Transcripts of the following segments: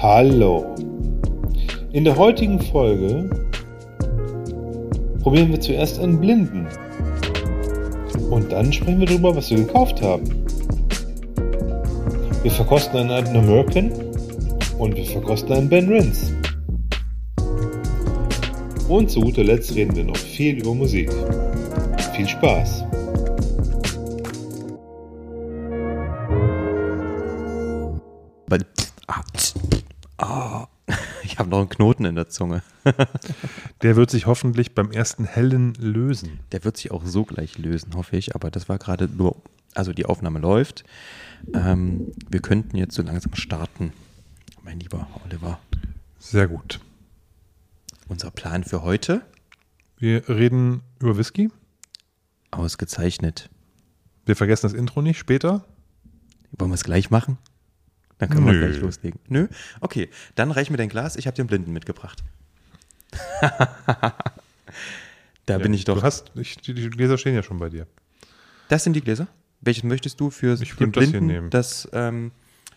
Hallo. In der heutigen Folge probieren wir zuerst einen Blinden. Und dann sprechen wir darüber, was wir gekauft haben. Wir verkosten einen alten American und wir verkosten einen Ben Rins. Und zu guter Letzt reden wir noch viel über Musik. Viel Spaß! Einen Knoten in der Zunge. Der wird sich hoffentlich beim ersten hellen lösen. Der wird sich auch so gleich lösen, hoffe ich. Aber das war gerade nur, also die Aufnahme läuft. Ähm, wir könnten jetzt so langsam starten, mein lieber Oliver. Sehr gut. Unser Plan für heute? Wir reden über Whisky. Ausgezeichnet. Wir vergessen das Intro nicht später. Wollen wir es gleich machen? Dann können Nö. wir gleich loslegen. Nö? Okay, dann reich mir dein Glas. Ich habe den Blinden mitgebracht. da bin ich doch. Du hast, ich, die, die Gläser stehen ja schon bei dir. Das sind die Gläser? Welches möchtest du für Ich den würd das hier Blinden? nehmen. Das, ähm,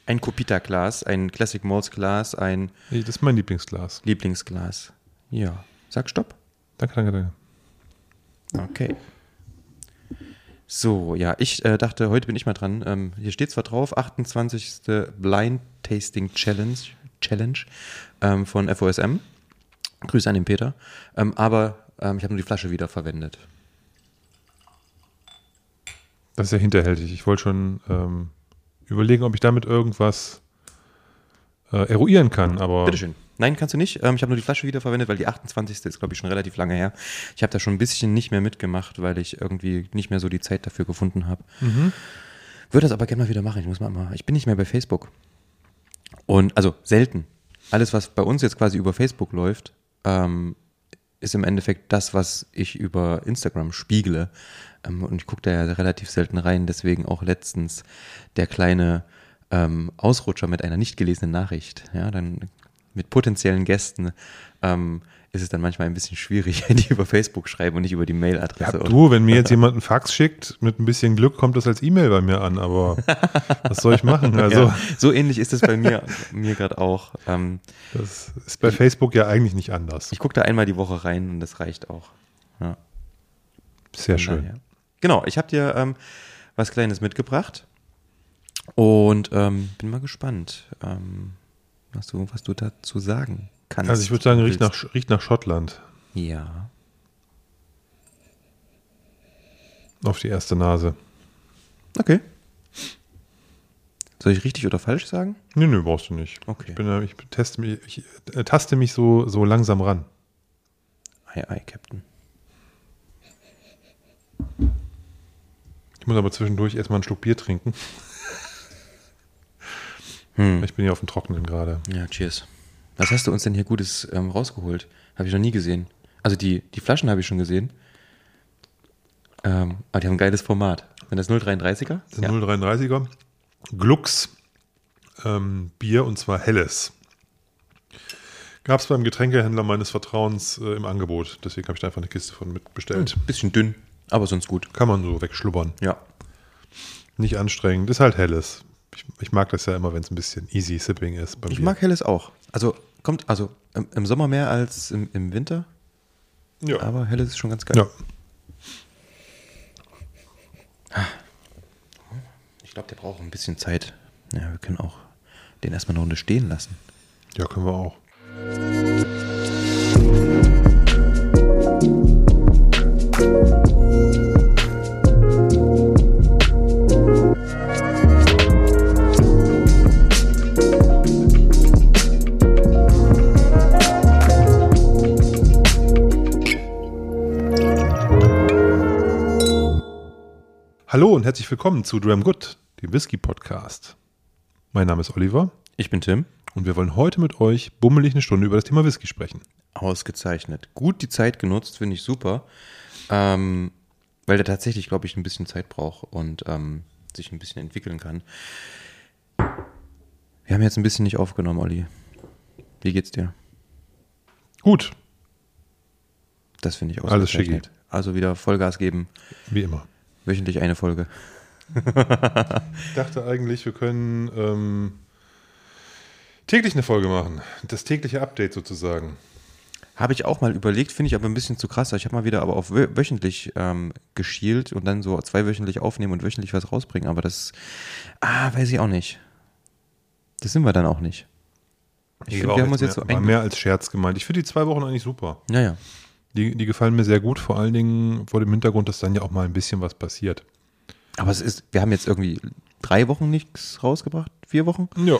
ein Copita-Glas, ein Classic Malls Glas, ein Das ist mein Lieblingsglas. Lieblingsglas. Ja. Sag Stopp. Danke, danke, danke. Okay. So, ja, ich äh, dachte, heute bin ich mal dran. Ähm, hier steht zwar drauf, 28. Blind Tasting Challenge, Challenge ähm, von FOSM. Grüße an den Peter. Ähm, aber ähm, ich habe nur die Flasche wieder verwendet. Das ist ja hinterhältig. Ich wollte schon ähm, überlegen, ob ich damit irgendwas äh, eruieren kann, aber Bitteschön. Nein, kannst du nicht. Ähm, ich habe nur die Flasche wieder verwendet, weil die 28. ist, glaube ich, schon relativ lange her. Ich habe da schon ein bisschen nicht mehr mitgemacht, weil ich irgendwie nicht mehr so die Zeit dafür gefunden habe. Würde das aber gerne mal wieder machen. Ich muss mal, mal, ich bin nicht mehr bei Facebook. Und also selten. Alles, was bei uns jetzt quasi über Facebook läuft, ähm, ist im Endeffekt das, was ich über Instagram spiegle. Ähm, und ich gucke da ja relativ selten rein. Deswegen auch letztens der kleine ähm, Ausrutscher mit einer nicht gelesenen Nachricht. Ja, dann mit potenziellen Gästen ähm, ist es dann manchmal ein bisschen schwierig, wenn die über Facebook schreiben und nicht über die ja, Mailadresse. du, wenn mir jetzt jemand einen Fax schickt, mit ein bisschen Glück kommt das als E-Mail bei mir an, aber was soll ich machen? Also, ja, so ähnlich ist es bei mir, mir gerade auch. Ähm, das ist bei Facebook ja eigentlich nicht anders. ich gucke da einmal die Woche rein und das reicht auch. Ja, Sehr schön. daher. Genau, ich habe dir ähm, was Kleines mitgebracht und ähm, bin mal gespannt, ähm, was, du, was du dazu sagen kannst. Also ich würde sagen, riecht nach, riecht nach Schottland Ja. auf die erste Nase. Okay. Soll ich richtig oder falsch sagen? Nö, nö, brauchst du nicht. Okay. Ich, bin, ich, teste mich, ich äh, taste mich so, so langsam ran. Ei, ei, Captain. Ich muss aber zwischendurch erstmal einen Schluck Bier trinken. Hm. Ich bin ja auf dem Trockenen gerade. Ja, cheers. Was hast du uns denn hier Gutes ähm, rausgeholt? Habe ich noch nie gesehen. Also die, die Flaschen habe ich schon gesehen. Ähm, aber die haben ein geiles Format. Wenn das 033er? Das ist ein 033er. Glux ähm, Bier und zwar helles. Gab es beim Getränkehändler meines Vertrauens äh, im Angebot. Deswegen habe ich da einfach eine Kiste von mitbestellt. Ein bisschen dünn, aber sonst gut. Kann man so wegschlubbern. Ja. Nicht anstrengend. Ist halt helles. Ich, ich mag das ja immer, wenn es ein bisschen easy sipping ist. Bei Ich Bier. mag helles auch. Also kommt, also im, im Sommer mehr als im, im Winter, Ja. aber helles ist schon ganz geil. ja. Ich glaube, der braucht ein bisschen Zeit. Ja, wir können auch den erstmal eine Runde stehen lassen. ja, können wir auch. Hallo und herzlich willkommen zu Dram Good, dem Whisky Podcast. Mein Name ist Oliver Ich bin Tim. und wir wollen heute mit euch bummelig eine Stunde über das Thema Whisky sprechen. Ausgezeichnet. Gut die Zeit genutzt, finde ich super. Ähm, weil der tatsächlich, glaube ich, ein bisschen Zeit braucht und ähm, sich ein bisschen entwickeln kann. Wir haben jetzt ein bisschen nicht aufgenommen, Olli. Wie geht's dir? Gut, Das finde ich Alles ausgezeichnet. Also wieder Vollgas geben. wie immer. Wöchentlich eine Folge. Ich dachte eigentlich, wir können ähm, täglich eine Folge machen. Das tägliche Update sozusagen. Habe ich auch mal überlegt, finde ich aber ein bisschen zu krass. Ich habe mal wieder aber auf wö- wöchentlich ähm, geschielt und dann so zweiwöchentlich aufnehmen und wöchentlich was rausbringen. Aber das, ah, weiß ich auch nicht. Das sind wir dann auch nicht. Ich Nee, finde, war wir haben uns jetzt so mehr, als Scherz gemeint. Ich finde die zwei Wochen eigentlich super. Ja, ja. Die, die gefallen mir sehr gut, vor allen Dingen vor dem Hintergrund, dass dann ja auch mal ein bisschen was passiert. Aber es ist, wir haben jetzt irgendwie drei Wochen nichts rausgebracht, vier Wochen. Ja.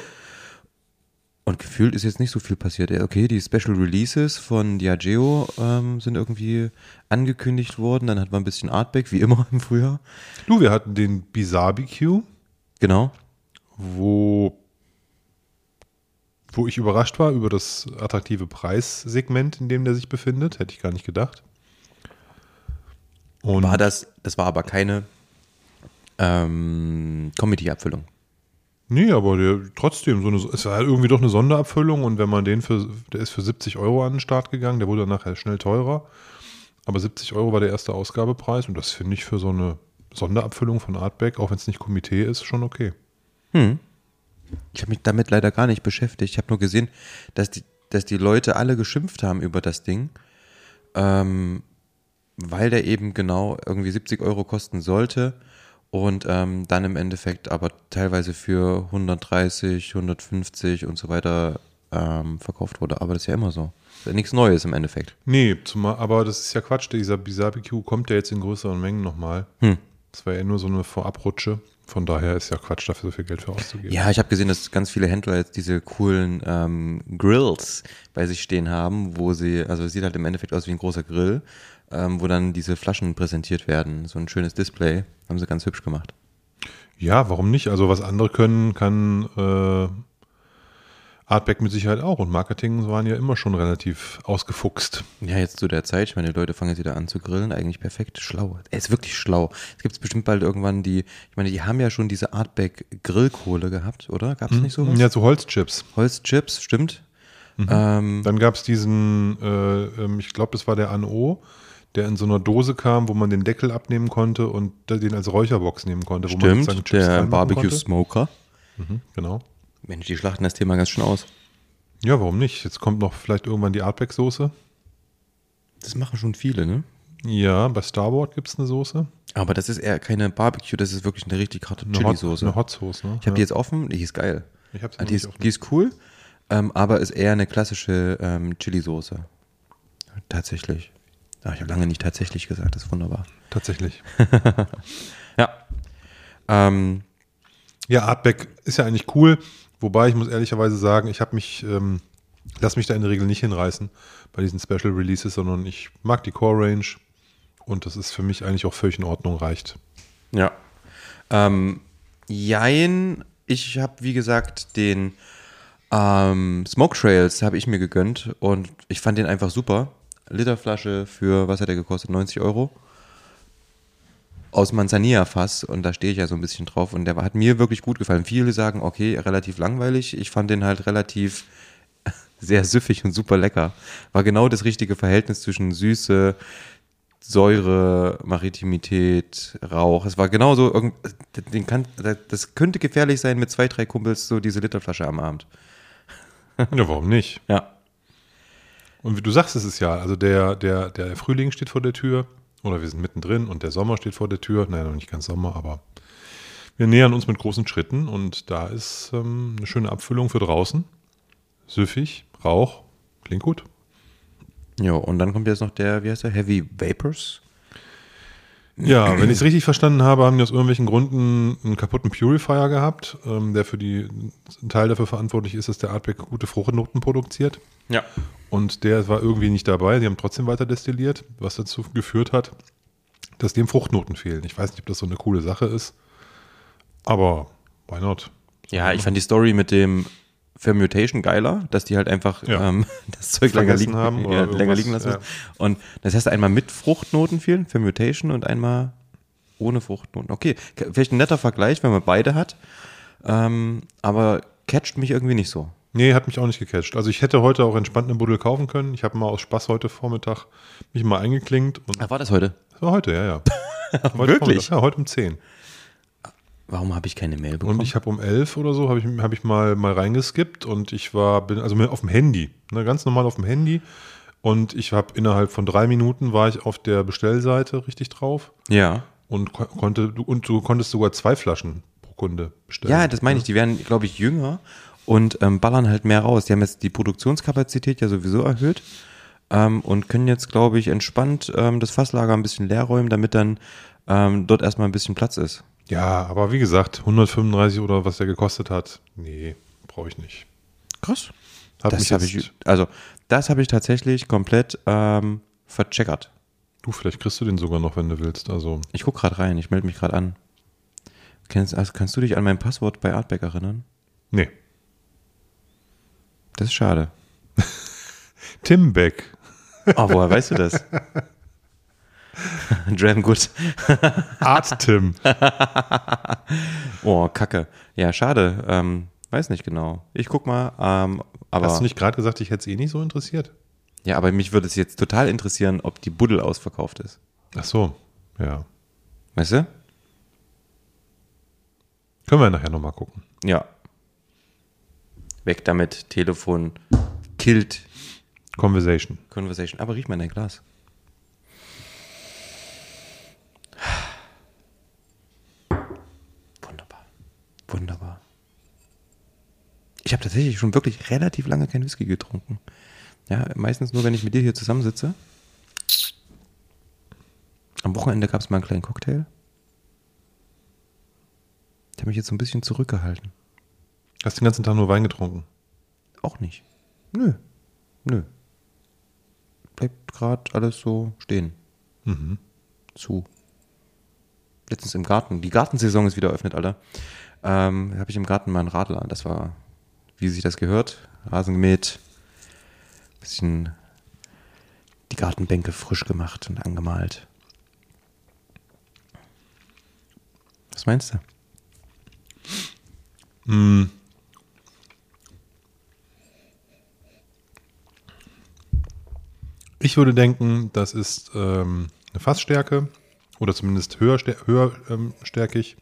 Und gefühlt ist jetzt nicht so viel passiert. Okay, die Special Releases von Diageo ähm, sind irgendwie angekündigt worden. Dann hat man ein bisschen Artback, wie immer im Frühjahr. Du, wir hatten den Bizarbecue, Genau. wo, wo ich überrascht war über das attraktive Preissegment, in dem der sich befindet. Hätte ich gar nicht gedacht. Und War das, das war aber keine ähm, Comedy-Abfüllung. Nee, aber der, trotzdem, so eine, es war irgendwie doch eine Sonderabfüllung und wenn man den für, der ist für 70 Euro an den Start gegangen, der wurde dann nachher schnell teurer. Aber 70 Euro war der erste Ausgabepreis und das finde ich für so eine Sonderabfüllung von Artback, auch wenn es nicht Komitee ist, schon okay. Ich habe mich damit leider gar nicht beschäftigt. Ich habe nur gesehen, dass die, dass die Leute alle geschimpft haben über das Ding, ähm, weil der eben genau irgendwie 70 Euro kosten sollte und ähm, dann im Endeffekt aber teilweise für 130, 150 und so weiter ähm, verkauft wurde. Aber das ist ja immer so. Das ist ja nichts Neues im Endeffekt. Nee, zumal, aber das ist ja Quatsch. Dieser Bizarbecue kommt ja jetzt in größeren Mengen nochmal. Hm. Das war ja nur so eine Vorabrutsche. Von daher ist ja Quatsch, dafür so viel Geld für auszugeben. Ja, ich habe gesehen, dass ganz viele Händler jetzt diese coolen ähm, Grills bei sich stehen haben, wo sie, also es sieht halt im Endeffekt aus wie ein großer Grill, ähm, wo dann diese Flaschen präsentiert werden. So ein schönes Display. Haben sie ganz hübsch gemacht. Ja, warum nicht? Also was andere können, kann äh, Artback mit Sicherheit auch. Und Marketing waren ja immer schon relativ ausgefuchst. Ja, jetzt zu der Zeit, ich meine, die Leute fangen jetzt wieder an zu grillen, eigentlich perfekt, schlau. Er ist wirklich schlau. Es gibt bestimmt bald irgendwann die, ich meine, die haben ja schon diese Artback Grillkohle gehabt, oder? Gab es nicht sowas? Ja, so Holzchips. Holzchips, stimmt. Ähm, Dann gab es diesen, äh, ähm, ich glaube, das war der Anno, der in so einer Dose kam, wo man den Deckel abnehmen konnte und den als Räucherbox nehmen konnte. Wo man stimmt, der reinmachen Barbecue konnte. Smoker. Mhm, genau. Mensch, die schlachten das Thema ganz schön aus. Ja, warum nicht? Jetzt kommt noch vielleicht irgendwann die Artback-Soße. Das machen schon viele, ne? Ja, bei Starboard gibt es eine Soße. Aber das ist eher keine Barbecue, das ist wirklich eine richtig harte Chili-Soße. eine Hot Sauce, ne? Ich habe die jetzt offen, die ist geil. Ich hab's Ah, die, ist, offen. die ist cool, ähm, aber ist eher eine klassische ähm, Chili-Soße. Tatsächlich. Ah, ich habe lange nicht tatsächlich gesagt, das ist wunderbar. Tatsächlich. Ja. Ähm, Ja, Artback ist ja eigentlich cool, wobei ich muss ehrlicherweise sagen, ich habe mich, ähm, lass mich da in der Regel nicht hinreißen bei diesen Special Releases, sondern ich mag die Core Range und das ist für mich eigentlich auch völlig in Ordnung, reicht. ja. Ähm, jein, ich habe, wie gesagt, den ähm, Smoke Trails habe ich mir gegönnt und ich fand den einfach super. Literflasche für, was hat der gekostet? 90 Euro. Aus Manzanilla-Fass und da stehe ich ja so ein bisschen drauf und der hat mir wirklich gut gefallen. Viele sagen, okay, relativ langweilig. Ich fand den halt relativ sehr süffig und super lecker. War genau das richtige Verhältnis zwischen Süße, Säure, Maritimität, Rauch. Es war genauso, irgend- den kann, das könnte gefährlich sein mit zwei, drei Kumpels, so diese Literflasche am Abend. Ja, warum nicht? Ja. Und wie du sagst, es ist ja, also der, der, der Frühling steht vor der Tür oder wir sind mittendrin und der Sommer steht vor der Tür. Nein, noch nicht ganz Sommer, aber wir nähern uns mit großen Schritten und da ist ähm, eine schöne Abfüllung für draußen. Süffig, Rauch, klingt gut. Ja, und dann kommt jetzt noch der, wie heißt der, Heavy Vapors? Ja, wenn ich es richtig verstanden habe, haben die aus irgendwelchen Gründen einen kaputten Purifier gehabt, ähm, der für die ein Teil dafür verantwortlich ist, dass der Artback gute Fruchtnoten produziert. Ja. Und der war irgendwie nicht dabei. Die haben trotzdem weiter destilliert, was dazu geführt hat, dass dem Fruchtnoten fehlen. Ich weiß nicht, ob das so eine coole Sache ist, aber why not? Ja, ich fand die Story mit dem Fermutation geiler, dass die halt einfach Ja. ähm, das Zeug länger liegen, haben ja, länger liegen lassen. ja. Und das heißt einmal mit Fruchtnoten fehlen, Fermutation, und einmal ohne Fruchtnoten. Okay, vielleicht ein netter Vergleich, wenn man beide hat, ähm, aber catcht mich irgendwie nicht so. Nee, hat mich auch nicht gecatcht. Also ich hätte heute auch entspannt eine Buddel kaufen können. Ich habe mal aus Spaß heute Vormittag mich mal eingeklinkt und Ach, war das heute? das war heute, ja, ja. Heute Wirklich? Vormittag, Ja, heute um 10. Warum habe ich keine Mail bekommen? Und ich habe um elf oder so, habe ich, hab ich mal, mal reingeskippt und ich war, bin, also auf dem Handy, ne, ganz normal auf dem Handy. Und ich habe innerhalb von drei Minuten war ich auf der Bestellseite richtig drauf ja. und ko konnte, du- und du konntest sogar zwei Flaschen pro Kunde bestellen. Ja, das meine ich. Die werden, glaube ich, jünger und ähm, ballern halt mehr raus. Die haben jetzt die Produktionskapazität ja sowieso erhöht ähm, und können jetzt, glaube ich, entspannt ähm, das Fasslager ein bisschen leer räumen, damit dann ähm, dort erstmal ein bisschen Platz ist. Ja, aber wie gesagt, 135 oder was der gekostet hat, nee, brauche ich nicht. Krass. Hat das habe ich, also das habe ich tatsächlich komplett ähm, vercheckert. Du, vielleicht kriegst du den sogar noch, wenn du willst. Also, Ich gucke gerade rein, ich melde mich gerade an. Kennst, also kannst du dich an mein Passwort bei Artback erinnern? nee. Das ist schade. Tim Beck. Oh, woher weißt du das? Dragon Good. Art Tim. Oh, Kacke. Ja, schade. Ähm, weiß nicht genau. Ich guck mal. Ähm, aber Hast du nicht gerade gesagt, ich hätte es eh nicht so interessiert? ja, aber mich würde es jetzt total interessieren, ob die Buddel ausverkauft ist. Ach so, ja. Weißt du? Können wir nachher nochmal gucken. Ja. Weg damit. Telefon killt Conversation. Conversation. Aber riech mal in dein Glas. Wunderbar. Wunderbar. Ich habe tatsächlich schon wirklich relativ lange kein Whisky getrunken. Ja, meistens nur, wenn ich mit dir hier zusammensitze. Am Wochenende gab es mal einen kleinen Cocktail. Der hat mich jetzt so ein bisschen zurückgehalten. Hast den ganzen Tag nur Wein getrunken? Auch nicht. Nö. Nö. Bleibt gerade alles so stehen. Mhm. Zu. Letztens im Garten. Die Gartensaison ist wieder eröffnet, Alter. Ähm, habe ich im Garten mal einen Radler. Das war, wie sich das gehört, Rasen gemäht, bisschen die Gartenbänke frisch gemacht und angemalt. Was meinst du? Ich würde denken, das ist ähm, eine Fassstärke oder zumindest höher, höher ähm, stärkig.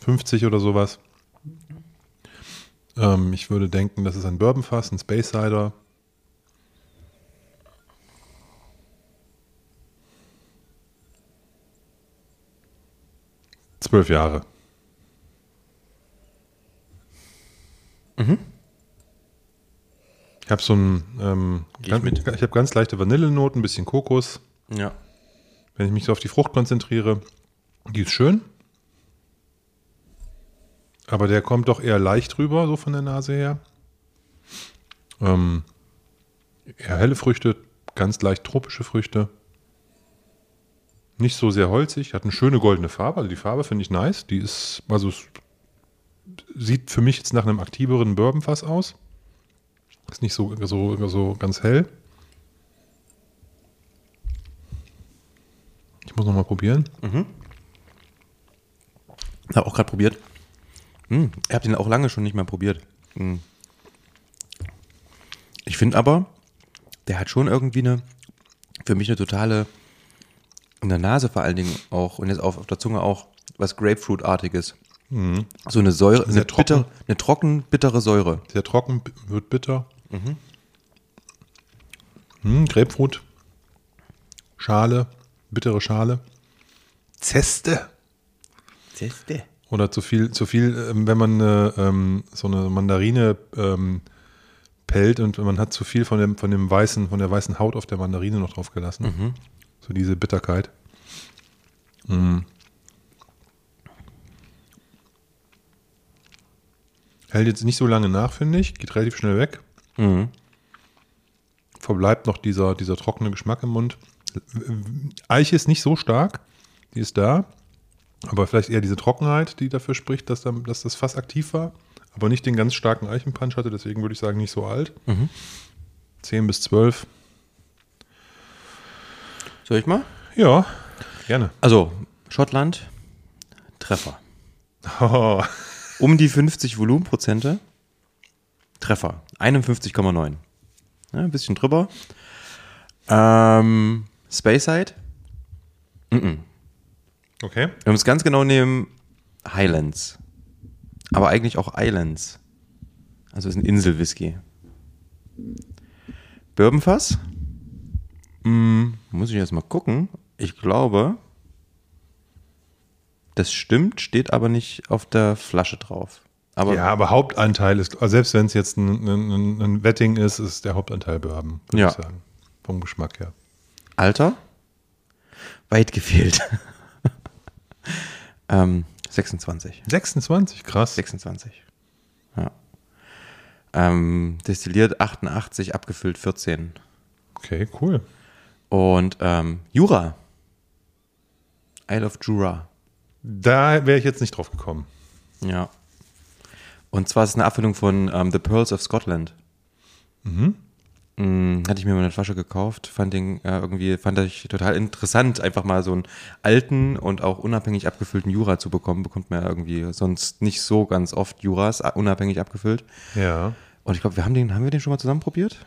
50 oder sowas. Ähm, ich würde denken, das ist ein Bourbonfass, ein Space Cider. Zwölf Jahre. Ich habe so ein, ähm, ich ganz, mit. ich habe ganz leichte Vanillenoten, ein bisschen Kokos. Ja. Wenn ich mich so auf die Frucht konzentriere, die ist schön. Aber der kommt doch eher leicht rüber, so von der Nase her. Ähm, eher helle Früchte, ganz leicht tropische Früchte. Nicht so sehr holzig, hat eine schöne goldene Farbe. Also die Farbe finde ich nice. Die ist, also es sieht für mich jetzt nach einem aktiveren Bourbonfass aus. Ist nicht so, so, so ganz hell. Ich muss noch mal probieren. Habe auch gerade probiert. Hm, ich habe den auch lange schon nicht mehr probiert. Hm. Ich finde aber, der hat schon irgendwie eine, für mich eine totale, in der Nase vor allen Dingen auch und jetzt auf, auf der Zunge auch, was Grapefruit-artiges. So eine Säure, eine, trocken. bitter, eine trocken, bittere Säure. Sehr trocken, wird bitter. Mhm. Grapefruit. Schale, bittere Schale. Zeste. Zeste. Oder zu viel, zu viel, ähm, wenn man äh, ähm, so eine Mandarine ähm, pellt und man hat zu viel von dem, von dem weißen, von der weißen Haut auf der Mandarine noch drauf gelassen. So diese Bitterkeit. Mhm. Hält jetzt nicht so lange nach, finde ich. Geht relativ schnell weg. Mhm. verbleibt noch dieser, dieser trockene Geschmack im Mund. Eiche ist nicht so stark, die ist da, aber vielleicht eher diese Trockenheit, die dafür spricht, dass, dann, dass das Fass aktiv war, aber nicht den ganz starken Eichenpunch hatte, deswegen würde ich sagen, nicht so alt. 10 bis 12. Soll ich mal? Ja, gerne. Also, Schottland, Treffer. Oh, Um die 50 Volumenprozente. Treffer. 51,9. Ja, ein bisschen drüber. Ähm, Speyside. okay. Wenn wir es ganz genau nehmen, Highlands. Aber eigentlich auch Islands. Also ist ein Inselwhisky. Bourbonfass? Hm, muss ich jetzt mal gucken. Ich glaube, das stimmt, steht aber nicht auf der Flasche drauf. Aber ja, aber Hauptanteil ist, also selbst wenn es jetzt ein, ein, ein Wetting ist, ist der Hauptanteil Bourbon, würde Ja. ich sagen. Vom Geschmack her. Alter? Weit gefehlt. ähm, 26. 26, krass. 26. Ja. Ähm, destilliert 88, abgefüllt 14. Okay, cool. Und ähm, Jura. Isle of Jura. Da wäre ich jetzt nicht drauf gekommen. Ja. Und zwar ist es eine Abfüllung von ähm, The Pearls of Scotland. Mhm. hatte ich mir mal eine Flasche gekauft, fand den äh, irgendwie, fand ich total interessant, einfach mal so einen alten und auch unabhängig abgefüllten Jura zu bekommen. Bekommt man ja irgendwie sonst nicht so ganz oft Juras äh, unabhängig abgefüllt. Ja. Und ich glaube, wir haben den, haben wir den schon mal zusammen probiert?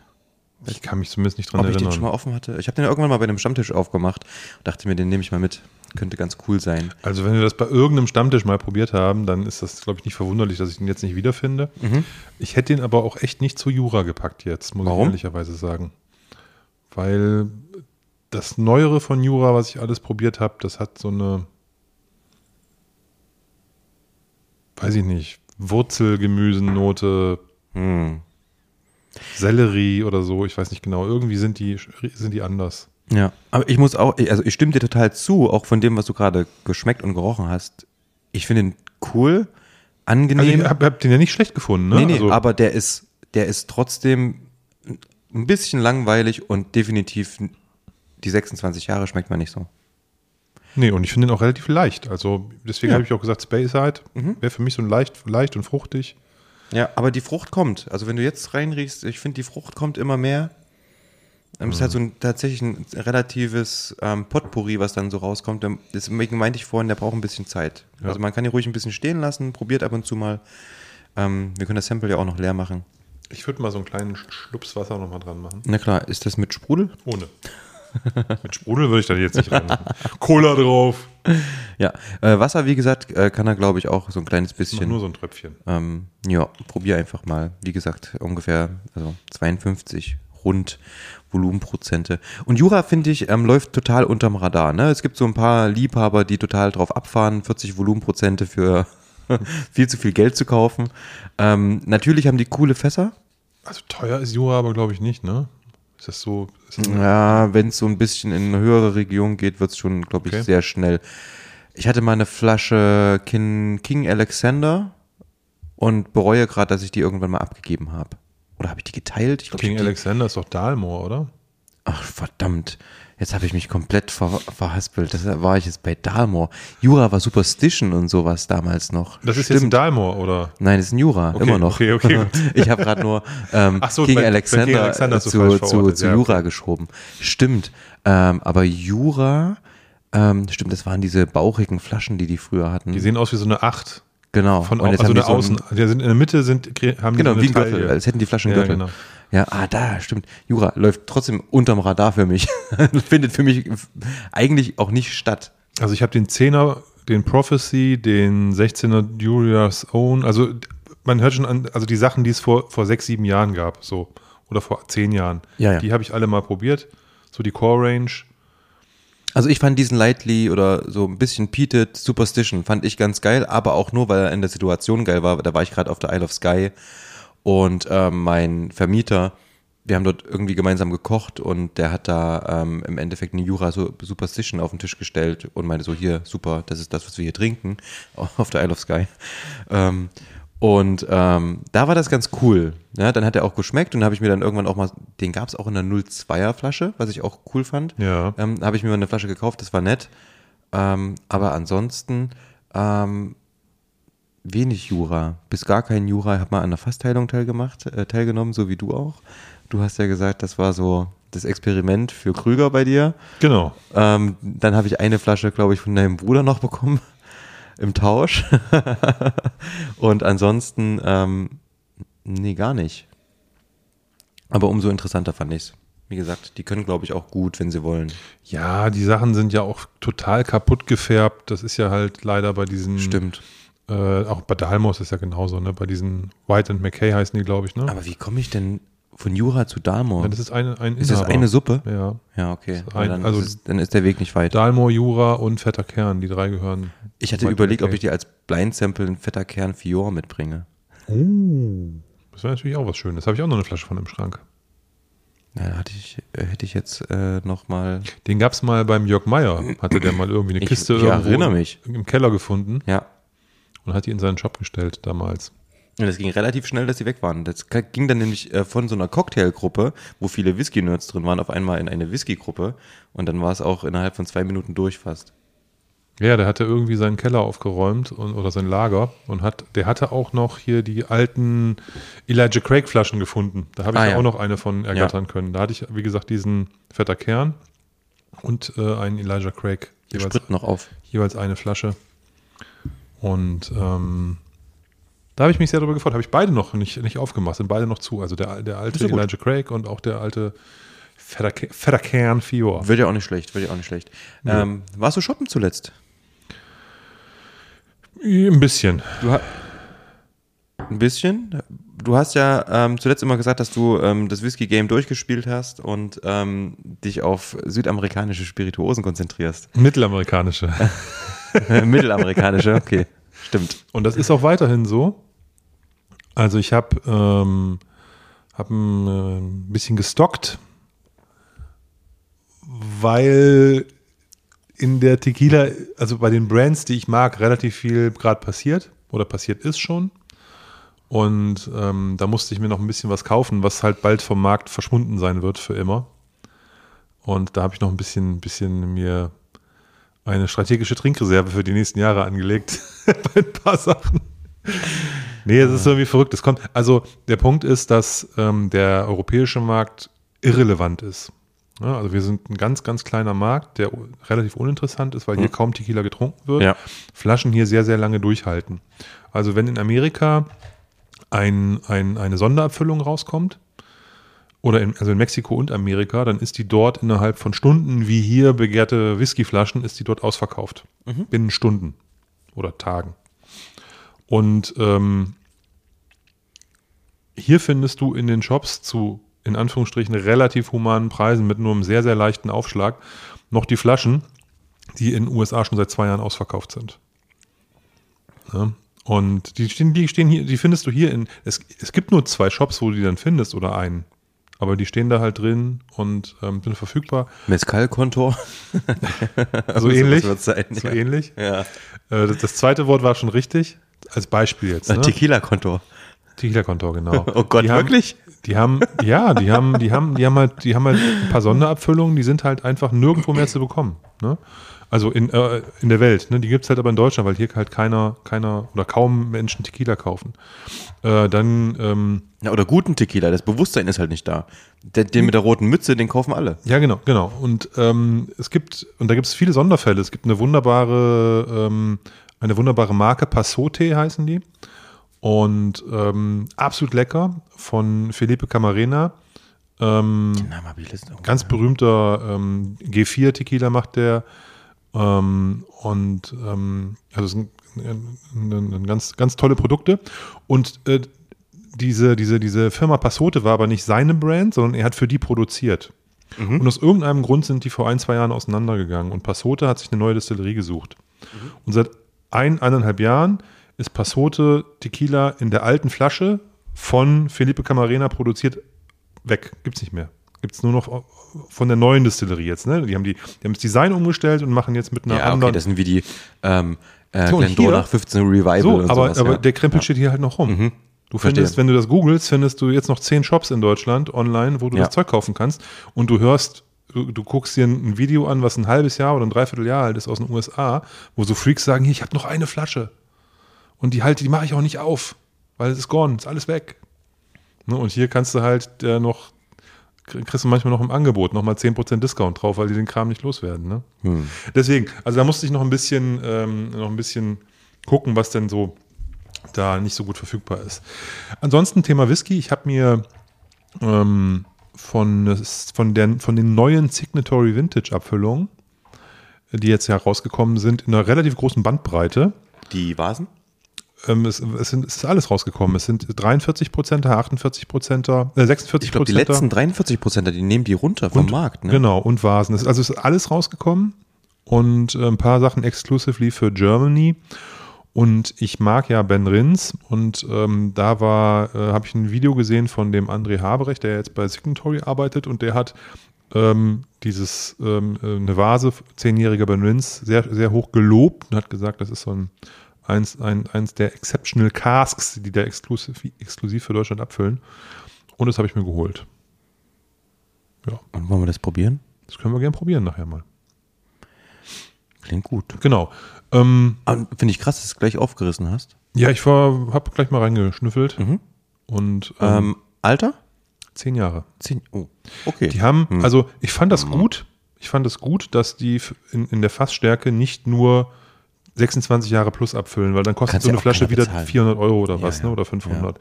Ich kann mich zumindest nicht dran Ob ich den erinnern. schon mal offen hatte? Ich habe den irgendwann mal bei einem Stammtisch aufgemacht und dachte mir, den nehme ich mal mit. Könnte ganz cool sein. Also wenn wir das bei irgendeinem Stammtisch mal probiert haben, dann ist das, glaube ich, nicht verwunderlich, dass ich den jetzt nicht wiederfinde. Ich hätte den aber auch echt nicht zu Jura gepackt jetzt, muss Warum? ich ehrlicherweise sagen. Weil das Neuere von Jura, was ich alles probiert habe, das hat so eine, weiß ich nicht, Wurzelgemüsennote, Hm. Sellerie oder so, ich weiß nicht genau. Irgendwie sind die, sind die anders. Ja, aber ich muss auch, also ich stimme dir total zu, auch von dem, was du gerade geschmeckt und gerochen hast. Ich finde ihn cool, Also angenehm. ich habe hab den ja nicht schlecht gefunden, ne? nee, nee, also, aber der ist, der ist trotzdem ein bisschen langweilig und definitiv die 26 Jahre schmeckt man nicht so. Nee, und ich finde den auch relativ leicht. Also deswegen Ja. habe ich auch gesagt, Speyside wäre für mich so ein leicht, leicht und fruchtig. Ja, aber die Frucht kommt. Also wenn du jetzt reinriechst, ich finde, die Frucht kommt immer mehr. Es ist halt so ein tatsächlich ein relatives ähm, Potpourri, was dann so rauskommt. Deswegen meinte ich vorhin, der braucht ein bisschen Zeit. Ja. Also man kann ihn ruhig ein bisschen stehen lassen, probiert ab und zu mal. Ähm, wir können das Sample ja auch noch leer machen. Ich würde mal so einen kleinen Schlups Wasser nochmal dran machen. Na klar, ist das mit Sprudel? Ohne. Mit Sprudel würde ich da jetzt nicht reinmachen. Cola drauf. Ja, äh, Wasser, wie gesagt, äh, kann er, glaube ich, auch so ein kleines bisschen. nur so ein Tröpfchen. Ähm, ja, probier einfach mal. Wie gesagt, ungefähr also 52 rund Volumenprozente. Und Jura, finde ich, ähm, läuft total unterm Radar. Ne? Es gibt so ein paar Liebhaber, die total drauf abfahren, 40 Volumenprozente für viel zu viel Geld zu kaufen. Ähm, natürlich haben die coole Fässer. Also teuer ist Jura aber, glaube ich, nicht, ne? Ist das so? Ist das Ja, wenn es so ein bisschen in eine höhere Region geht, wird es schon, glaube ich, Okay. sehr schnell. Ich hatte mal eine Flasche King, King Alexander und bereue gerade, dass ich die irgendwann mal abgegeben habe. Oder habe ich die geteilt? Ich glaub, King ich Alexander ist doch Dalmor, oder? Ach, verdammt. Jetzt habe ich mich komplett ver, verhaspelt. Das war ich jetzt bei Dalmor. Jura war Superstition und sowas damals noch. Das ist jetzt ein Dalmor, oder? Nein, das ist ein Jura, Okay, immer noch. okay, okay, ich habe gerade nur ähm, so, King, bei- bei Alexander King Alexander äh, zu, zu, zu Ja, Jura geschoben. Stimmt. Ähm, aber Jura, ähm, stimmt, das waren diese bauchigen Flaschen, die die früher hatten. Die sehen aus wie so eine Acht. Genau. Von, Und jetzt also haben die eine so Außen. Ein, Die sind in der Mitte sind, haben die genau, so wie ein Gürtel, als hätten die Flaschen Ja, Gürtel. genau. Ja, ah, da, stimmt. Jura läuft trotzdem unterm Radar für mich. Findet für mich eigentlich auch nicht statt. Also ich habe den 10er, den Prophecy, den 16er Julia's Own. Also man hört schon an, also die Sachen, die es vor, vor sechs, sieben Jahren gab, so. Oder vor zehn Jahren. Ja, ja. Die habe ich alle mal probiert. So die Core Range. Also ich fand diesen Lightly oder so ein bisschen Peated Superstition fand ich ganz geil, aber auch nur, weil er in der Situation geil war. Da war ich gerade auf der Isle of Skye und ähm, mein Vermieter, wir haben dort irgendwie gemeinsam gekocht und der hat da ähm, im Endeffekt eine Jura Su- Superstition auf den Tisch gestellt und meinte so, hier, super, das ist das, was wir hier trinken auf der Isle of Skye. Ähm, und ähm, da war das ganz cool. Ja, dann hat er auch geschmeckt und habe ich mir dann irgendwann auch mal, den gab es auch in einer 02er Flasche, was ich auch cool fand. Ja. Ähm, habe ich mir mal eine Flasche gekauft, das war nett. Ähm, aber ansonsten ähm, wenig Jura, bis gar kein Jura. Ich habe mal an der Fassteilung teilgemacht, äh, teilgenommen, so wie du auch. Du hast ja gesagt, das war so das Experiment für Krüger bei dir. Genau. Ähm, dann habe ich eine Flasche, glaube ich, von deinem Bruder noch bekommen im Tausch. Und ansonsten, ähm, nee, gar nicht. Aber umso interessanter fand ich's. Wie gesagt, die können, glaube ich, auch gut, wenn sie wollen. Ja, die Sachen sind ja auch total kaputt gefärbt. Das ist ja halt leider bei diesen Stimmt. Äh, auch bei Dalmos ist ja genauso, ne? Bei diesen White and McKay heißen die, glaube ich, ne? Aber wie komme ich denn von Jura zu Dalmor? Ja, das ist eine, ein ist das Inhaber. eine Suppe? Ja. Ja, okay. ein- Aber dann, also- ist es, dann ist der Weg nicht weit. Dalmor, Jura und Fetter Kern, die drei gehören. Ich hatte überlegt, ob ich dir als Blind-Sample einen fetter Kern Fior mitbringe. Oh. Das wäre natürlich auch was Schönes. Habe ich auch noch eine Flasche von im Schrank. Ja, hatte ich, äh, hätte ich jetzt äh, nochmal. Den gab es mal beim Jörg Meier. Hatte der mal irgendwie eine Ich- Kiste ich erinnere mich. im Keller gefunden Ja. und hat die in seinen Shop gestellt damals. Und das ging relativ schnell, dass sie weg waren. Das ging dann nämlich äh, von so einer Cocktailgruppe, wo viele Whisky-Nerds drin waren, auf einmal in eine Whisky-Gruppe. Und dann war es auch innerhalb von zwei Minuten durch fast. Ja, der hatte irgendwie seinen Keller aufgeräumt und, oder sein Lager und hat, der hatte auch noch hier die alten Elijah Craig Flaschen gefunden. Da habe ich Ah, ja. ja. auch noch eine von ergattern können. Da hatte ich, wie gesagt, diesen fetter Kern und äh, einen Elijah Craig. Jeweils, spritten noch auf. jeweils eine Flasche. Und ähm, da habe ich mich sehr darüber gefreut. Habe ich beide noch nicht, nicht aufgemacht, sind beide noch zu. Also der, der alte ja gut. Elijah Craig und auch der alte fetter, Ke- fetter Kern Fior. Wird ja auch nicht schlecht, wird ja auch nicht schlecht. Ähm, warst du shoppen zuletzt? Ein bisschen. Ein bisschen. Du hast ja ähm, zuletzt immer gesagt, dass du ähm, das Whisky-Game durchgespielt hast und ähm, dich auf südamerikanische Spirituosen konzentrierst. Mittelamerikanische. Mittelamerikanische, okay. Stimmt. Und das ist auch weiterhin so. Also ich habe ähm, hab ein äh, bisschen gestockt, weil in der Tequila, also bei den Brands, die ich mag, relativ viel gerade passiert oder passiert ist schon. Und ähm, da musste ich mir noch ein bisschen was kaufen, was halt bald vom Markt verschwunden sein wird für immer. Und da habe ich noch ein bisschen, bisschen mir eine strategische Trinkreserve für die nächsten Jahre angelegt. bei ein paar Sachen. Nee, es ist irgendwie verrückt. Es kommt, also der Punkt ist, dass ähm, der europäische Markt irrelevant ist. Ja, also wir sind ein ganz, ganz kleiner Markt, der relativ uninteressant ist, weil hier kaum Tequila getrunken wird. Ja. Flaschen hier sehr, sehr lange durchhalten. Also wenn in Amerika ein, ein, eine Sonderabfüllung rauskommt, oder in, also in Mexiko und Amerika, dann ist die dort innerhalb von Stunden, wie hier begehrte Whiskyflaschen, ist die dort ausverkauft. Binnen Stunden oder Tagen. Und ähm, hier findest du in den Shops zu, in Anführungsstrichen, relativ humanen Preisen mit nur einem sehr, sehr leichten Aufschlag noch die Flaschen, die in den USA schon seit zwei Jahren ausverkauft sind. Ja. Und die stehen, die stehen hier, die findest du hier in, es, es gibt nur zwei Shops, wo du die dann findest oder einen. Aber die stehen da halt drin und ähm, sind verfügbar. Mescal-Kontor. So So ähnlich. sein, so ja. ähnlich. Ja. Äh, das, das zweite Wort war schon richtig. Als Beispiel jetzt. Ne? Tequila-Kontor. Tequila-Kontor, genau. Oh Gott, die haben, wirklich? Die haben, ja, die haben, die haben, die haben halt, die haben halt ein paar Sonderabfüllungen, die sind halt einfach nirgendwo mehr zu bekommen. Ne? Also in, äh, in der Welt, ne? Die gibt es halt aber in Deutschland, weil hier halt keiner, keiner oder kaum Menschen Tequila kaufen. Äh, dann, ähm, Ja, oder guten Tequila, das Bewusstsein ist halt nicht da. Den, den mit der roten Mütze, den kaufen alle. Ja, genau, genau. Und ähm, es gibt, und da gibt es viele Sonderfälle. Es gibt eine wunderbare, ähm, eine wunderbare Marke, Passote heißen die. Und ähm, absolut lecker von Felipe Camarena. Ähm, ganz berühmter ähm, G4 Tequila macht der. Ähm, und ähm, also sind ein ganz, ganz tolle Produkte. Und äh, diese, diese, diese Firma Passote war aber nicht seine Brand, sondern er hat für die produziert. Und aus irgendeinem Grund sind die vor ein, zwei Jahren auseinandergegangen. Und Passote hat sich eine neue Destillerie gesucht. Und seit ein, eineinhalb Jahren ist Passote Tequila in der alten Flasche von Felipe Camarena produziert weg. Gibt's nicht mehr. Gibt's nur noch von der neuen Distillerie jetzt. Ne? Die, haben die, die haben das Design umgestellt und machen jetzt mit einer Ja, okay, anderen. das sind wie die ähm, äh, So, und Glendora hier- nach 15 Revival so, und aber, sowas. aber ja. der Krempel steht hier halt noch rum. Du Verstehe. findest, wenn du das googelst, findest du jetzt noch zehn Shops in Deutschland online, wo du Ja. das Zeug kaufen kannst. Und du hörst, du, du guckst dir ein Video an, was ein halbes Jahr oder ein Dreivierteljahr alt ist aus den USA, wo so Freaks sagen, hier, ich habe noch eine Flasche. Und die halte, die mache ich auch nicht auf, weil es ist gone, ist alles weg. Ne, und hier kannst du halt äh, noch, kriegst du manchmal noch im Angebot nochmal 10% Discount drauf, weil die den Kram nicht loswerden. Ne? Hm. Deswegen, also da musste ich noch ein bisschen, ähm, noch ein bisschen gucken, was denn so da nicht so gut verfügbar ist. Ansonsten Thema Whisky. Ich habe mir ähm, von, von, der, von den neuen Signatory Vintage Abfüllungen, die jetzt herausgekommen sind, in einer relativ großen Bandbreite. die Vasen? ähm, es, es, sind, es ist alles rausgekommen. Es sind 43 Prozenter, 48 Prozenter, äh, 46 Ich glaube, die Prozenter. letzten 43 Prozent, die nehmen die runter vom Und- Markt. Ne? Genau, und Vasen. Es Also es ist alles rausgekommen und äh, ein paar Sachen exclusively für Germany. Und ich mag ja Ben Rins und ähm, da war, äh, habe ich ein Video gesehen von dem André Haberecht, der jetzt bei Signatory arbeitet und der hat ähm, dieses ähm, äh, eine Vase, zehnjähriger Ben Rins, sehr, sehr hoch gelobt und hat gesagt, das ist so ein eins, ein, eins der Exceptional Casks, die da exklusiv, exklusiv für Deutschland abfüllen. Und das habe ich mir geholt. Ja, Und wollen wir das probieren? das können wir gerne probieren nachher mal. Klingt gut. Genau. Ähm, Aber Finde ich krass, dass du es gleich aufgerissen hast. ja, ich habe gleich mal reingeschnüffelt Mhm. und ähm, Ähm, Alter? zehn Jahre. Zehn. Oh, okay. Die haben, Hm. also ich fand das gut. Ich fand es gut, dass die in, in der Fassstärke nicht nur 26 Jahre plus abfüllen, weil dann kostet Kannst so ja eine Flasche wieder bezahlen. 400 Euro oder Ja, was, ja. ne? oder 500.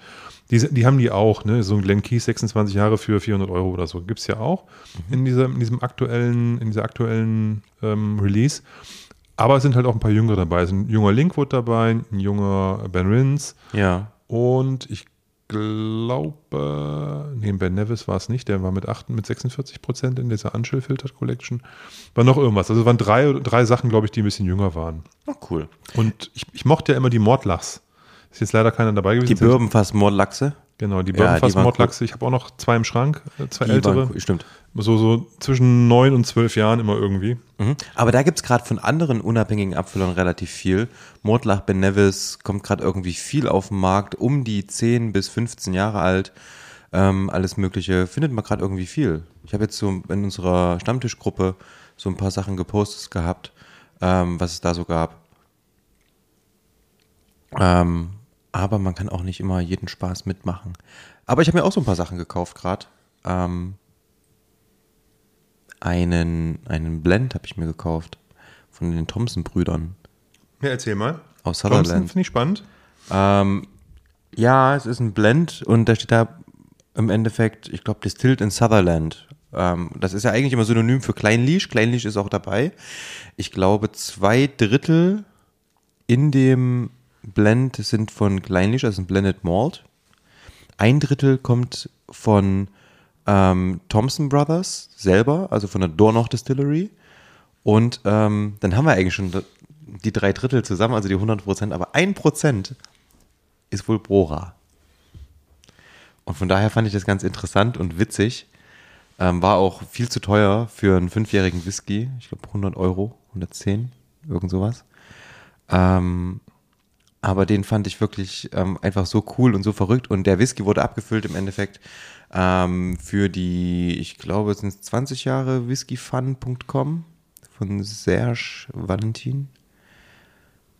Die, die haben die auch, ne? so ein Glen Keys 26 Jahre für 400 Euro oder so. Gibt es ja auch Mhm. in, dieser, in diesem aktuellen, in dieser aktuellen ähm, Release. Aber es sind halt auch ein paar Jüngere dabei. Es ist ein junger Linkwood dabei, ein junger Ben Rins, ja. und ich glaube, nee, Ben Nevis war es nicht, der war mit, 8, mit 46 Prozent in dieser Unchill Filtered Collection. War noch irgendwas. Also es waren drei, drei Sachen, glaube ich, die ein bisschen jünger waren. Oh, cool. Und ich, ich mochte ja immer die Mordlachs. Ist jetzt leider keiner dabei gewesen. Die Birbenfass Mordlachse. Genau, die Ja, Birbenfass die waren Mordlachse. Ich habe auch noch zwei im Schrank, äh, zwei Die ältere. waren. Stimmt. So, so zwischen neun und zwölf Jahren immer irgendwie. Mhm. Aber da gibt es gerade von anderen unabhängigen Abfüllern relativ viel. Mordlach Ben Nevis kommt gerade irgendwie viel auf den Markt, um die 10 bis 15 Jahre alt. Ähm, alles Mögliche findet man gerade irgendwie viel. Ich habe jetzt so in unserer Stammtischgruppe so ein paar Sachen gepostet gehabt, ähm, was es da so gab. Ähm, aber man kann auch nicht immer jeden Spaß mitmachen. Aber ich habe mir auch so ein paar Sachen gekauft gerade. Ähm, einen, einen Blend habe ich mir gekauft von den Thompson-Brüdern Ja, erzähl mal. aus Thompson Sutherland. finde ich spannend. Ähm, ja, es ist ein Blend und da steht da im Endeffekt, ich glaube, Distilled in Sutherland. Ähm, das ist ja eigentlich immer synonym für Kleinlisch. Kleinlisch ist auch dabei. Ich glaube, zwei Drittel in dem Blend sind von Kleinlisch, also ein Blended Malt. Ein Drittel kommt von ähm, Thompson Brothers selber, also von der Dornoch Distillery. Und ähm, dann haben wir eigentlich schon die drei Drittel zusammen, also die 100 Prozent, aber ein Prozent ist wohl Brora. Und von daher fand ich das ganz interessant und witzig. Ähm, war auch viel zu teuer für einen fünfjährigen Whisky. Ich glaube 100 Euro, 110, irgend sowas. Ähm, aber den fand ich wirklich ähm, einfach so cool und so verrückt. Und der Whisky wurde abgefüllt im Endeffekt ähm, für die, ich glaube, es sind 20 Jahre whiskyfun.com von Serge Valentin.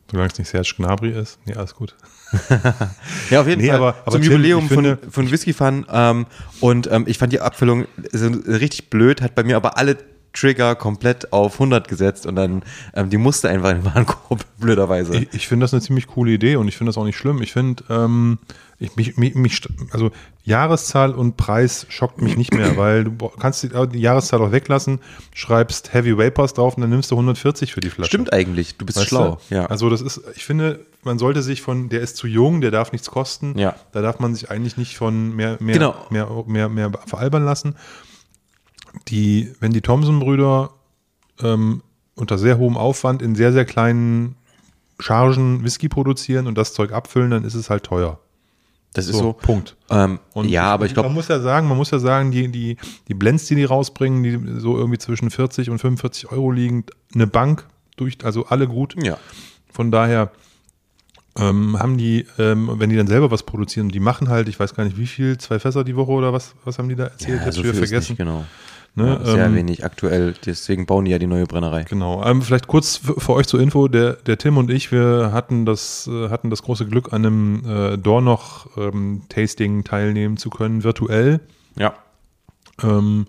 Solange es nicht Serge Gnabry ist. Nee, alles gut. Ja, auf jeden Nee, Fall. aber- aber zum Tim, Jubiläum finde- von, von Whisky Fun. Ähm, und ähm, ich fand die Abfüllung so richtig blöd, hat bei mir aber alle Trigger komplett auf 100 gesetzt und dann, ähm, die musste einfach in den Warenkorb, blöderweise. Ich, ich finde das eine ziemlich coole Idee und ich finde das auch nicht schlimm. Ich finde, ähm, ich, mich, mich, also Jahreszahl und Preis schockt mich nicht mehr, weil du kannst die, die Jahreszahl auch weglassen, schreibst Heavy Vapors drauf und dann nimmst du 140 für die Flasche. Stimmt eigentlich, du bist Weißt schlau. Du? Ja. Also das ist, ich finde, man sollte sich von, der ist zu jung, der darf nichts kosten. Ja. Da darf man sich eigentlich nicht von mehr, mehr, Genau. mehr, mehr, mehr veralbern lassen. Die, wenn die Thompson-Brüder ähm, unter sehr hohem Aufwand in sehr, sehr kleinen Chargen Whisky produzieren und das Zeug abfüllen, dann ist es halt teuer. das ist So, so. Punkt. Ähm, Und ja, aber ich Man glaube, muss ja sagen, man muss ja sagen, die, die, die Blends, die die rausbringen, die so irgendwie zwischen 40 und 45 Euro liegen, eine Bank durch, also alle gut. ja. Von daher ähm, haben die, ähm, wenn die dann selber was produzieren, die machen halt, ich weiß gar nicht wie viel, zwei Fässer die Woche oder was, was haben die da erzählt? ja, Jetzt so viel ist vergessen. nicht, genau. Ne, Ja, sehr ähm, wenig aktuell, deswegen bauen die ja die neue Brennerei. Genau. Ähm, vielleicht kurz für, euch zur Info: der, der Tim und ich, wir hatten das, äh, hatten das große Glück, an einem äh, Dornoch-Tasting teilnehmen zu können, virtuell. Ja. ähm,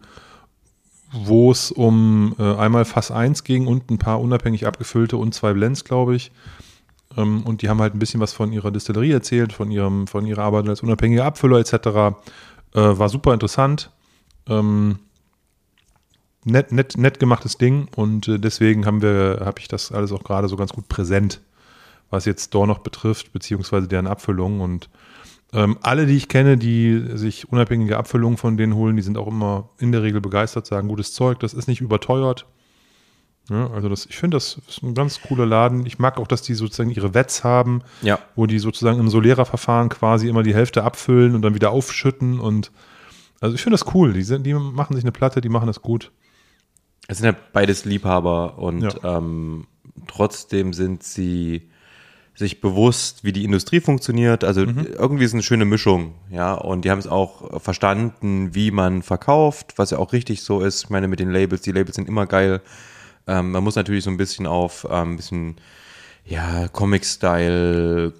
wo es um äh, einmal Fass 1 ging und ein paar unabhängig abgefüllte und zwei Blends, glaube ich. Ähm, und die haben halt ein bisschen was von ihrer Distillerie erzählt, von, ihrem, von ihrer Arbeit als unabhängiger Abfüller etc. Äh, war super interessant. Ähm, nett, nett, nett gemachtes Ding und äh, deswegen haben wir, habe ich das alles auch gerade so ganz gut präsent, was jetzt Dornoch betrifft, beziehungsweise deren Abfüllung. Und ähm, alle, die ich kenne, die sich unabhängige Abfüllungen von denen holen, die sind auch immer in der Regel begeistert, sagen, gutes Zeug, das ist nicht überteuert. Ja, also das, ich finde, das ist ein ganz cooler Laden. Ich mag auch, dass die sozusagen ihre Wets haben, Ja. wo die sozusagen im Solera-Verfahren quasi immer die Hälfte abfüllen und dann wieder aufschütten. Und also ich finde das cool. Die, sind, die machen sich eine Platte, die machen das gut. Es sind ja beides Liebhaber und Ja. ähm, trotzdem sind sie sich bewusst, wie die Industrie funktioniert. Also irgendwie ist es eine schöne Mischung, ja. Und die haben es auch verstanden, wie man verkauft, was ja auch richtig so ist. Ich meine, mit den Labels, die Labels sind immer geil. Ähm, man muss natürlich so ein bisschen auf ähm, ein bisschen ja Comic-Style,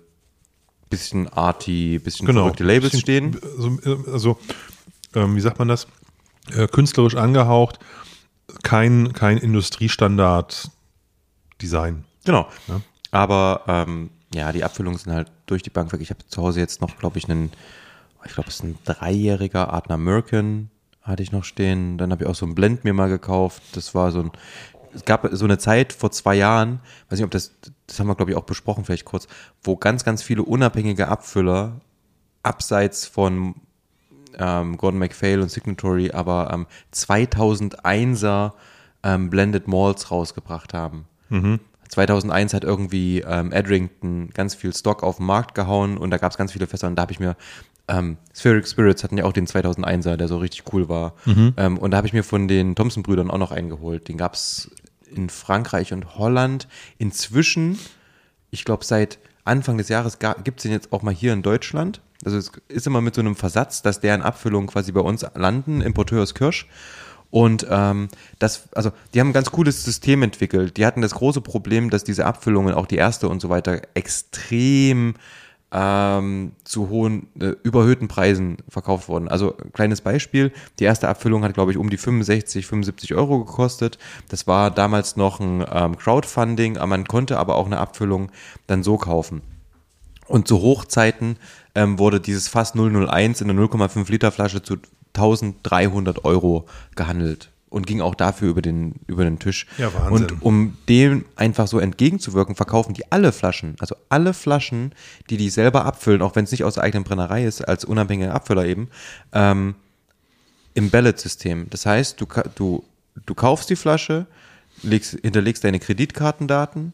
bisschen arty, bisschen verrückte Labels Bisschen- stehen. Also, also ähm, wie sagt man das? Äh, künstlerisch angehaucht, kein, kein Industriestandard-Design. Genau. Ja. Aber ähm, ja, die Abfüllungen sind halt durch die Bank weg. Ich habe zu Hause jetzt noch, glaube ich, einen, ich glaube, es ist ein dreijähriger Adner Merkin, hatte ich noch stehen. Dann habe ich auch so ein Blend mir mal gekauft. Das war so ein, es gab so eine Zeit vor zwei Jahren, weiß nicht, ob das, das haben wir, glaube ich, auch besprochen, vielleicht kurz, wo ganz, ganz viele unabhängige Abfüller abseits von ähm, Gordon MacPhail und Signatory, aber ähm, 2001er ähm, Blended Malls rausgebracht haben. 2001 hat irgendwie ähm, Edrington ganz viel Stock auf den Markt gehauen und da gab es ganz viele Fässer und da habe ich mir ähm, Spheric Spirits hatten ja auch den 2001er, der so richtig cool war. Ähm, und da habe ich mir von den Thompson-Brüdern auch noch eingeholt. Den gab es in Frankreich und Holland. Inzwischen, ich glaube, seit Anfang des Jahres gibt es den jetzt auch mal hier in Deutschland. Also es ist immer mit so einem Versatz, dass deren Abfüllungen quasi bei uns landen, Importeur ist Kirsch. Und ähm, das, also die haben ein ganz cooles System entwickelt. Die hatten das große Problem, dass diese Abfüllungen, auch die erste und so weiter, extrem ähm, zu hohen, äh, überhöhten Preisen verkauft wurden. Also kleines Beispiel, die erste Abfüllung hat, glaube ich, um die 65, 75 Euro gekostet. Das war damals noch ein ähm, Crowdfunding, man konnte aber auch eine Abfüllung dann so kaufen. Und zu Hochzeiten ähm, wurde dieses Fass 001 in einer 0,5 Liter Flasche zu 1300 Euro gehandelt und ging auch dafür über den, über den Tisch. Ja, Wahnsinn. Und um dem einfach so entgegenzuwirken, verkaufen die alle Flaschen, also alle Flaschen, die die selber abfüllen, auch wenn es nicht aus der eigenen Brennerei ist, als unabhängiger Abfüller eben, ähm, im Ballet-System. Das heißt, du, du, du kaufst die Flasche, legst, hinterlegst deine Kreditkartendaten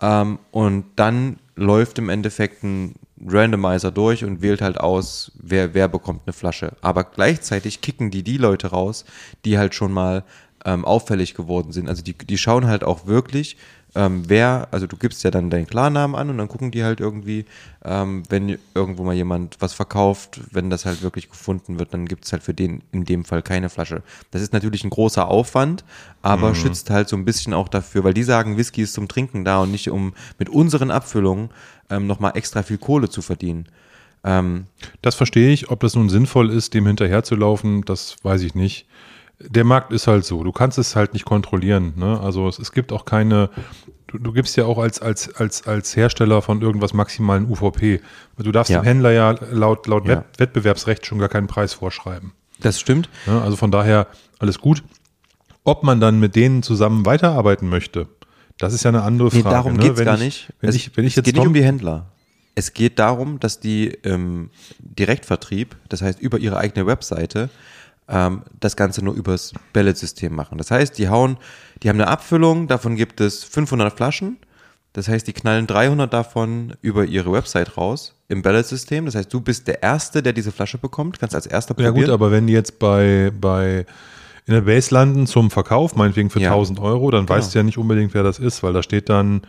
ähm, und dann läuft im Endeffekt ein Randomizer durch und wählt halt aus, wer, wer bekommt eine Flasche. Aber gleichzeitig kicken die die Leute raus, die halt schon mal ähm, auffällig geworden sind. Also die, die schauen halt auch wirklich, ähm, wer, also du gibst ja dann deinen Klarnamen an und dann gucken die halt irgendwie, ähm, wenn irgendwo mal jemand was verkauft, wenn das halt wirklich gefunden wird, dann gibt es halt für den in dem Fall keine Flasche. Das ist natürlich ein großer Aufwand, aber schützt halt so ein bisschen auch dafür, weil die sagen, Whisky ist zum Trinken da und nicht um mit unseren Abfüllungen ähm, nochmal extra viel Kohle zu verdienen. Ähm, Das verstehe ich. Ob das nun sinnvoll ist, dem hinterherzulaufen, das weiß ich nicht. Der Markt ist halt so. Du kannst es halt nicht kontrollieren. Ne? Also es, es gibt auch keine. Du, du gibst ja auch als, als, als, als Hersteller von irgendwas maximalen UVP. Du darfst Ja. dem Händler ja laut, laut Ja. Wett, Wettbewerbsrecht schon gar keinen Preis vorschreiben. das stimmt. Ne? Also von daher alles gut. Ob man dann mit denen zusammen weiterarbeiten möchte, das ist ja eine andere Nee, Frage. darum ne? geht's Wenn gar ich, nicht. Wenn es, ich, wenn ich es jetzt geht nicht um die Händler. Es geht darum, dass die im Direktvertrieb, das heißt über ihre eigene Webseite, ähm, das Ganze nur übers Ballet-System machen. Das heißt, die hauen, die haben eine Abfüllung, davon gibt es 500 Flaschen. Das heißt, die knallen 300 davon über ihre Website raus im Ballet-System. Das heißt, du bist der Erste, der diese Flasche bekommt, kannst als Erster Ja probieren. gut, aber wenn die jetzt bei, bei in der Base landen zum Verkauf, meinetwegen für Ja. 1000 Euro, dann Genau. weißt du ja nicht unbedingt, wer das ist, weil da steht dann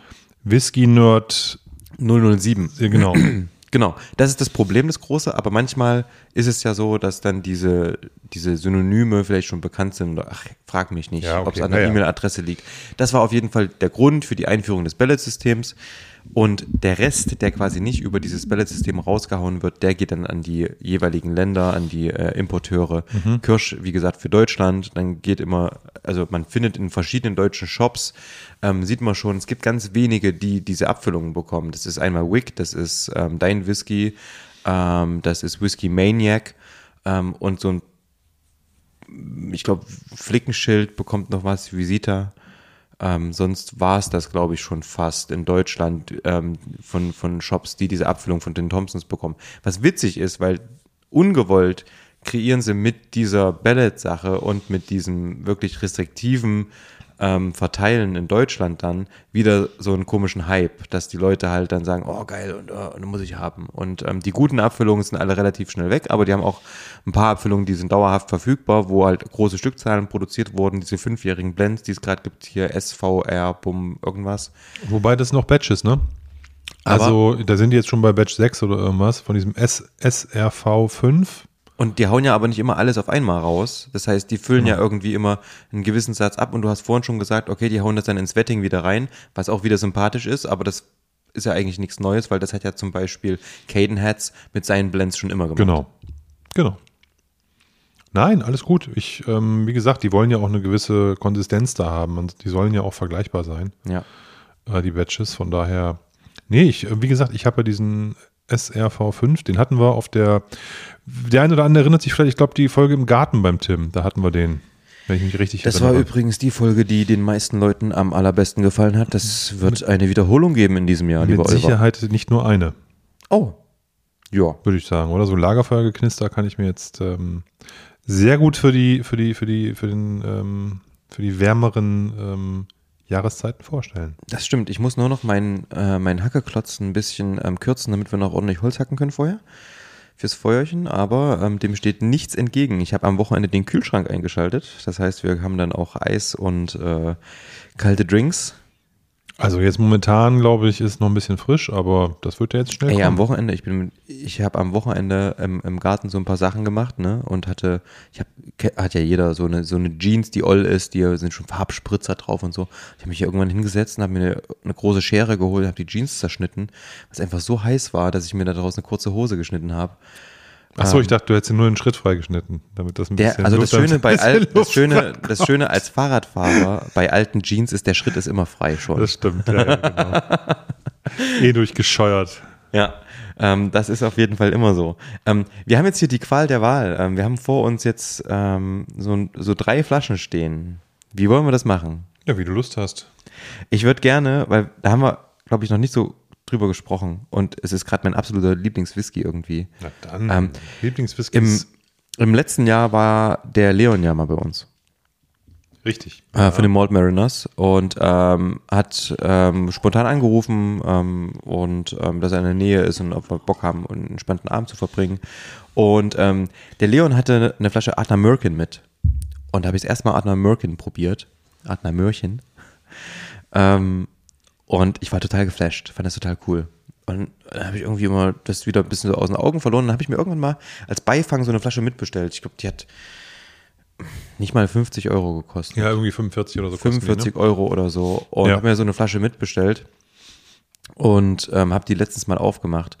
Whisky Nerd, 007. äh, genau. Genau, das ist das Problem, das große, aber manchmal ist es ja so, dass dann diese, diese Synonyme vielleicht schon bekannt sind. Oder, ach, frag mich nicht, Ja, okay, ob es an der naja. E-Mail-Adresse liegt. Das war auf jeden Fall der Grund für die Einführung des Ballet-Systems. Und der Rest, der quasi nicht über dieses Ballet-System rausgehauen wird, der geht dann an die jeweiligen Länder, an die äh, Importeure. Mhm. Kirsch, wie gesagt, für Deutschland. Dann geht immer, also man findet in verschiedenen deutschen Shops, ähm, sieht man schon, es gibt ganz wenige, die diese Abfüllungen bekommen. Das ist einmal Wick, das ist ähm, Dein Whisky, ähm, das ist Whisky Maniac ähm, und so ein, ich glaube, Flickenschild bekommt noch was, Visita. Ähm, sonst war es das, glaube ich, schon fast in Deutschland ähm, von, von Shops, die diese Abfüllung von den Thompsons bekommen. Was witzig ist, weil ungewollt kreieren sie mit dieser Ballot-Sache und mit diesem wirklich restriktiven ähm, Verteilen in Deutschland dann wieder so einen komischen Hype, dass die Leute halt dann sagen, oh geil, und, und muss ich haben. Und ähm, die guten Abfüllungen sind alle relativ schnell weg, aber die haben auch ein paar Abfüllungen, die sind dauerhaft verfügbar, wo halt große Stückzahlen produziert wurden, diese fünfjährigen Blends, die es gerade gibt, hier SVR, Bum, irgendwas. Wobei das noch Batches, ne? Also, da sind die jetzt schon bei Batch 6 oder irgendwas, von diesem SRV 5. Und die hauen ja aber nicht immer alles auf einmal raus. Das heißt, die füllen ja irgendwie immer einen gewissen Satz ab und du hast vorhin schon gesagt, okay, die hauen das dann ins Wetting wieder rein, was auch wieder sympathisch ist, aber das ist ja eigentlich nichts Neues, weil das hat ja zum Beispiel Caden Hats mit seinen Blends schon immer gemacht. Genau. Genau. Nein, alles gut. Ich, ähm, wie gesagt, die wollen ja auch eine gewisse Konsistenz da haben und die sollen ja auch vergleichbar sein, Ja. äh, die Batches. Von daher, nee, ich, äh, wie gesagt, ich habe ja diesen SRV5, den hatten wir auf der, der eine oder andere erinnert sich vielleicht, ich glaube, die Folge im Garten beim Tim, da hatten wir den, wenn ich mich richtig Das war erinnere. übrigens die Folge, die den meisten Leuten am allerbesten gefallen hat. Das wird eine Wiederholung geben in diesem Jahr, Mit Oliver. Sicherheit nicht nur eine. Oh. Ja. würde ich sagen, oder? So Lagerfeuergeknister kann ich mir jetzt ähm, sehr gut für die, für die, für die, für den, ähm, für die wärmeren ähm, Jahreszeiten vorstellen. Das stimmt. Ich muss nur noch meinen äh, meinen Hackeklotz ein bisschen ähm, kürzen, damit wir noch ordentlich Holz hacken können vorher. Fürs Feuerchen, aber ähm, dem steht nichts entgegen. Ich habe am Wochenende den Kühlschrank eingeschaltet. Das heißt, wir haben dann auch Eis und äh, kalte Drinks. Also jetzt momentan, glaube ich, ist noch ein bisschen frisch, aber das wird ja jetzt schnell Ey, am kommen. Wochenende, ich bin, ich habe am Wochenende im, im Garten so ein paar Sachen gemacht, ne? Und hatte, ich habe, hat ja jeder so eine so eine Jeans, die oll ist, die sind schon Farbspritzer drauf und so. Ich habe mich hier irgendwann hingesetzt und habe mir eine, eine große Schere geholt, habe die Jeans zerschnitten, was einfach so heiß war, dass ich mir da draus eine kurze Hose geschnitten habe. Achso, ich dachte, du hättest nur einen Schritt freigeschnitten, damit das ein Der, bisschen also das Schöne bei al, das Schöne, das Schöne als Fahrradfahrer bei alten Jeans ist, der Schritt ist immer frei schon. Das stimmt, ja, ja, genau. eh durchgescheuert. Ja, ähm, das ist auf jeden Fall immer so. Ähm, wir haben jetzt hier die Qual der Wahl. Ähm, wir haben vor uns jetzt ähm, so, so drei Flaschen stehen. Wie wollen wir das machen? Ja, wie du Lust hast. Ich würde gerne, weil da haben wir, glaube ich, noch nicht so drüber gesprochen und es ist gerade mein absoluter Lieblingswhisky irgendwie. Na dann, Ähm, Lieblingswhisky Im, Im letzten Jahr war der Leon ja mal bei uns. richtig. äh, von den Malt Mariners und ähm, hat ähm, spontan angerufen ähm, und ähm, dass er in der Nähe ist und ob wir Bock haben, einen entspannten Abend zu verbringen. Und ähm, der Leon hatte eine Flasche Adna Mürkin mit. Und da habe ich erstmal Adna Mürkin probiert. Adna Mörchen. Ähm, und ich war total geflasht, fand das total cool. Und dann habe ich irgendwie immer das wieder ein bisschen so aus den Augen verloren. Dann habe ich mir irgendwann mal als Beifang so eine Flasche mitbestellt. Ich glaube, die hat nicht mal 50 Euro gekostet. Ja, irgendwie 45 oder so. kosten die, 45 Euro oder so und Ja. habe mir so eine Flasche mitbestellt und ähm, habe die letztens mal aufgemacht.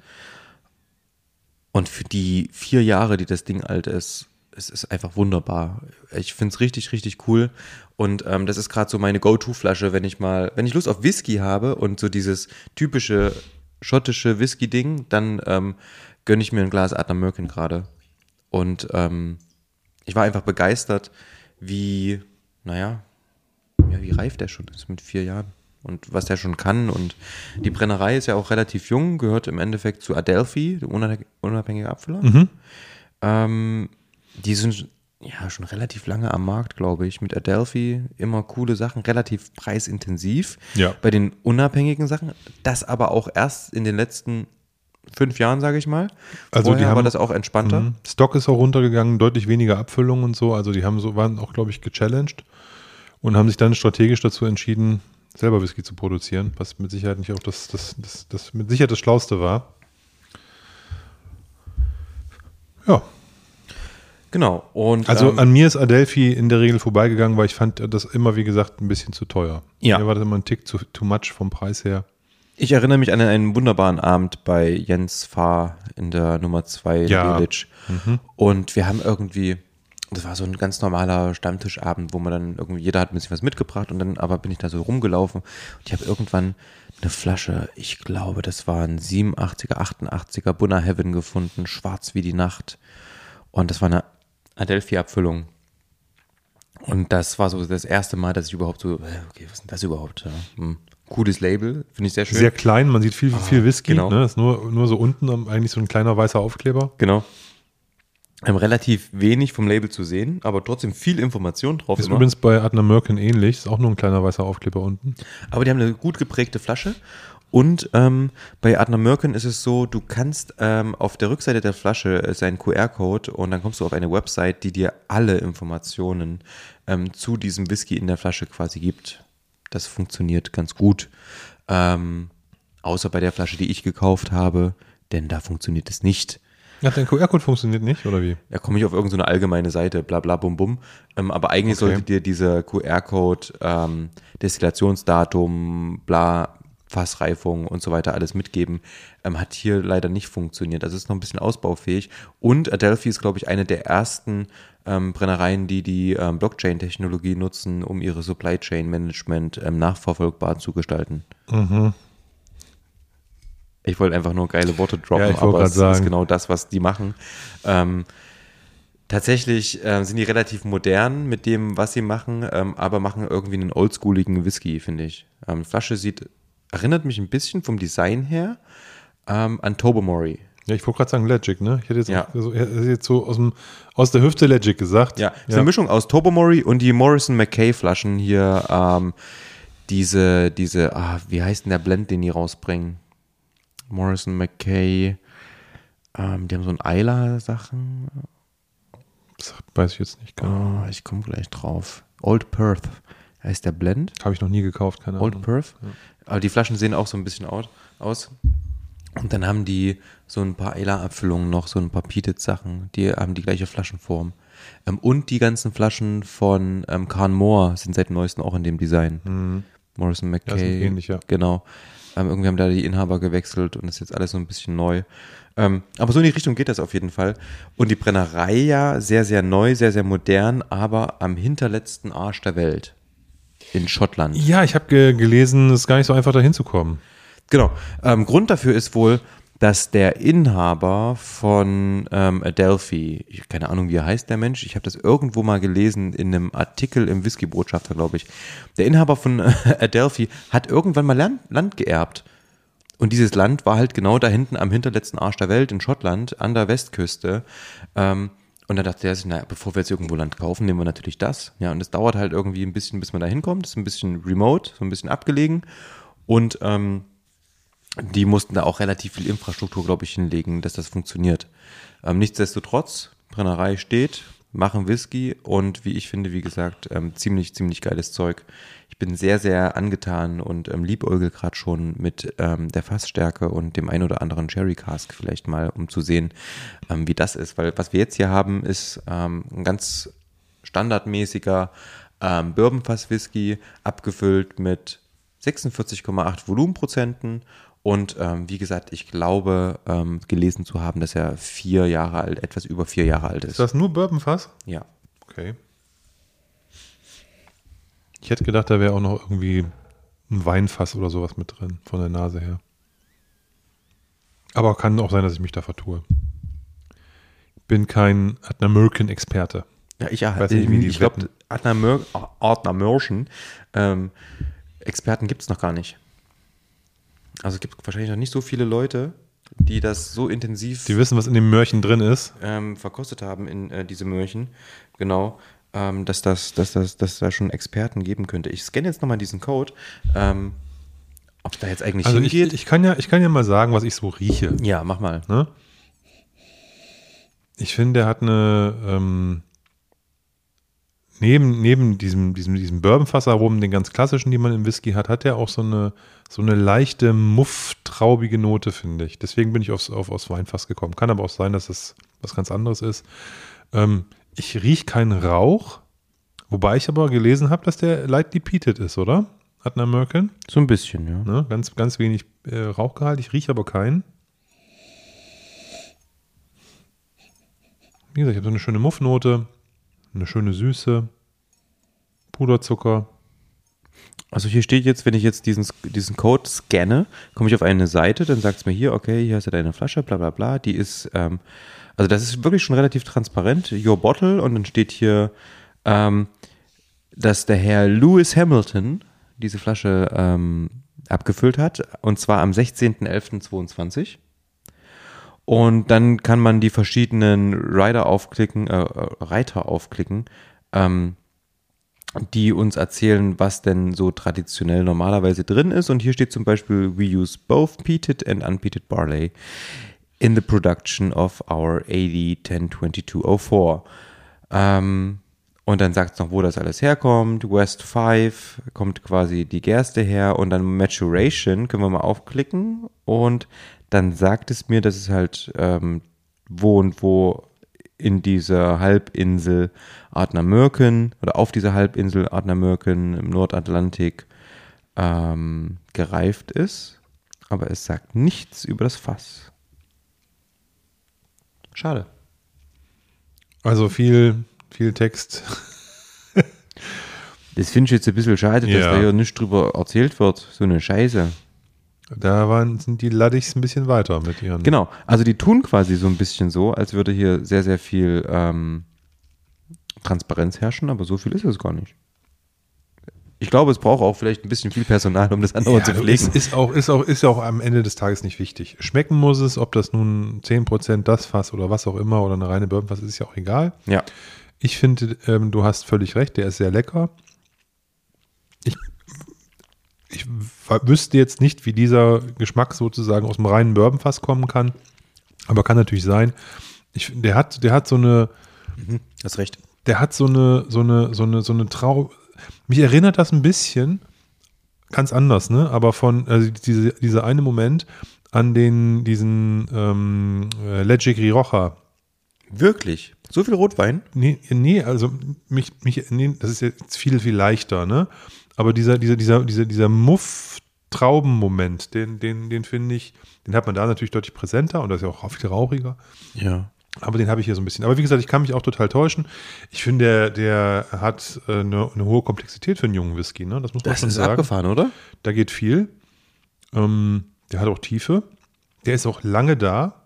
Und für die vier Jahre, die das Ding alt ist, es ist einfach wunderbar. Ich finde es richtig, richtig cool. Und ähm, das ist gerade so meine Go-To-Flasche, wenn ich mal, wenn ich Lust auf Whisky habe und so dieses typische schottische Whisky-Ding, dann ähm, gönne ich mir ein Glas Adler Merkin gerade. Und ähm, ich war einfach begeistert, wie, naja, ja, wie reif der schon ist mit vier Jahren und was der schon kann. Und die Brennerei ist ja auch relativ jung, gehört im Endeffekt zu Adelphi, unabhängiger Abfüller. Ähm, die sind ja schon relativ lange am Markt, glaube ich, mit Adelphi. Immer coole Sachen, relativ preisintensiv. Ja. Bei den unabhängigen Sachen, das aber auch erst in den letzten fünf Jahren, sage ich mal. Also die Vorher war haben- das auch entspannter. Mhm. Stock ist auch runtergegangen, deutlich weniger Abfüllung und so. Also die haben so, waren auch, glaube ich, gechallenged und haben sich dann strategisch dazu entschieden, selber Whisky zu produzieren, was mit Sicherheit nicht auch das, das, das, das mit Sicherheit das Schlauste war. Ja, Genau. Und, also ähm, an mir ist Adelphi in der Regel vorbeigegangen, weil ich fand das immer, wie gesagt, ein bisschen zu teuer. Ja. Mir war das immer ein Tick zu too much vom Preis her. Ich erinnere mich an einen wunderbaren Abend bei Jens Fahr in der Nummer 2 Ja. Village. Und wir haben irgendwie, das war so ein ganz normaler Stammtischabend, wo man dann irgendwie, jeder hat ein bisschen was mitgebracht und dann aber bin ich da so rumgelaufen und ich habe irgendwann eine Flasche, ich glaube, das war ein 87er, 88er Bunner Heaven gefunden, schwarz wie die Nacht. Und das war eine Adelphi-Abfüllung. Und das war so das erste Mal, dass ich überhaupt so, okay, was ist denn das überhaupt? Ja, hm. Cooles Label, finde ich sehr schön. Sehr klein, man sieht viel, viel Whisky. genau. Ne? Ist nur, nur so unten eigentlich so ein kleiner weißer Aufkleber. Genau. Ähm, relativ wenig vom Label zu sehen, aber trotzdem viel Information drauf. Ist immer. übrigens bei Adna Merkin ähnlich. Ist auch nur ein kleiner weißer Aufkleber unten. Aber die haben eine gut geprägte Flasche. Und ähm, bei Adner Merkin ist es so, du kannst ähm, auf der Rückseite der Flasche ist ein QR-Code und dann kommst du auf eine Website, die dir alle Informationen ähm, zu diesem Whisky in der Flasche quasi gibt. Das funktioniert ganz gut. Ähm, außer bei der Flasche, die ich gekauft habe, denn da funktioniert es nicht. Ja, dein QR-Code funktioniert nicht, oder wie? Da komme ich auf irgendeine allgemeine Seite, bla bla bum bum. Ähm, aber eigentlich Okay. sollte dir dieser QR-Code, ähm, Destillationsdatum, bla, Fassreifung und so weiter alles mitgeben. Ähm, hat hier leider nicht funktioniert. Also ist noch ein bisschen ausbaufähig. Und Adelphi ist, glaube ich, eine der ersten ähm, Brennereien, die die ähm, Blockchain-Technologie nutzen, um ihre Supply Chain Management ähm, nachverfolgbar zu gestalten. Ich wollte einfach nur geile Worte droppen, Ja, aber es ist sagen. genau das, was die machen. Ähm, tatsächlich äh, sind die relativ modern mit dem, was sie machen, ähm, aber machen irgendwie einen oldschooligen Whisky, finde ich. Ähm, Flasche sieht, erinnert mich ein bisschen vom Design her ähm, an Tobermory. Ja, ich wollte gerade sagen Legic, ne? Ich hätte jetzt, Ja. so, hätte jetzt so aus, dem, aus der Hüfte Legic gesagt. Ja, ist eine Mischung aus Tobermory und die Morrison McKay Flaschen hier, ähm, diese, diese, ah, wie heißt denn der Blend, den die rausbringen? Morrison McKay, ähm, die haben so ein Eiler-Sachen. Das weiß ich jetzt nicht genau. Oh, ich komme gleich drauf. Old Perth heißt der Blend. Habe ich noch nie gekauft, keine Old Ahnung. Perth. Aber die Flaschen sehen auch so ein bisschen aus. Und dann haben die so ein paar Eiler-Abfüllungen noch, so ein paar Peated-Sachen. Die haben die gleiche Flaschenform. Ähm, und die ganzen Flaschen von ähm, Carn Moore sind seit neuestem auch in dem Design. Morrison Mhm. Ja, McKay. sind ähnlich, ja. Genau. Ähm, irgendwie haben da die Inhaber gewechselt und ist jetzt alles so ein bisschen neu. Ähm, aber so in die Richtung geht das auf jeden Fall. Und die Brennerei ja sehr, sehr neu, sehr, sehr modern, aber am hinterletzten Arsch der Welt. In Schottland. Ja, ich habe ge gelesen, es ist gar nicht so einfach, da hinzukommen. Genau. Ähm, Grund dafür ist wohl, dass der Inhaber von ähm, Adelphi, ich, keine Ahnung, wie er heißt, der Mensch, ich habe das irgendwo mal gelesen in einem Artikel im Whisky-Botschafter, glaube ich. Der Inhaber von äh, Adelphi hat irgendwann mal Land, Land geerbt. Und dieses Land war halt genau da hinten am hinterletzten Arsch der Welt in Schottland, an der Westküste. Ähm, und dann dachte er sich, naja, bevor wir jetzt irgendwo Land kaufen, nehmen wir natürlich das. Ja, und es dauert halt irgendwie ein bisschen, bis man da hinkommt. ist ein bisschen remote, so ein bisschen abgelegen. Und ähm, die mussten da auch relativ viel Infrastruktur, glaube ich, hinlegen, dass das funktioniert. Ähm, nichtsdestotrotz, Brennerei steht, machen Whisky und wie ich finde, wie gesagt, ähm, ziemlich, ziemlich geiles Zeug. Ich bin sehr, sehr angetan und ähm, liebäugel gerade schon mit ähm, der Fassstärke und dem ein oder anderen Sherry Cask vielleicht mal, um zu sehen, ähm, wie das ist. Weil was wir jetzt hier haben, ist ähm, ein ganz standardmäßiger ähm, Bourbonfass-Whisky, abgefüllt mit 46,8 Volumenprozenten. Und ähm, wie gesagt, ich glaube, ähm, gelesen zu haben, dass er vier Jahre alt, etwas über vier Jahre alt Ist ist. das nur Bourbonfass? Ja. Okay. Ich hätte gedacht, da wäre auch noch irgendwie ein Weinfass oder sowas mit drin, von der Nase her. Aber kann auch sein, dass ich mich da vertue. Bin kein Adna-Merkin-Experte. Ja, ich, Weiß nicht, wie die ich glaube. Adna, Adna Mörschen ähm, Experten gibt es noch gar nicht. Also es gibt wahrscheinlich noch nicht so viele Leute, die das so intensiv Die wissen, was in dem Mörchen drin ist. ähm, verkostet haben in äh, diese Möhrchen, genau, ähm, dass das, dass das, dass da schon Experten geben könnte. Ich scanne jetzt nochmal diesen Code, ähm, ob da jetzt eigentlich Also ich, hingeht. ich, kann ja, ich kann ja mal sagen, was ich so rieche. ja, mach mal. Ne? Ich finde, der hat eine, ähm, neben, neben diesem, diesem, diesem Bourbonfassaromen, den ganz klassischen, die man im Whisky hat, hat er auch so eine, so eine leichte, mufftraubige Note, finde ich. Deswegen bin ich aufs, auf, aufs Weinfass gekommen. Kann aber auch sein, dass es was ganz anderes ist. Ähm, ich rieche keinen Rauch, wobei ich aber gelesen habe, dass der lightly peated ist, oder? Hat eine Merkin. So ein bisschen, ja. Ne? Ganz, ganz wenig äh, Rauchgehalt. Ich rieche aber keinen. Wie gesagt, ich habe so eine schöne Muffnote, eine schöne Süße, Puderzucker. Also hier steht jetzt, wenn ich jetzt diesen, diesen Code scanne, komme ich auf eine Seite, dann sagt es mir hier, okay, hier hast du deine Flasche, bla bla bla. Die ist, ähm, also das ist wirklich schon relativ transparent, your bottle, und dann steht hier, ähm, dass der Herr Lewis Hamilton diese Flasche ähm, abgefüllt hat, und zwar am 16.11.22. Und dann kann man die verschiedenen Rider aufklicken, äh, Reiter aufklicken, ähm, die uns erzählen, was denn so traditionell normalerweise drin ist. Und hier steht zum Beispiel, we use both peated and unpeated barley in the production of our AD 102204. Ähm, und dann sagt es noch, wo das alles herkommt. West 5 kommt quasi die Gerste her und dann Maturation können wir mal aufklicken und dann sagt es mir, dass es halt ähm, wo und wo in dieser Halbinsel Adnermürken oder auf dieser Halbinsel Adnermürken im Nordatlantik ähm, gereift ist. Aber es sagt nichts über das Fass. Schade. Also viel, viel Text. Das finde ich jetzt ein bisschen schade, dass Ja. da hier nicht drüber erzählt wird. So eine Scheiße. Da waren, sind die Laddichs ein bisschen weiter mit ihren. Genau, also die tun quasi so ein bisschen so, als würde hier sehr, sehr viel ähm, Transparenz herrschen, aber so viel ist es gar nicht. Ich glaube, es braucht auch vielleicht ein bisschen viel Personal, um das andere Ja, zu pflegen. ist, ist, auch, ist, auch, ist auch am Ende des Tages nicht wichtig. Schmecken muss es, ob das nun 10% das Fass oder was auch immer oder eine reine Bourbonfass ist, ist ja auch egal. Ja, Ich finde, ähm, du hast völlig recht, der ist sehr lecker. Ich, ich wüsste jetzt nicht, wie dieser Geschmack sozusagen aus dem reinen Bourbonfass kommen kann, aber kann natürlich sein. Ich, der, hat, der hat so eine, hast recht. der hat so eine, so eine, so eine, so eine Trau. Mich erinnert das ein bisschen, ganz anders, ne? Aber von, also diese, dieser eine Moment an den, diesen ähm, äh, Leche Rioja. Wirklich? So viel Rotwein? Nee, nee, also mich, mich, nee, das ist jetzt viel, viel leichter, ne? Aber dieser, dieser, dieser, dieser, dieser Muff-Trauben-Moment, den, den, den finde ich, den hat man da natürlich deutlich präsenter und das ist ja auch viel rauchiger. Ja. Aber den habe ich hier so ein bisschen. Aber wie gesagt, ich kann mich auch total täuschen. Ich finde, der, der hat äh, eine, eine hohe Komplexität für einen jungen Whisky, ne? Das muss man Das schon ist sagen. abgefahren, oder? Da geht viel. Ähm, der hat auch Tiefe. Der ist auch lange da.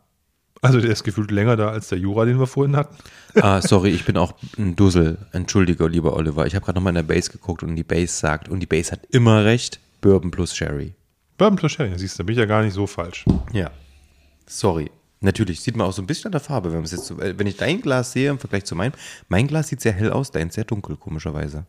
Also der ist gefühlt länger da als der Jura, den wir vorhin hatten. Ah, sorry, ich bin auch ein Dussel. Entschuldige, lieber Oliver. Ich habe gerade nochmal in der Base geguckt und die Base sagt, und die Base hat immer recht, Bourbon plus Sherry. Bourbon plus Sherry, siehst du, da bin ich ja gar nicht so falsch. Ja. Sorry. Natürlich, sieht man auch so ein bisschen an der Farbe, wenn, jetzt so, äh, wenn ich dein Glas sehe im Vergleich zu meinem. Mein Glas sieht sehr hell aus, dein sehr dunkel, komischerweise.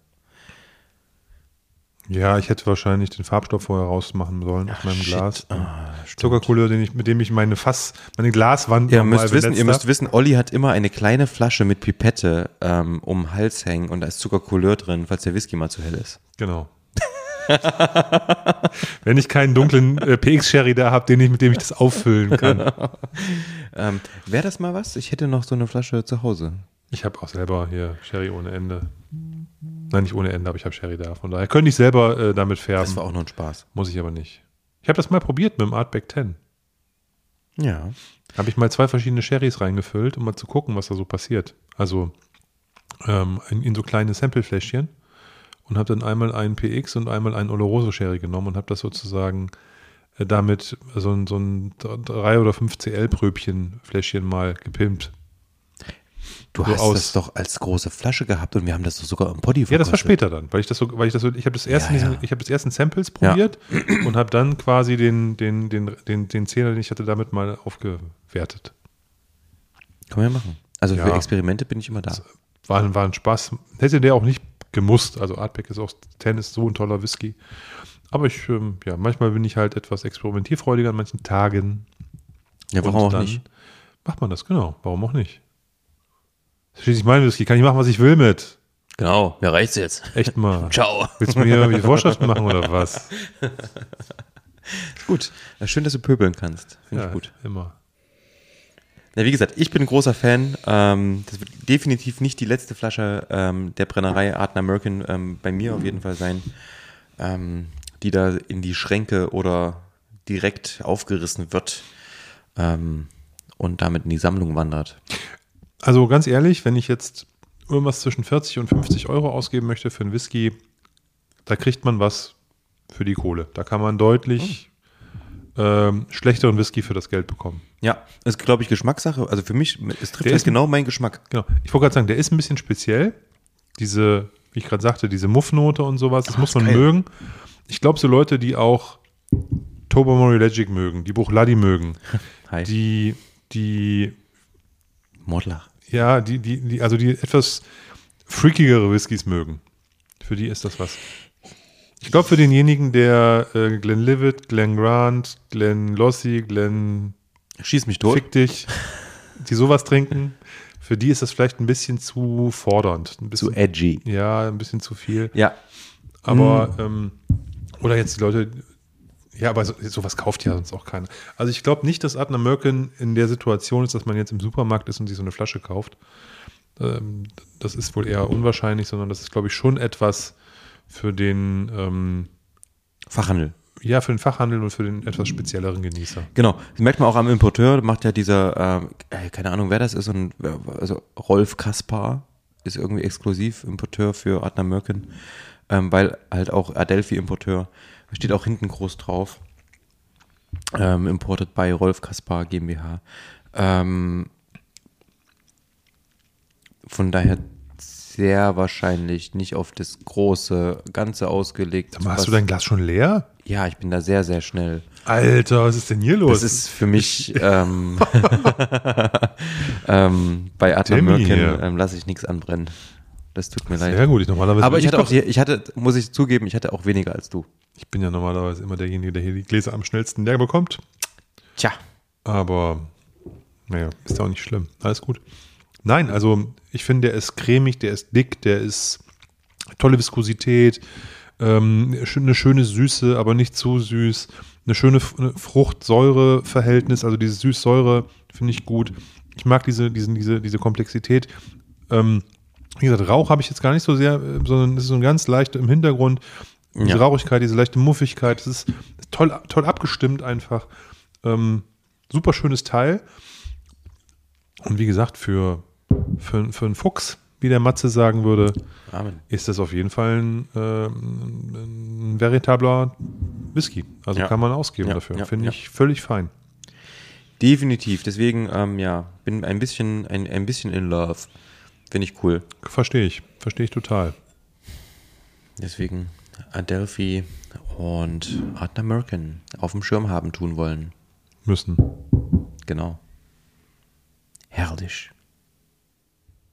Ja, ich hätte wahrscheinlich den Farbstoff vorher rausmachen sollen aus meinem shit. Glas. Ah. Zuckerkohle, ich, mit dem ich meine Fass, meine Glaswand Ihr müsst, wissen, ihr müsst wissen, Olli hat immer eine kleine Flasche mit Pipette ähm, um den Hals hängen und da ist Zuckercouleur drin, falls der Whisky mal zu hell ist. Genau. Wenn ich keinen dunklen äh, PX-Sherry da habe, den ich, mit dem ich das auffüllen kann. Ähm, Wäre das mal was? Ich hätte noch so eine Flasche zu Hause. Ich habe auch selber hier Sherry ohne Ende. Nein, nicht ohne Ende, aber ich habe Sherry da. Von daher könnte ich selber äh, damit Das färben. war auch noch ein Spaß. Muss ich aber nicht. Ich habe das mal probiert mit dem Artback 10. Ja. Habe ich mal zwei verschiedene Sherrys reingefüllt, um mal zu gucken, was da so passiert. Also ähm, in, in so kleine Samplefläschchen und habe dann einmal einen PX und einmal einen Oloroso Sherry genommen und habe das sozusagen äh, damit so ein, so ein 3 oder 5 CL-Pröbchen Fläschchen mal gepimpt. Du So hast aus- das doch als große Flasche gehabt und wir haben das doch sogar im Poddy Ja, das war verkostet. später dann, weil ich das so, weil ich das so, ich habe das erst, Ja, ja. ich habe das erst in Samples Ja. probiert und habe dann quasi den, den, den, den, den Zehner, den ich hatte, damit mal aufgewertet. Können wir machen. Also für Ja. Experimente bin ich immer da. War, ein- war ein Spaß. Hätte der auch nicht gemusst. Also Artback ist auch, Ten ist so ein toller Whisky. Aber ich, ähm, ja, manchmal bin ich halt etwas experimentierfreudiger an manchen Tagen. Ja, warum auch nicht? Macht man das, genau. Warum auch nicht? Schließlich mein Whisky, kann ich machen, was ich will mit. Genau, mir reicht's jetzt. Echt mal. Ciao. Willst du mir hier die Vorschriften machen oder was? Gut. Schön, dass du pöbeln kannst. Finde Ja, ich gut. immer. Ja, wie gesagt, ich bin ein großer Fan. Ähm, das wird definitiv nicht die letzte Flasche ähm, der Brennerei Art American ähm, bei mir auf jeden Fall sein, ähm, die da in die Schränke oder direkt aufgerissen wird ähm, und damit in die Sammlung wandert. Also ganz ehrlich, wenn ich jetzt irgendwas zwischen 40 und 50 Euro ausgeben möchte für einen Whisky, da kriegt man was für die Kohle. Da kann man deutlich ähm, schlechteren Whisky für das Geld bekommen. Ja, ist, glaube ich, Geschmackssache. Also für mich, es trifft Der ist- genau meinen Geschmack. Genau. Ich wollte gerade sagen, der ist ein bisschen speziell. Diese wie ich gerade sagte, diese Muffnote und sowas, das muss man geil. mögen. Ich glaube, so Leute, die auch Tobermory Legic mögen, die Bruchladi mögen, Hi. die, die, Mordlach. Ja, die, die, die, also die etwas freakigere Whiskys mögen. Für die ist das was. Ich glaube, für denjenigen, der äh, Glenn Livet, Glenn Grant, Glenn Lossi, Glenn Schieß mich tot. Fick dich, die sowas trinken, für die ist das vielleicht ein bisschen zu fordernd. Ein bisschen, Zu edgy. ja, ein bisschen zu viel. Ja. Aber, ähm, oder jetzt die Leute, ja, aber so, sowas kauft ja sonst auch keiner. Also ich glaube nicht, dass Adna Merkin in der Situation ist, dass man jetzt im Supermarkt ist und sich so eine Flasche kauft. Ähm, das ist wohl eher unwahrscheinlich, sondern das ist, glaube ich, schon etwas für den, ähm, Fachhandel. ja, für den Fachhandel und für den etwas spezielleren Genießer. Genau. Das merkt man auch am Importeur, macht ja dieser, ähm, äh, keine Ahnung, wer das ist, und, also Rolf Kaspar ist irgendwie exklusiv Importeur für Adna Merkin, ähm, weil halt auch Adelphi Importeur, steht auch hinten groß drauf. Ähm, imported by Rolf Kaspar GmbH. Ähm, von daher sehr wahrscheinlich nicht auf das große Ganze ausgelegt. Mal, hast du dein Glas schon leer? ja, ich bin da sehr, sehr schnell. Alter, was ist denn hier los? Das ist für mich ähm, ähm, bei Merkin hier. ähm, lasse ich nichts anbrennen. Das tut mir leid. Sehr gut, ich normalerweise Aber ich hatte auch, ich hatte, muss ich zugeben, ich hatte auch weniger als du. Ich bin ja normalerweise immer derjenige, der hier die Gläser am schnellsten leer bekommt. Tja. Aber naja, ist ja auch nicht schlimm. Alles gut. Nein, also ich finde, der ist cremig, der ist dick, der ist tolle Viskosität, ähm, eine schöne Süße, aber nicht zu süß. Eine schöne Frucht-Säure-Verhältnis, also diese Süß-Säure finde ich gut. Ich mag diese, diesen, diese, diese Komplexität. Ähm, wie gesagt, Rauch habe ich jetzt gar nicht so sehr, äh, sondern es ist so ein ganz leicht im Hintergrund. Diese Ja. Rauchigkeit, diese leichte Muffigkeit, das ist toll, toll abgestimmt einfach. Ähm, super schönes Teil. Und wie gesagt, für, für, für einen Fuchs, wie der Matze sagen würde, Amen. ist das auf jeden Fall ein, ähm, ein veritabler Whisky. Also Ja. kann man ausgeben Ja, dafür. ja, Finde ich völlig fein. Definitiv. Deswegen, ähm, ja, bin ein bisschen, ein, ein bisschen in love. Finde ich cool. Verstehe ich. Verstehe ich total. Deswegen Adelphi und Adler Merkin auf dem Schirm haben tun wollen. Müssen. Genau. Herrlich.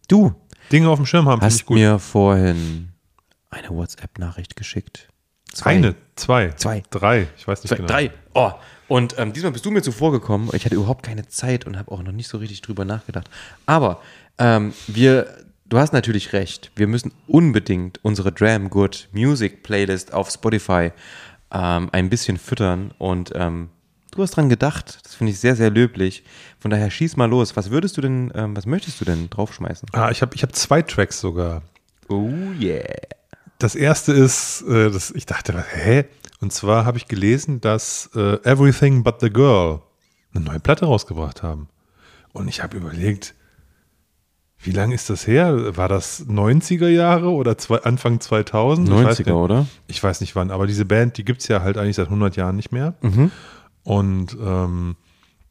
Du Dinge auf dem Schirm haben, hast mir vorhin eine WhatsApp-Nachricht geschickt. Eine, zwei, Zwei. drei. Ich weiß nicht Zwei, genau. Drei. Oh. Und ähm, diesmal bist du mir zuvor gekommen. Ich hatte überhaupt keine Zeit und habe auch noch nicht so richtig drüber nachgedacht. Aber ähm, wir, du hast natürlich recht. Wir müssen unbedingt unsere Dram Good Music Playlist auf Spotify ähm, ein bisschen füttern. Und ähm, du hast dran gedacht. Das finde ich sehr, sehr löblich. Von daher schieß mal los. Was würdest du denn, ähm, was möchtest du denn draufschmeißen? Ah, ich habe ich hab zwei Tracks sogar. Oh yeah. Das erste ist, äh, das, ich dachte, was, hä? Und zwar habe ich gelesen, dass äh, Everything But the Girl eine neue Platte rausgebracht haben. Und ich habe überlegt, wie lange ist das her? War das 90er Jahre oder zwei, Anfang 2000? Ich weiß 90er, nicht. oder? Ich weiß nicht wann, aber diese Band, die gibt es ja halt eigentlich seit 100 Jahren nicht mehr. Und ähm,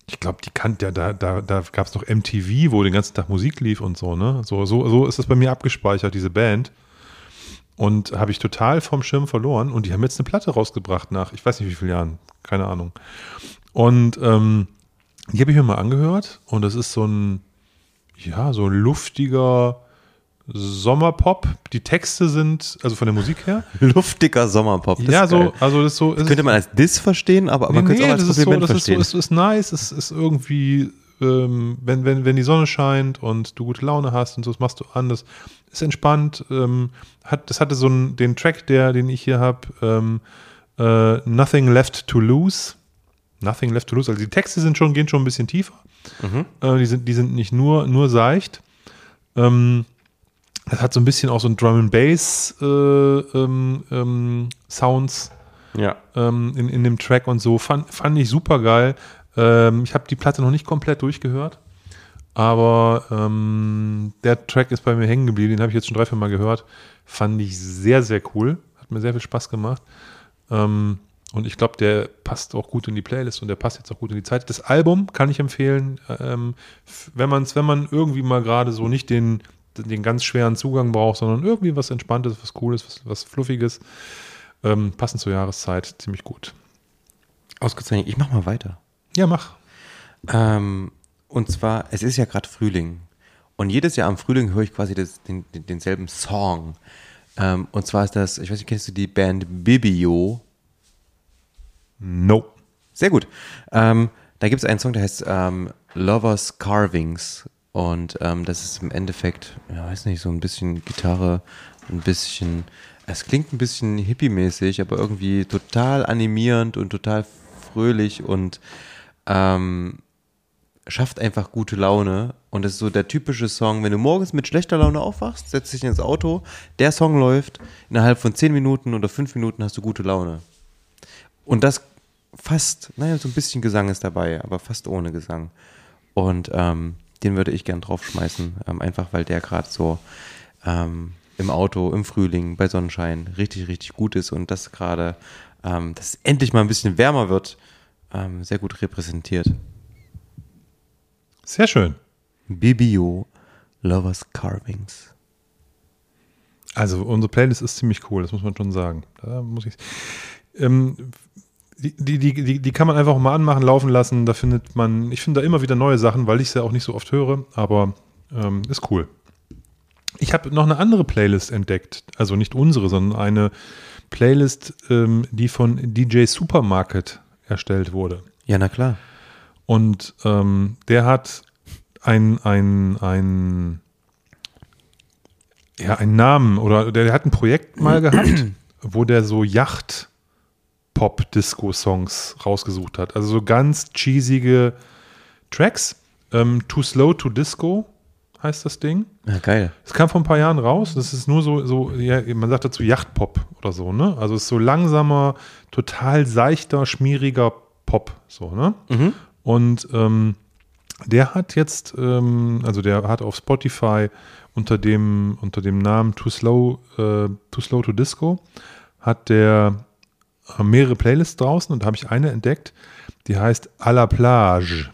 ich glaube, die kannte ja, da, da, da gab es noch MTV, wo den ganzen Tag Musik lief und so, ne? So, so, so ist das bei mir abgespeichert, diese Band. Und habe ich total vom Schirm verloren. Und die haben jetzt eine Platte rausgebracht nach, ich weiß nicht wie vielen Jahren, keine Ahnung. Und ähm, die habe ich mir mal angehört. Und das ist so ein, ja, so ein luftiger Sommerpop. Die Texte sind, also von der Musik her, Luftiger Sommerpop. Das ja, so, also das ist so. Könnte ist- man als Diss verstehen, aber man könnte es auch als das ist so, Kompliment das ist so, verstehen. es ist nice, es ist irgendwie, ähm, wenn, wenn, wenn die Sonne scheint und du gute Laune hast und so, das machst du an, das ist entspannt. Ähm, hat, das hatte so einen, den Track, der, den ich hier habe, ähm, äh, Nothing Left to Lose. Nothing Left to Lose. Also die Texte sind schon, gehen schon ein bisschen tiefer. Mhm. Äh, die, sind, die sind nicht nur, nur seicht. Ähm, das hat so ein bisschen auch so ein Drum and Bass äh, ähm, ähm, Sounds ja. ähm, in, in dem Track und so. Fand, fand ich super geil. Ähm, ich habe die Platte noch nicht komplett durchgehört, aber ähm, der Track ist bei mir hängen geblieben. Den habe ich jetzt schon drei, vier Mal gehört. Fand ich sehr, sehr cool. Hat mir sehr viel Spaß gemacht. Ähm, und ich glaube, der passt auch gut in die Playlist und der passt jetzt auch gut in die Zeit. Das Album kann ich empfehlen, ähm, wenn, man's, wenn man irgendwie mal gerade so nicht den den ganz schweren Zugang braucht, sondern irgendwie was Entspanntes, was Cooles, was, was Fluffiges. Ähm, passend zur Jahreszeit, ziemlich gut. Ausgezeichnet. Ich mach mal weiter. Ja, mach. Ähm, und zwar, es ist ja gerade Frühling. Und jedes Jahr am Frühling höre ich quasi das, den, den, denselben Song. Ähm, und zwar ist das, ich weiß nicht, kennst du die Band Bibio? No. Sehr gut. Ähm, da gibt es einen Song, der heißt ähm, Lovers Carvings. Und ähm, das ist im Endeffekt, ja, weiß nicht, so ein bisschen Gitarre, ein bisschen, es klingt ein bisschen hippie-mäßig, aber irgendwie total animierend und total fröhlich und ähm, schafft einfach gute Laune. Und das ist so der typische Song, wenn du morgens mit schlechter Laune aufwachst, setzt dich ins Auto, der Song läuft, innerhalb von 10 Minuten oder 5 Minuten hast du gute Laune. Und das fast, naja, so ein bisschen Gesang ist dabei, aber fast ohne Gesang. Und ähm, den würde ich gern draufschmeißen, ähm, einfach weil der gerade so ähm, im Auto, im Frühling, bei Sonnenschein richtig, richtig gut ist und das gerade, ähm, dass es endlich mal ein bisschen wärmer wird, ähm, sehr gut repräsentiert. Sehr schön. Bibio Lovers Carvings. Also unsere Playlist ist ziemlich cool, das muss man schon sagen. Da muss ich. Ähm, die, die, die, die kann man einfach mal anmachen, laufen lassen. Da findet man, ich finde da immer wieder neue Sachen, weil ich es ja auch nicht so oft höre, aber ähm, ist cool. Ich habe noch eine andere Playlist entdeckt, also nicht unsere, sondern eine Playlist, ähm, die von DJ Supermarket erstellt wurde. Ja, na klar. Und ähm, der hat ein, ein, ein, ja, einen Namen oder der, der hat ein Projekt mal gehabt, wo der so Yacht Pop-Disco-Songs rausgesucht hat. Also so ganz cheesige Tracks. Ähm, Too Slow to Disco heißt das Ding. Ja, geil. Es kam vor ein paar Jahren raus. Das ist nur so, so ja, man sagt dazu Yachtpop oder so, ne? Also es ist so langsamer, total seichter, schmieriger Pop, so, ne? Mhm. Und ähm, der hat jetzt, ähm, also der hat auf Spotify unter dem, unter dem Namen Too Slow, äh, Too Slow to Disco, hat der äh, mehrere Playlists draußen und da habe ich eine entdeckt, die heißt À la Plage.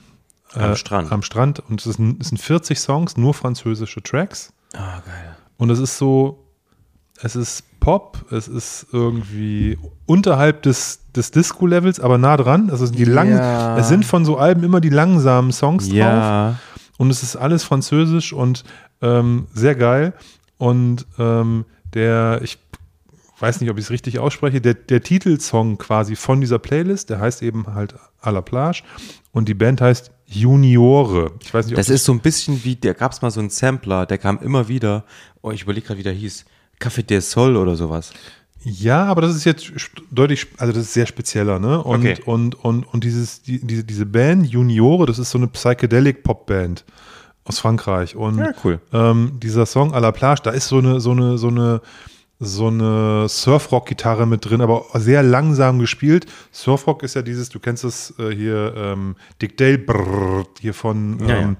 Am Äh, Strand. Am Strand. Und es sind, es sind 40 Songs, nur französische Tracks. Ah, geil. Und es ist so, es ist Pop, es ist irgendwie unterhalb des, des Disco-Levels, aber nah dran. Also es sind die langen, Ja. es sind von so Alben immer die langsamen Songs drauf. Ja. Und es ist alles französisch und ähm, sehr geil. Und ähm, der, ich weiß nicht, ob ich es richtig ausspreche, der, der Titelsong quasi von dieser Playlist, der heißt eben halt à la plage. Und die Band heißt Juniore. Ich weiß nicht, ob Das ist so ein bisschen wie, da gab es mal so einen Sampler, der kam immer wieder. Oh, ich überlege gerade, wie der hieß. Café del Sol oder sowas. Ja, aber das ist jetzt deutlich, also das ist sehr spezieller, ne? Und, Okay. und, und, und dieses, die, diese, diese Band, Juniore, das ist so eine Psychedelic-Pop-Band aus Frankreich. Und Ja, cool. ähm, dieser Song à la plage, da ist so eine, so eine, so eine, so eine Surfrock-Gitarre mit drin, aber sehr langsam gespielt. Surfrock ist ja dieses, du kennst es äh, hier, ähm, Dick Dale, brrr, hier von, Ja, ja.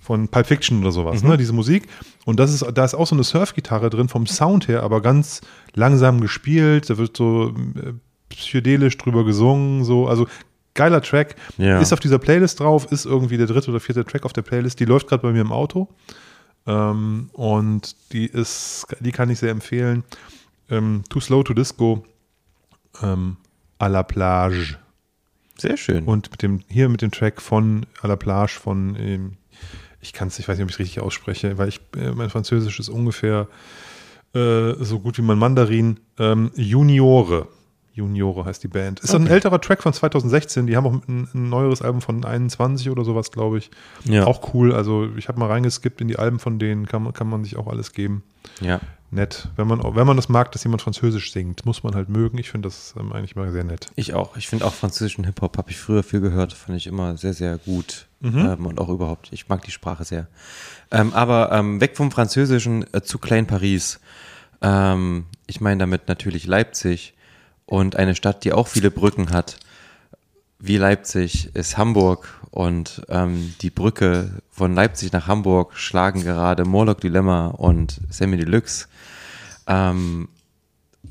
Von Pulp Fiction oder sowas, ne, diese Musik. Und das ist, da ist auch so eine Surfgitarre drin vom Sound her, aber ganz langsam gespielt. Da wird so äh, psychedelisch drüber gesungen, so, also geiler Track. Ja. Ist auf dieser Playlist drauf, ist irgendwie der dritte oder vierte Track auf der Playlist. Die läuft gerade bei mir im Auto. Ähm, und die ist, die kann ich sehr empfehlen. Ähm, Too Slow to Disco ähm, à la plage. Sehr schön. Und mit dem, hier mit dem Track von à la plage von, ähm, ich kann es, ich weiß nicht, ob ich es richtig ausspreche, weil ich, äh, mein Französisch ist ungefähr äh, so gut wie mein Mandarin. Ähm, Juniore. Juniore heißt die Band. Ist ein Okay. älterer Track von 2016. Die haben auch ein, ein neueres Album von 21 oder sowas, glaube ich. Ja. Auch cool. Also ich habe mal reingeskippt in die Alben von denen. Kann, man- kann man sich auch alles geben. ja. Nett. Wenn man, wenn man das mag, dass jemand Französisch singt, muss man halt mögen. Ich finde das ähm, eigentlich mal sehr nett. Ich auch. Ich finde auch französischen Hip-Hop habe ich früher viel gehört. Fand ich immer sehr, sehr gut. Mhm. Ähm, und auch überhaupt. Ich mag die Sprache sehr. Ähm, aber ähm, weg vom Französischen äh, zu Klein Paris. Ähm, ich meine damit natürlich Leipzig und eine Stadt, die auch viele Brücken hat. Wie Leipzig ist Hamburg und ähm, die Brücke von Leipzig nach Hamburg schlagen gerade Morlock Dilemma und Sammy Deluxe. Ähm,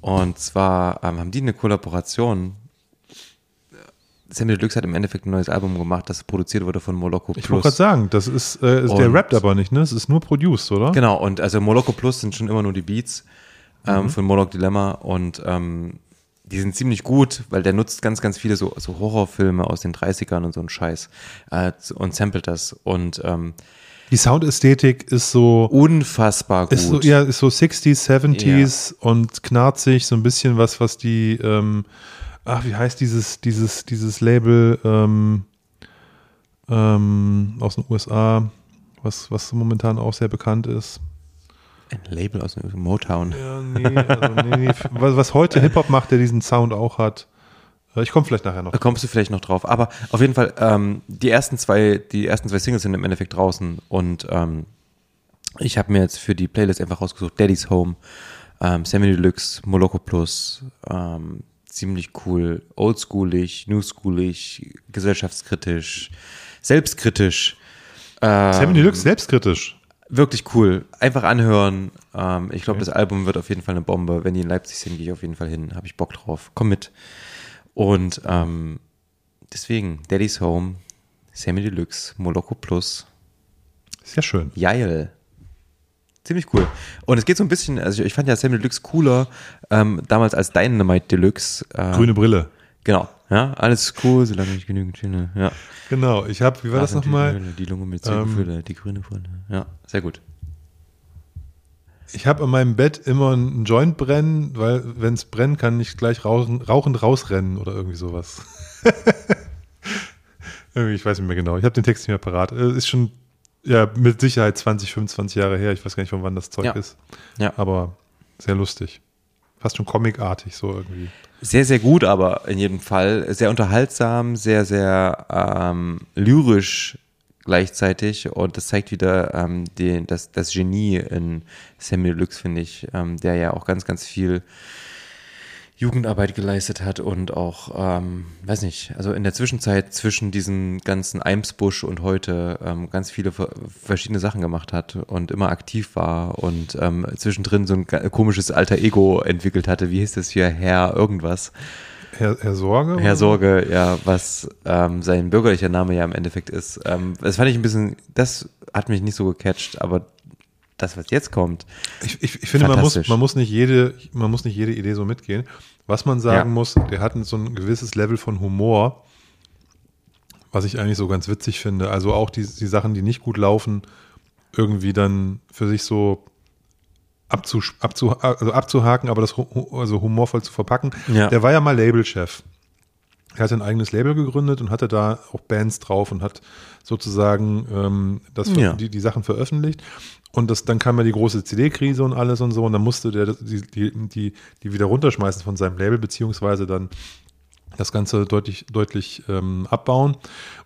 und zwar ähm, haben die eine Kollaboration Sammy Deluxe hat im Endeffekt ein neues Album gemacht, das produziert wurde von Moloko Plus. Ich wollte gerade sagen, das ist, äh, ist der rappt aber nicht, ne? Es ist nur produced, oder? Genau, und also Moloko Plus sind schon immer nur die Beats ähm, Mhm. von Moloch Dilemma und ähm, die sind ziemlich gut, weil der nutzt ganz, ganz viele so, so Horrorfilme aus den 30ern und so ein Scheiß äh, und samplet das und ähm, Die Soundästhetik ist so, unfassbar gut. ist so, ja, ist so 60s, 70s und knarzig, so ein bisschen was, was die, ähm, ach, wie heißt dieses, dieses, dieses Label ähm, ähm, aus den USA, was, was momentan auch sehr bekannt ist. Ein Label aus dem Motown. Ja, nee, also nee, nee. Was, heute Hip-Hop macht, der diesen Sound auch hat. Äh, Ich komme vielleicht nachher noch. Da kommst du vielleicht noch drauf. Aber auf jeden Fall, ähm, die ersten zwei, die ersten zwei Singles sind im Endeffekt draußen und ähm, ich habe mir jetzt für die Playlist einfach rausgesucht, Daddy's Home, ähm, Sammy Deluxe, Moloko Plus, ähm, ziemlich cool, oldschoolig, newschoolig, gesellschaftskritisch, selbstkritisch. Ähm, Sammy Deluxe selbstkritisch. Wirklich cool. Einfach anhören. Ähm, ich glaube, das Album wird auf jeden Fall eine Bombe. Wenn die in Leipzig sind, gehe ich auf jeden Fall hin. Habe ich Bock drauf. Komm mit. Und ähm, deswegen, Daddy's Home, Sammy Deluxe, Moloko Plus, Sehr schön. Jail. Ziemlich cool. Und es geht so ein bisschen, also ich, ich fand ja Sammy Deluxe cooler, ähm, damals als Dynamite Deluxe. Äh, Grüne Brille. Genau. Ja, alles cool, solange ich genügend Schiene. Ja. Genau. Ich habe, wie war das sind die nochmal? Höhle, Die Lunge mit Ähm, Zirkelfülle, die grüne Brille. Ja, sehr gut. Ich habe an meinem Bett immer einen Joint brennen, weil wenn es brennt, kann ich gleich rauchen, rauchend rausrennen oder irgendwie sowas. irgendwie, ich weiß nicht mehr genau. Ich habe den Text nicht mehr parat. Äh, Ist schon ja mit Sicherheit 20, 25 Jahre her. Ich weiß gar nicht, von wann das Zeug Ja. ist. Ja. Aber sehr lustig. Fast schon comicartig so irgendwie. Sehr, sehr gut, aber in jedem Fall. Sehr unterhaltsam, sehr, sehr ähm, lyrisch gleichzeitig. Und das zeigt wieder ähm, den, das, das Genie in Samuel Deluxe, finde ich, ähm, der ja auch ganz, ganz viel Jugendarbeit geleistet hat und auch, ähm, weiß nicht, also in der Zwischenzeit zwischen diesem ganzen Eimsbusch und heute ähm, ganz viele ver- verschiedene Sachen gemacht hat und immer aktiv war und ähm, zwischendrin so ein komisches alter Ego entwickelt hatte. Wie hieß das hier? Herr irgendwas. Herr, Herr Sorge? Herr Sorge, ja, was ähm, sein bürgerlicher Name ja im Endeffekt ist. Ähm, das fand ich ein bisschen, das hat mich nicht so gecatcht, aber das, was jetzt kommt, Ich, ich, ich finde, man muss, man, muss nicht jede, man muss nicht jede Idee so mitgehen. Was man sagen Ja. muss, der hat so ein gewisses Level von Humor, was ich eigentlich so ganz witzig finde. Also auch die, die Sachen, die nicht gut laufen, irgendwie dann für sich so abzu, abzu, also abzuhaken, aber das also humorvoll zu verpacken. Ja. Der war ja mal Labelchef. Er hatte ein eigenes Label gegründet und hatte da auch Bands drauf und hat sozusagen ähm, das, Ja. die, die Sachen veröffentlicht. Und das, dann kam ja die große CD-Krise und alles und so. Und dann musste der die, die, die, die wieder runterschmeißen von seinem Label, beziehungsweise dann das Ganze deutlich, deutlich ähm, abbauen.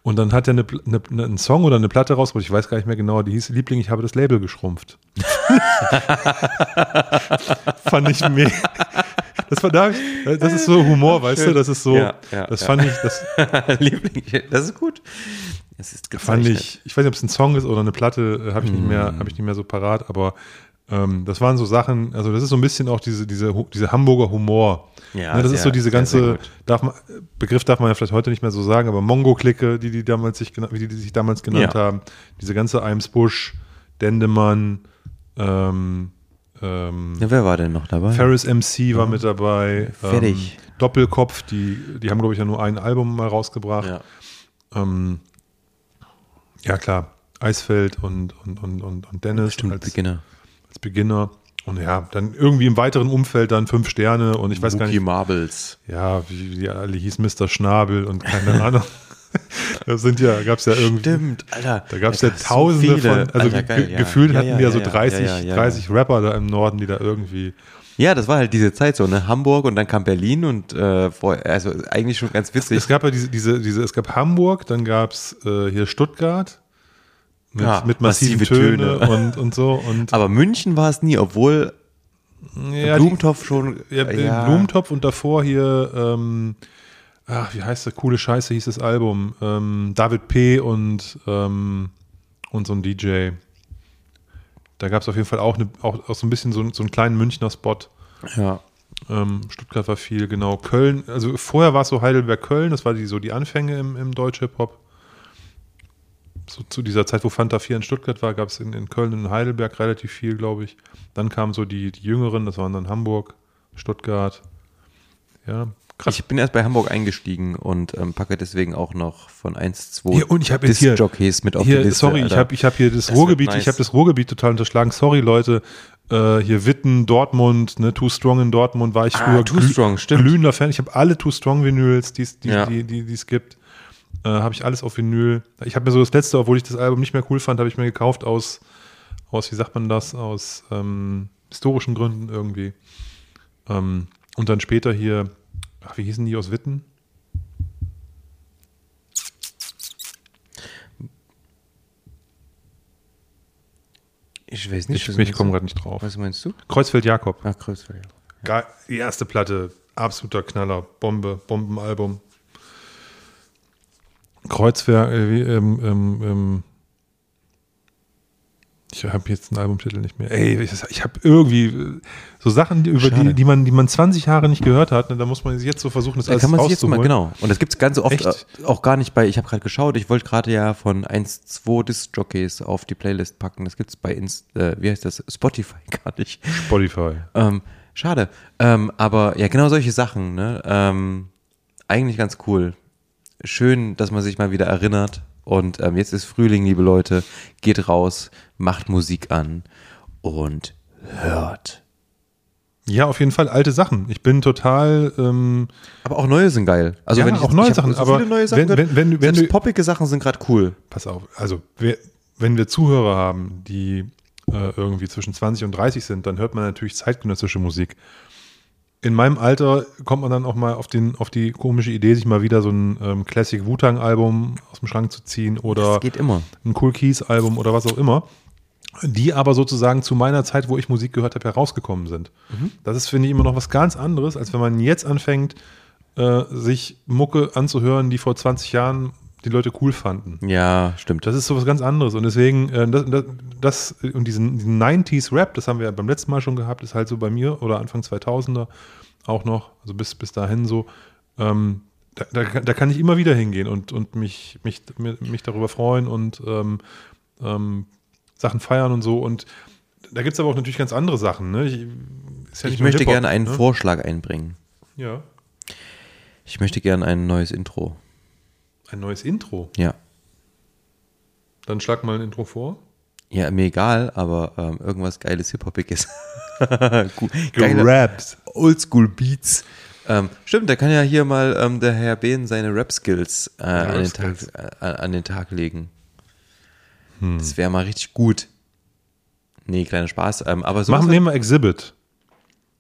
Und dann hat er eine, eine, eine, einen Song oder eine Platte rausgebracht, ich weiß gar nicht mehr genau, die hieß Liebling, ich habe das Label geschrumpft. fand ich mega. Das war da, das ist so Humor, weißt du, das ist so, Ja, ja, das ja. fand ich, das Liebling, das ist gut. Es ist fand gezeichnet. ich, ich weiß nicht, ob es ein Song ist oder eine Platte, äh, habe ich nicht mehr, Mm. habe ich nicht mehr so parat, aber ähm, das waren so Sachen, also das ist so ein bisschen auch diese, diese, diese Hamburger Humor. Ja, ne, das ist sehr, so diese ganze, darf man, Begriff darf man ja vielleicht heute nicht mehr so sagen, aber Mongo-Clique, die die damals sich, die, die sich damals genannt Ja. haben, diese ganze Eimsbusch, Dendemann, ähm, ähm, Ja, wer war denn noch dabei? Ferris MC war mit dabei. Fertig. Ähm, Doppelkopf, die, die haben, glaube ich, ja nur ein Album mal rausgebracht. Ja. Ähm, ja, klar. Eisfeld und, und, und, und, und Dennis Stimmt, als, Beginner. als Beginner. Und ja, dann irgendwie im weiteren Umfeld dann fünf Sterne und ich weiß gar Wookie nicht, Marbles. ja, wie, wie die alle hieß, Mr. Schnabel und keine Ahnung. da sind ja, gab es ja irgendwie. Stimmt, Alter. Da gab es ja so tausende viele. von, also Alter, geil, ge ja. gefühlt Ja, hatten ja, die ja ja, so ja, 30, ja, ja, ja. 30 Rapper da im Norden, die da irgendwie. Ja, das war halt diese Zeit so, ne? Hamburg und dann kam Berlin und äh, also eigentlich schon ganz witzig. Es gab ja diese, diese, diese, es gab Hamburg, dann gab es äh, hier Stuttgart mit, Ja, mit massiven massive Töne, Töne. und, und so. Und Aber München war es nie, obwohl ja, Blumentopf schon. Die, ja, den Blumentopf und davor hier, ähm, ach, wie heißt der? Coole Scheiße hieß das Album. Ähm, David P. und, ähm, und so ein DJ. Da gab es auf jeden Fall auch, eine, auch, auch so ein bisschen so, so einen kleinen Münchner Spot. Ja. Ähm, Stuttgart war viel, genau. Köln, also vorher war es so Heidelberg-Köln, das war die, so die Anfänge im, im Deutsch-Hip-Hop. So zu dieser Zeit, wo Fanta 4 in Stuttgart war, gab es in, in Köln und in Heidelberg relativ viel, glaube ich. Dann kamen so die, die Jüngeren, das waren dann Hamburg, Stuttgart. Ja, krass. Ich bin erst bei Hamburg eingestiegen und ähm, packe deswegen auch noch von 1, 2 Hier, und ich habe jetzt hier, Disc-Jockeys mit auf hier die Liste. sorry, ich Alter. habe ich hab hier das, Das Ruhrgebiet, nice. ich habe das Ruhrgebiet total unterschlagen. Sorry, Leute. Äh, hier Witten, Dortmund, ne, Too Strong in Dortmund war ich Ah, früher Too Strong, stimmt. glühender Fan. Ich habe alle Too Strong Vinyls, die es die, Ja. die, die es gibt. Äh, habe ich alles auf Vinyl. Ich habe mir so das letzte, obwohl ich das Album nicht mehr cool fand, habe ich mir gekauft aus, aus, wie sagt man das, aus ähm, historischen Gründen irgendwie. Ähm, und dann später hier, ach, wie hießen die aus Witten? Ich weiß nicht. Ich, ich komme gerade nicht drauf. Was meinst du? Kreuzfeld Jakob. Ach, Kreuzfeld. Geil, die erste Platte, absoluter Knaller, Bombe, Bombenalbum. Kreuzwerk, äh, ähm, ähm, ähm, ich habe jetzt einen Albumtitel nicht mehr. Ey, ich, ich habe irgendwie äh, so Sachen, die, über Schade. die, die man, die man 20 Jahre nicht gehört hat. Ne, da muss man jetzt so versuchen, das Da alles kann man sich jetzt mal, genau. Und das gibt es ganz oft Echt? äh, auch gar nicht bei, ich habe gerade geschaut, ich wollte gerade ja von 1, 2 Disc-Jockeys auf die Playlist packen. Das gibt es bei, Inst, äh, wie heißt das, Spotify gar nicht. Spotify. Ähm, schade. Ähm, aber ja, genau solche Sachen, ne? Ähm, eigentlich ganz cool. Schön, dass man sich mal wieder erinnert. Und ähm, jetzt ist Frühling, liebe Leute. Geht raus, macht Musik an und hört. Ja, auf jeden Fall alte Sachen. Ich bin total, ähm, Aber auch neue sind geil. Also Ja, wenn ich auch jetzt- neue ich Sachen, so aber viele neue Sachen wenn- wenn- wenn wenn du- poppige Sachen sind gerade cool. pass auf, also wer, wenn wir Zuhörer haben, die äh, irgendwie zwischen 20 und 30 sind, dann hört man natürlich zeitgenössische Musik. In meinem Alter kommt man dann auch mal auf, den, auf die komische Idee, sich mal wieder so ein ähm, Classic Wu-Tang-Album aus dem Schrank zu ziehen oder Das geht immer. ein Cool Keys-Album oder was auch immer, die aber sozusagen zu meiner Zeit, wo ich Musik gehört habe, herausgekommen sind. Das ist, finde ich, immer noch was ganz anderes, als wenn man jetzt anfängt, äh, sich Mucke anzuhören, die vor 20 Jahren die Leute cool fanden. Ja, stimmt. Das ist so was ganz anderes. Und deswegen, äh, das, das, das und diesen, diesen 90s Rap, das haben wir ja beim letzten Mal schon gehabt, ist halt so bei mir oder Anfang 2000er auch noch, also bis, bis dahin so. Ähm, da, da, da kann ich immer wieder hingehen und, und mich, mich, mich darüber freuen und ähm, ähm, Sachen feiern und so. Und da gibt es aber auch natürlich ganz andere Sachen. Ne? Ich, ja Ich möchte gerne einen ne? Vorschlag einbringen. Ja, Ich möchte gerne ein neues Intro. Ein neues Intro. Ja. Dann schlag mal ein Intro vor. Ja, mir egal, aber ähm, irgendwas geiles Hip-Hopiges. Geile Gerappt. Oldschool-Beats. Ähm, stimmt, da kann ja hier mal ähm, der Herr Behn seine Rap-Skills äh, an, den Tag- Rap-Skills. äh, an den Tag legen. Das wäre mal richtig gut. Nee, kleiner Spaß. Ähm, aber so Machen wir Exhibit.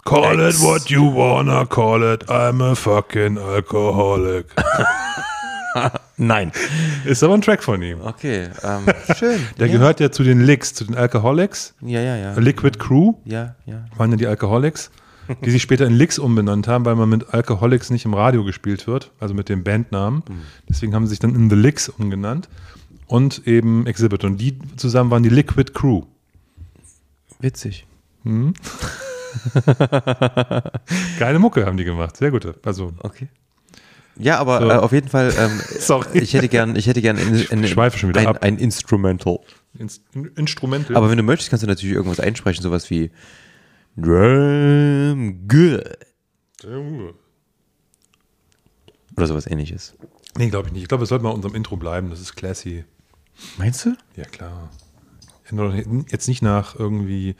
Call it what you wanna call it. I'm a fucking alcoholic. Nein. Ist aber ein Track von ihm. Okay, ähm, schön. Der ja. gehört ja zu den Licks, zu den Alcoholics. Ja, ja, ja. Liquid Crew Ja, ja. waren ja die Alcoholics, die sich später in Licks umbenannt haben, weil man mit Alcoholics nicht im Radio gespielt wird, also mit dem Bandnamen. Deswegen haben sie sich dann in The Licks umgenannt und eben Exhibit. Und die zusammen waren die Liquid Crew. Witzig. Geile Mucke haben die gemacht, sehr gute. Also, Okay. Ja, aber So. äh, auf jeden Fall, ähm, Sorry. ich hätte gern, ich hätte gern in, in, Ich schweife schon wieder ein, ein Instrumental. Inst Instrumental. Aber wenn du möchtest, kannst du natürlich irgendwas einsprechen, sowas wie Drum Good oder sowas ähnliches. nee, glaube ich nicht. Ich glaube, es sollte mal unserem Intro bleiben. Das ist classy. Meinst du? Ja, klar. Jetzt nicht nach irgendwie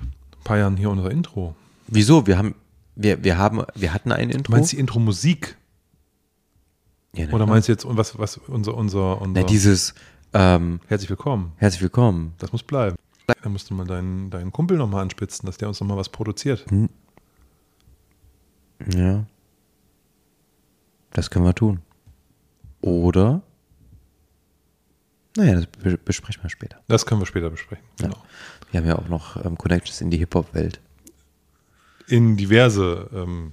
ein paar Jahren hier unser Intro. Wieso? Wir haben, wir, wir haben, wir hatten ein Intro. Du meinst die Intro-Musik? Ja, na Oder meinst du jetzt, was, was unser, unser, unser Na, dieses ähm, Herzlich willkommen. Herzlich willkommen. Das muss bleiben. Da musst du mal deinen, deinen Kumpel nochmal anspitzen, dass der uns nochmal was produziert. Ja. Das können wir tun. Oder? Naja, das be- besprechen wir später. Das können wir später besprechen. Ja. Genau. Wir haben ja auch noch ähm, Connections in die Hip-Hop-Welt. In diverse ähm,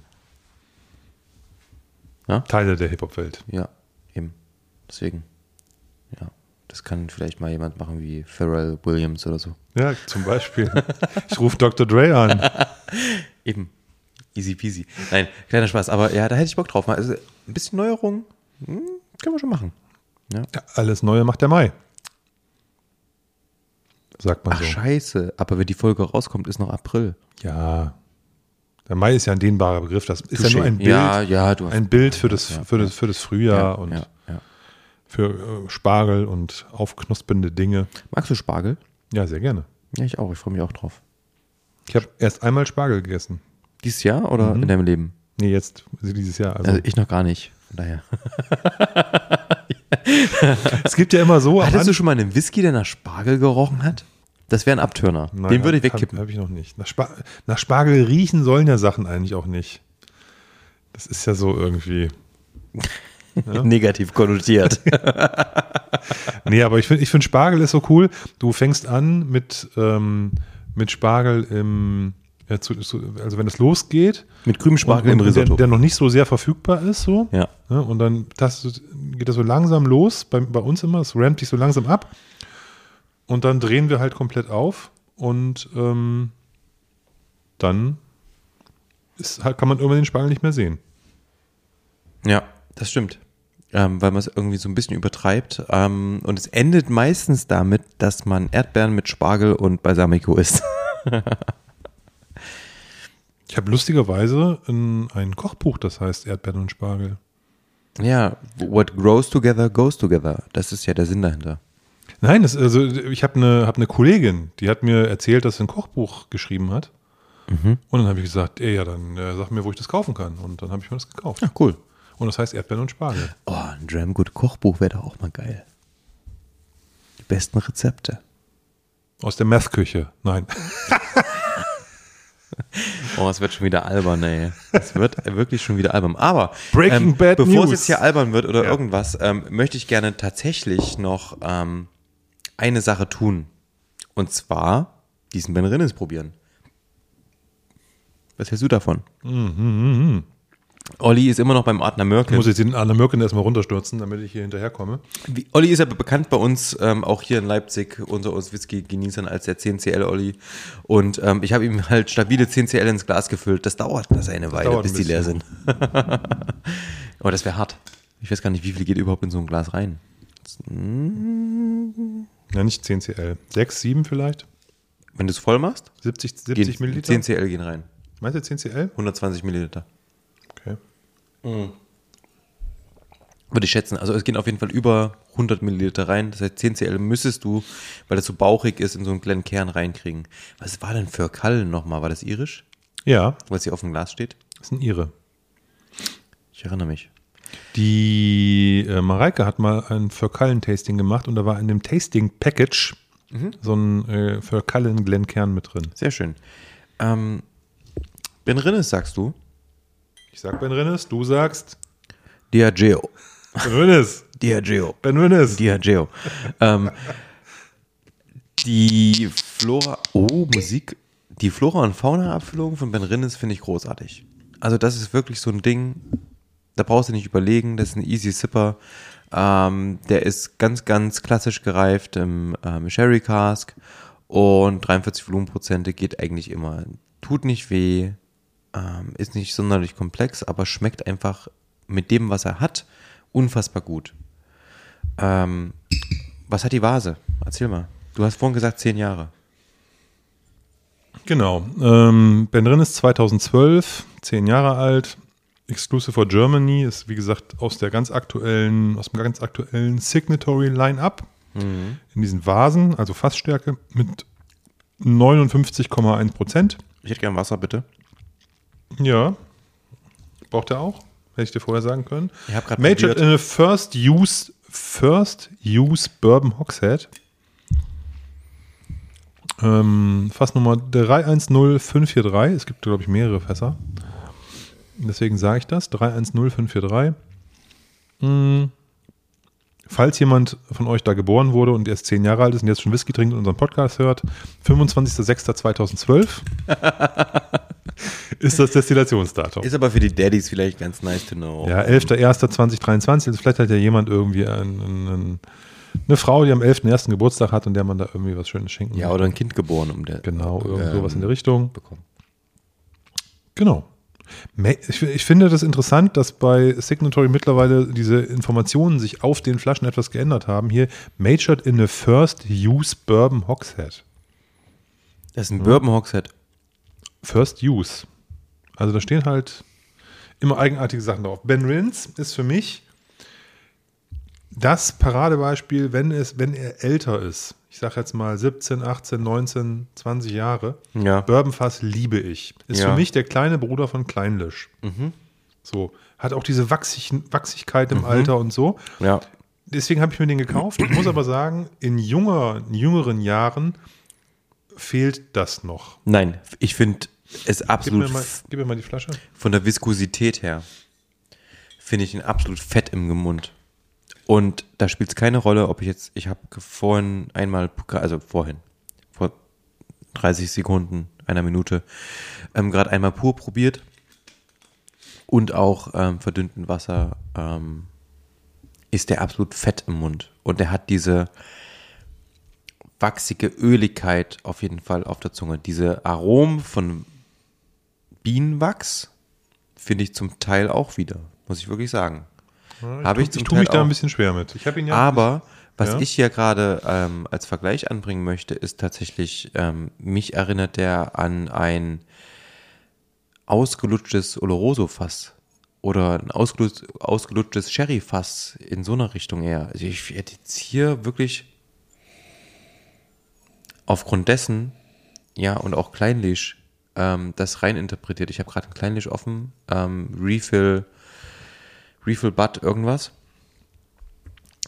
Ja? Teile der Hip-Hop-Welt. Ja, eben. Deswegen. Ja. Das kann vielleicht mal jemand machen wie Pharrell Williams oder so. Ja, zum Beispiel. ich rufe Dr. Dre an. Eben. Easy peasy. Nein, kleiner Spaß. Aber ja, da hätte ich Bock drauf. Also ein bisschen Neuerung hm, können wir schon machen. Ja. Ja, alles Neue macht der Mai. Sagt man Ach, so. scheiße. Aber wenn die Folge rauskommt, ist noch April. Ja. Der Mai ist ja ein dehnbarer Begriff. Das ist ja nur ein Bild, Ja, ja, ein Bild für das, ja, für das, für das Frühjahr ja, und für Spargel und aufknuspernde Dinge. Magst du Spargel? Ja, sehr gerne. Ja, ich auch. Ich freue mich auch drauf. Ich habe erst einmal Spargel gegessen. Dieses Jahr oder in deinem Leben? Nee, jetzt also dieses Jahr. Also, Also ich noch gar nicht. Von daher. es gibt ja immer so. Hattest du schon mal einen Whisky, der nach Spargel gerochen hat? Das wäre ein Abtörner. Nein, Den würde ich wegkippen. Habe hab ich noch nicht. Nach, Spa nach Spargel riechen sollen ja Sachen eigentlich auch nicht. Das ist ja so irgendwie. Negativ konnotiert. Nee, aber ich finde ich find Spargel ist so cool. Du fängst an mit, ähm, mit Spargel im. Ja, zu, zu, also wenn es losgeht. Mit grünem Spargel im der, Risotto. der noch nicht so sehr verfügbar ist, so. Ja. Ne, und dann tastet, geht das so langsam los, bei, bei uns immer, es rampt sich so langsam ab. Und dann drehen wir halt komplett auf und ähm, dann ist, kann man irgendwann den Spargel nicht mehr sehen. Ja, das stimmt. Ähm, weil man es irgendwie so ein bisschen übertreibt. Ähm, und es endet meistens damit, dass man Erdbeeren mit Spargel und Balsamico isst. Ich habe lustigerweise ein, ein Kochbuch, das heißt Erdbeeren und Spargel. ja, what grows together goes together. Das ist ja der Sinn dahinter. Nein, das, also ich habe eine, hab eine Kollegin, die hat mir erzählt, dass sie ein Kochbuch geschrieben hat. Mhm. Und dann habe ich gesagt, ey, ja, dann äh, sag mir, wo ich das kaufen kann. Und dann habe ich mir das gekauft. Ja, cool. Und das heißt Erdbeeren und Spargel. Oh, ein Dramgood Kochbuch wäre doch auch mal geil. Die besten Rezepte. Aus der Meth-Küche. Nein. Oh, es wird schon wieder albern, ey. Es wird wirklich schon wieder albern. Aber Breaking ähm, Bad bevor es News. jetzt hier albern wird oder Ja. irgendwas, ähm, möchte ich gerne tatsächlich noch ähm, eine Sache tun. Und zwar diesen Ben Rinnes probieren. Was hältst du davon? Olli ist immer noch beim Adner Mörkel. Muss ich den Anna Mürken erstmal runterstürzen, damit ich hier hinterherkomme. Wie- Olli ist ja bekannt bei uns, ähm, auch hier in Leipzig, unter uns Whisky-Genießern als der 10CL-Olli. Und ähm, ich habe ihm halt stabile 10CL ins Glas gefüllt. Das dauert das eine Weile, dauert bis ein die leer sind. Aber das wäre hart. Ich weiß gar nicht, wie viel geht überhaupt in so ein Glas rein. Ja, nicht 10 CL. 6, 7 vielleicht? Wenn du es voll machst, 70, 70 gehen Milliliter? 10CL gehen rein. Meinst du 10 CL? 120 Milliliter. Okay. Würde ich schätzen. Also es gehen auf jeden Fall über 100 Milliliter rein. Das heißt, 10CL müsstest du, weil das so bauchig ist, in so einen kleinen Kern reinkriegen. Was war denn für Kallen nochmal? War das irisch? Ja, Was hier auf dem Glas steht? das sind ihre. Ich erinnere mich. Die äh, Mareike hat mal ein Förkallen-Tasting gemacht und da war in dem Tasting-Package so ein äh, Förkallen-Glenkern mit drin. Sehr schön. Ähm, Ben Rinnes, sagst du? Ich sag Ben Rinnes, du sagst Diageo. Ben Rinnes. Diageo. Ben Rinnes. Diageo. ähm, die Flora, oh, Musik. Die Flora- und Fauna-Abfüllung von Ben Rinnes finde ich großartig. Also das ist wirklich so ein Ding, da brauchst du nicht überlegen, das ist ein Easy Sipper. Ähm, der ist ganz, ganz klassisch gereift im ähm, Sherry Cask und 43 Volumenprozente geht eigentlich immer. Tut nicht weh, ähm, ist nicht sonderlich komplex, aber schmeckt einfach mit dem, was er hat, unfassbar gut. Ähm, was hat die Vase? Erzähl mal. Du hast vorhin gesagt zehn Jahre. Genau. Ähm, ben Rinnes 2012, zehn Jahre alt. Exclusive for Germany ist, wie gesagt, aus der ganz aktuellen, aus dem ganz aktuellen Signatory Line-Up. In diesen Vasen, also Fassstärke mit 59,1 Prozent. Ich hätte gern Wasser, bitte. Ja. Braucht er auch? Hätte ich dir vorher sagen können. Ich hab grad Majored in a First Use, First Use Bourbon Hogshead. Ähm, Fassnummer 310543. Es gibt, glaube ich, mehrere Fässer. Deswegen sage ich das. 310543. Hm. Falls jemand von euch da geboren wurde und erst zehn Jahre alt ist und jetzt schon Whisky trinkt und unseren Podcast hört, 25.06.2012 ist das Destillationsdatum. Ist aber für die Daddies vielleicht ganz nice to know. Ja, 11.01.2023. Also vielleicht hat ja jemand irgendwie ein, ein, ein, eine Frau, die am 11.01. Geburtstag hat und der man da irgendwie was Schönes schenken Ja, oder ein Kind geboren, um der. Genau, irgend ähm, sowas in der Richtung. bekommen. Genau. Ich, ich finde das interessant, dass bei Signatory mittlerweile diese Informationen sich auf den Flaschen etwas geändert haben. Hier, matured in a first use bourbon hogshead. Das ist ein Bourbon Hogshead. First use. Also da stehen halt immer eigenartige Sachen drauf. Ben Rins ist für mich das Paradebeispiel, wenn, es, wenn er älter ist. Ich sage jetzt mal 17, 18, 19, 20 Jahre. Ja. Bourbonfass liebe ich. Ist Ja. für mich der kleine Bruder von Kleinlisch. So. Hat auch diese Wachsig, Wachsigkeit im Alter und so. Ja. Deswegen habe ich mir den gekauft. Ich muss aber sagen, in junger, jüngeren Jahren fehlt das noch. Nein, ich finde es Gib absolut mir, mal, gib mir mal die Flasche. von der Viskosität her, finde ich ihn absolut fett im Mund. Und da spielt es keine Rolle, ob ich jetzt, ich habe vorhin einmal, also vorhin, vor 30 Sekunden, einer Minute, ähm, gerade einmal pur probiert und auch ähm, verdünnten Wasser ähm, ist der absolut fett im Mund. Und der hat diese wachsige Öligkeit auf jeden Fall auf der Zunge. Diese Aromen von Bienenwachs finde ich zum Teil auch wieder, muss ich wirklich sagen. Habe ich ich zum tue mich Teil da auch. ein bisschen schwer mit. Ich ja. Aber was Ja. ich hier gerade ähm, als Vergleich anbringen möchte, ist tatsächlich, ähm, mich erinnert der an ein ausgelutschtes Oloroso-Fass oder ein ausgelutsch, ausgelutschtes Sherry-Fass in so einer Richtung eher. Also ich werde jetzt hier wirklich aufgrund dessen, ja, und auch Kleinlisch, ähm, das rein interpretiert. Ich habe gerade ein Kleinlisch offen, ähm, Refill, Refill Bud irgendwas.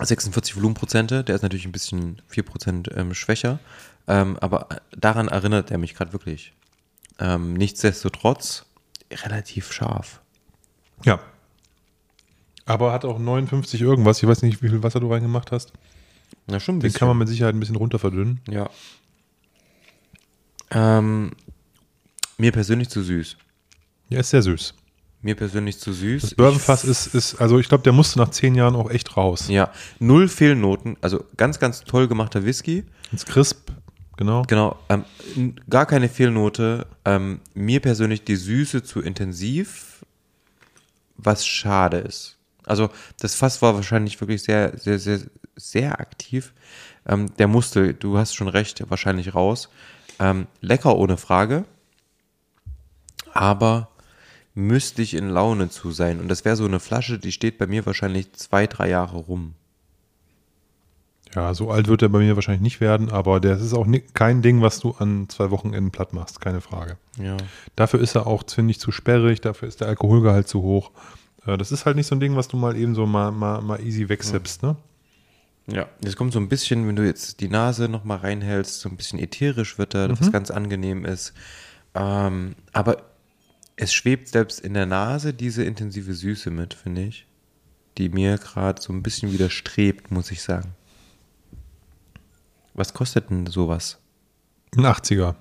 46 Volumenprozente, der ist natürlich ein bisschen 4% ähm, schwächer, ähm, aber daran erinnert er mich gerade wirklich. Ähm, nichtsdestotrotz relativ scharf. ja. Aber hat auch 59 irgendwas. Ich weiß nicht, wie viel Wasser du reingemacht hast. Na, schon ein Den bisschen. kann man mit Sicherheit ein bisschen runter verdünnen. ja. Ähm, mir persönlich zu süß. Ja, ist sehr süß. Mir persönlich zu süß. Das Bourbonfass ist, ist, also ich glaube, der musste nach zehn Jahren auch echt raus. Ja, null Fehlnoten. Also ganz, ganz toll gemachter Whisky. Ins Crisp, genau. Genau, ähm, gar keine Fehlnote. Ähm, mir persönlich die Süße zu intensiv, was schade ist. Also das Fass war wahrscheinlich wirklich sehr, sehr, sehr, sehr aktiv. Ähm, der musste, du hast schon recht, wahrscheinlich raus. Ähm, lecker ohne Frage, aber müsste ich in Laune zu sein. Und das wäre so eine Flasche, die steht bei mir wahrscheinlich zwei, drei Jahre rum. Ja, so alt wird er bei mir wahrscheinlich nicht werden, aber das ist auch kein Ding, was du an zwei Wochenenden platt machst, keine Frage. Ja. Dafür ist er auch, finde ich, zu sperrig, dafür ist der Alkoholgehalt zu hoch. Äh, Das ist halt nicht so ein Ding, was du mal eben so mal, mal, mal easy wegsippst, ne? Ja, jetzt kommt so ein bisschen, wenn du jetzt die Nase noch mal reinhältst, so ein bisschen ätherisch wird er, was ganz angenehm ist. Ähm, aber es schwebt selbst in der Nase diese intensive Süße mit, finde ich, die mir gerade so ein bisschen widerstrebt, muss ich sagen. Was kostet denn sowas? Ein 80er.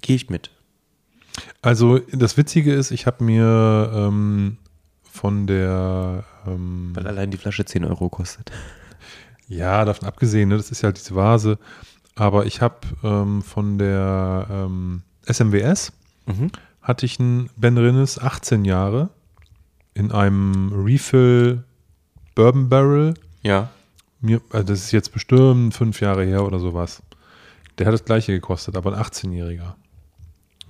Gehe ich mit. Also das Witzige ist, ich habe mir ähm, von der, ähm, Weil allein die Flasche 10 Euro kostet. ja, davon abgesehen, ne, das ist ja halt diese Vase, aber ich habe ähm, von der ähm, SMWS, Mhm. hatte ich einen Ben Rinnes 18 Jahre in einem Refill Bourbon Barrel. Ja. Mir, also das ist jetzt bestimmt fünf Jahre her oder sowas. Der hat das gleiche gekostet, aber ein 18-Jähriger.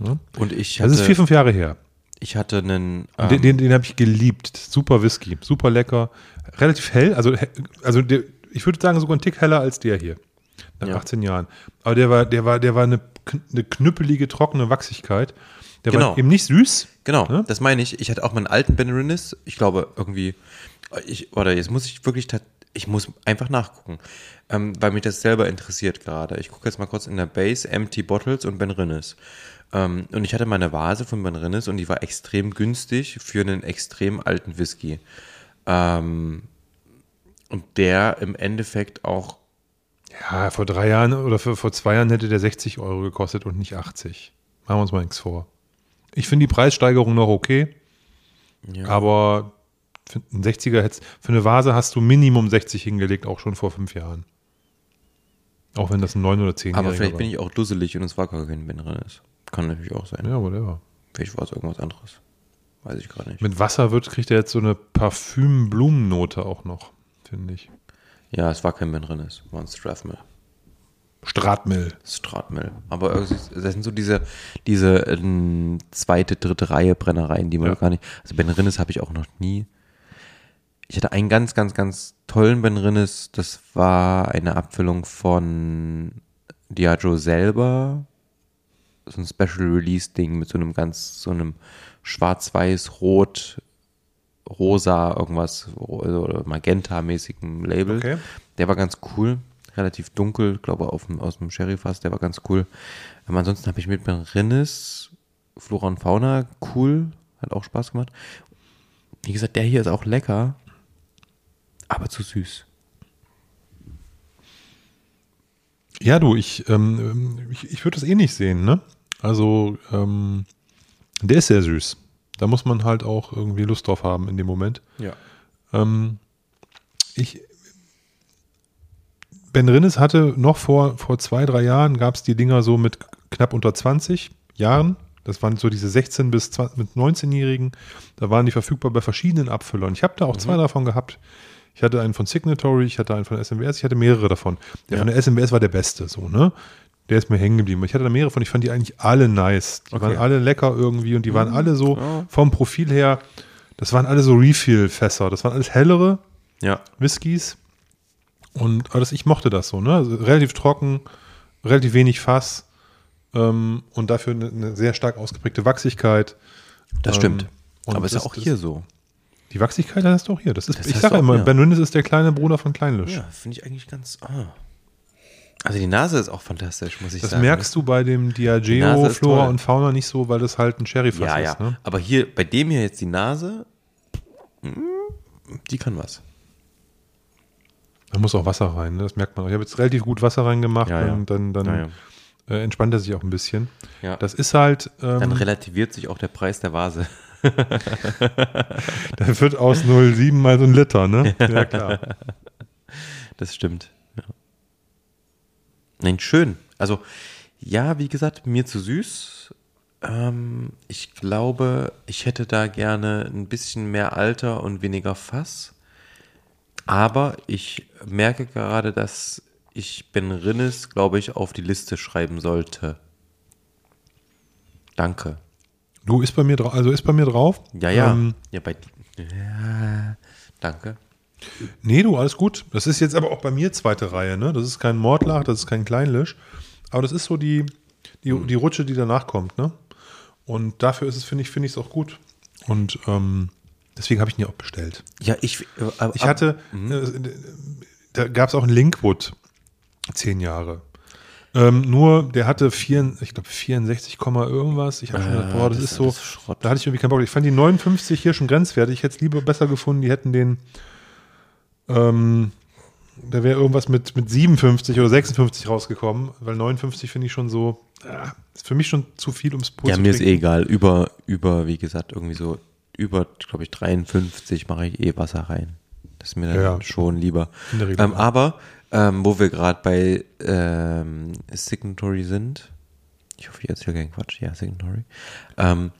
Ja? Und ich Das ist vier, hatte, fünf Jahre her. ich hatte einen. Und den ähm, den, den habe ich geliebt. Super Whisky, super lecker. Relativ hell, also, also der, ich würde sagen, sogar ein Tick heller als der hier. Nach Ja. 18 Jahren. Aber der war, der war, der war eine, eine knüppelige, trockene Wachsigkeit. Der Genau. war eben nicht süß. Genau, Ne? das meine ich. Ich hatte auch meinen alten Ben Rennis. Ich glaube irgendwie, ich, oder jetzt muss ich wirklich, ich muss einfach nachgucken, ähm, weil mich das selber interessiert gerade. Ich gucke jetzt mal kurz in der Base, Empty Bottles und Ben Rennis. Ähm, und ich hatte meine Vase von Ben Rennis und die war extrem günstig für einen extrem alten Whisky. Ähm, und der im Endeffekt auch Ja, vor drei Jahren oder für, vor zwei Jahren hätte der 60 Euro gekostet und nicht 80. Machen wir uns mal nichts vor. Ich finde die Preissteigerung noch okay, Ja. aber für einen 60er hättest, für eine Vase hast du Minimum 60 hingelegt, auch schon vor fünf Jahren. Auch wenn das ein 9 oder 10 Aber Jähriger vielleicht war. bin ich auch dusselig und es war gar kein Ben Rennis. Kann natürlich auch sein. Ja, whatever. Vielleicht war es irgendwas anderes. Weiß ich gerade nicht. Mit Wasser wird, kriegt er jetzt so eine Parfüm-Blumennote auch noch, finde ich. Ja, es war kein Ben Rennes, war ein Strathmill. Stratmill. Stratmill. Aber irgendwie, das sind so diese, diese ähm, zweite, dritte Reihe Brennereien, die man Ja. gar nicht. Also Ben Rinnes habe ich auch noch nie. Ich hatte einen ganz, ganz, ganz tollen Ben Rinnes. Das war eine Abfüllung von Diageo selber. So ein Special Release Ding mit so einem ganz, so einem schwarz-weiß, rot, rosa, irgendwas, oder magenta-mäßigen Label. Okay. Der war ganz cool, relativ dunkel, glaube auf dem, aus dem Sherryfass, der war ganz cool. Aber ansonsten habe ich mit Ben Rinnes, Flora und Fauna, cool, hat auch Spaß gemacht. Wie gesagt, der hier ist auch lecker, aber zu süß. Ja, du, ich, ähm, ich, ich würde das eh nicht sehen, ne? Also, ähm, der ist sehr süß. Da muss man halt auch irgendwie Lust drauf haben in dem Moment. Ja. Ähm, ich, Ben Rinnes hatte noch vor, vor zwei, drei Jahren, gab es die Dinger so mit knapp unter 20 Jahren. Das waren so diese 16 bis 20, mit 19-Jährigen. Da waren die verfügbar bei verschiedenen Abfüllern. Ich habe da auch zwei davon gehabt. Ich hatte einen von Signatory, ich hatte einen von SMWS, ich hatte mehrere davon. Der Ja. von der SMWS war der beste, so, ne? Der ist mir hängen geblieben. Ich hatte da mehrere von, ich fand die eigentlich alle nice. Die Okay. waren alle lecker irgendwie und die waren alle so Ja. vom Profil her, das waren alle so Refill-Fässer. Das waren alles hellere, Ja. Whiskys. Und das, ich mochte das so, ne? Also relativ trocken, relativ wenig Fass ähm, und dafür eine, eine sehr stark ausgeprägte Wachsigkeit. Das Ähm, stimmt. aber ist ja auch das- hier so. Die Wachsigkeit hast du auch hier. Das ist, Das ich sage immer, hier. Ben Rindes ist der kleine Bruder von Kleinlisch. Ja, finde ich eigentlich ganz. Ah. Also die Nase ist auch fantastisch, muss ich Das sagen. merkst du bei dem Diageo Flora und Fauna nicht so, weil das halt ein Sherryfass Ja, ja. ist. Ne? Aber hier, bei dem hier jetzt die Nase, mm, die kann was. Da muss auch Wasser rein, ne? das merkt man auch. Ich habe jetzt relativ gut Wasser reingemacht, Ja, ja. dann, dann, dann. Äh, entspannt er sich auch ein bisschen. Das ist halt, ähm, Dann relativiert sich auch der Preis der Vase. da wird aus 0,7 mal so ein Liter, ne? Ja, klar. Das stimmt. Nein, schön. Also, ja, wie gesagt, mir zu süß. Ähm, ich glaube, ich hätte da gerne ein bisschen mehr Alter und weniger Fass. Aber ich merke gerade, dass ich Ben Rinnes, glaube ich, auf die Liste schreiben sollte. Danke. Du ist bei mir drauf, also ist bei mir drauf. Ja, ja. Ähm, ja, bei. Ja, danke. Nee, du, alles gut. Das ist jetzt aber auch bei mir zweite Reihe, ne? Das ist kein Mordlach, das ist kein Kleinlisch. Aber das ist so die, die, Hm. die Rutsche, die danach kommt, ne? Und dafür ist es, finde ich, finde ich es auch gut. Und ähm, deswegen habe ich ihn ja auch bestellt. Ja, ich. äh, Ich ab- hatte, äh, da gab es auch einen Linkwood, zehn Jahre. Ähm, nur, der hatte vier, ich glaube 64, Komma irgendwas. Ich habe schon gedacht, boah, das, das ist so, Schrott. da hatte ich irgendwie keinen Bock. Ich fand die 59 hier schon grenzwertig. Ich hätte es lieber besser gefunden, die hätten den, ähm, da wäre irgendwas mit, mit 57 oder 56 rausgekommen, weil 59 finde ich schon so, ah, ist für mich schon zu viel, ums Pur Ja, mir ist eh egal. Über, über, wie gesagt, irgendwie so, über, glaube ich, 53 mache ich eh Wasser rein. Das ist mir dann Ja, schon lieber. Ähm, aber, ähm, wo wir gerade bei ähm, Signatory sind, ich hoffe, ich erzähle keinen Quatsch, ja, Signatory. Ähm,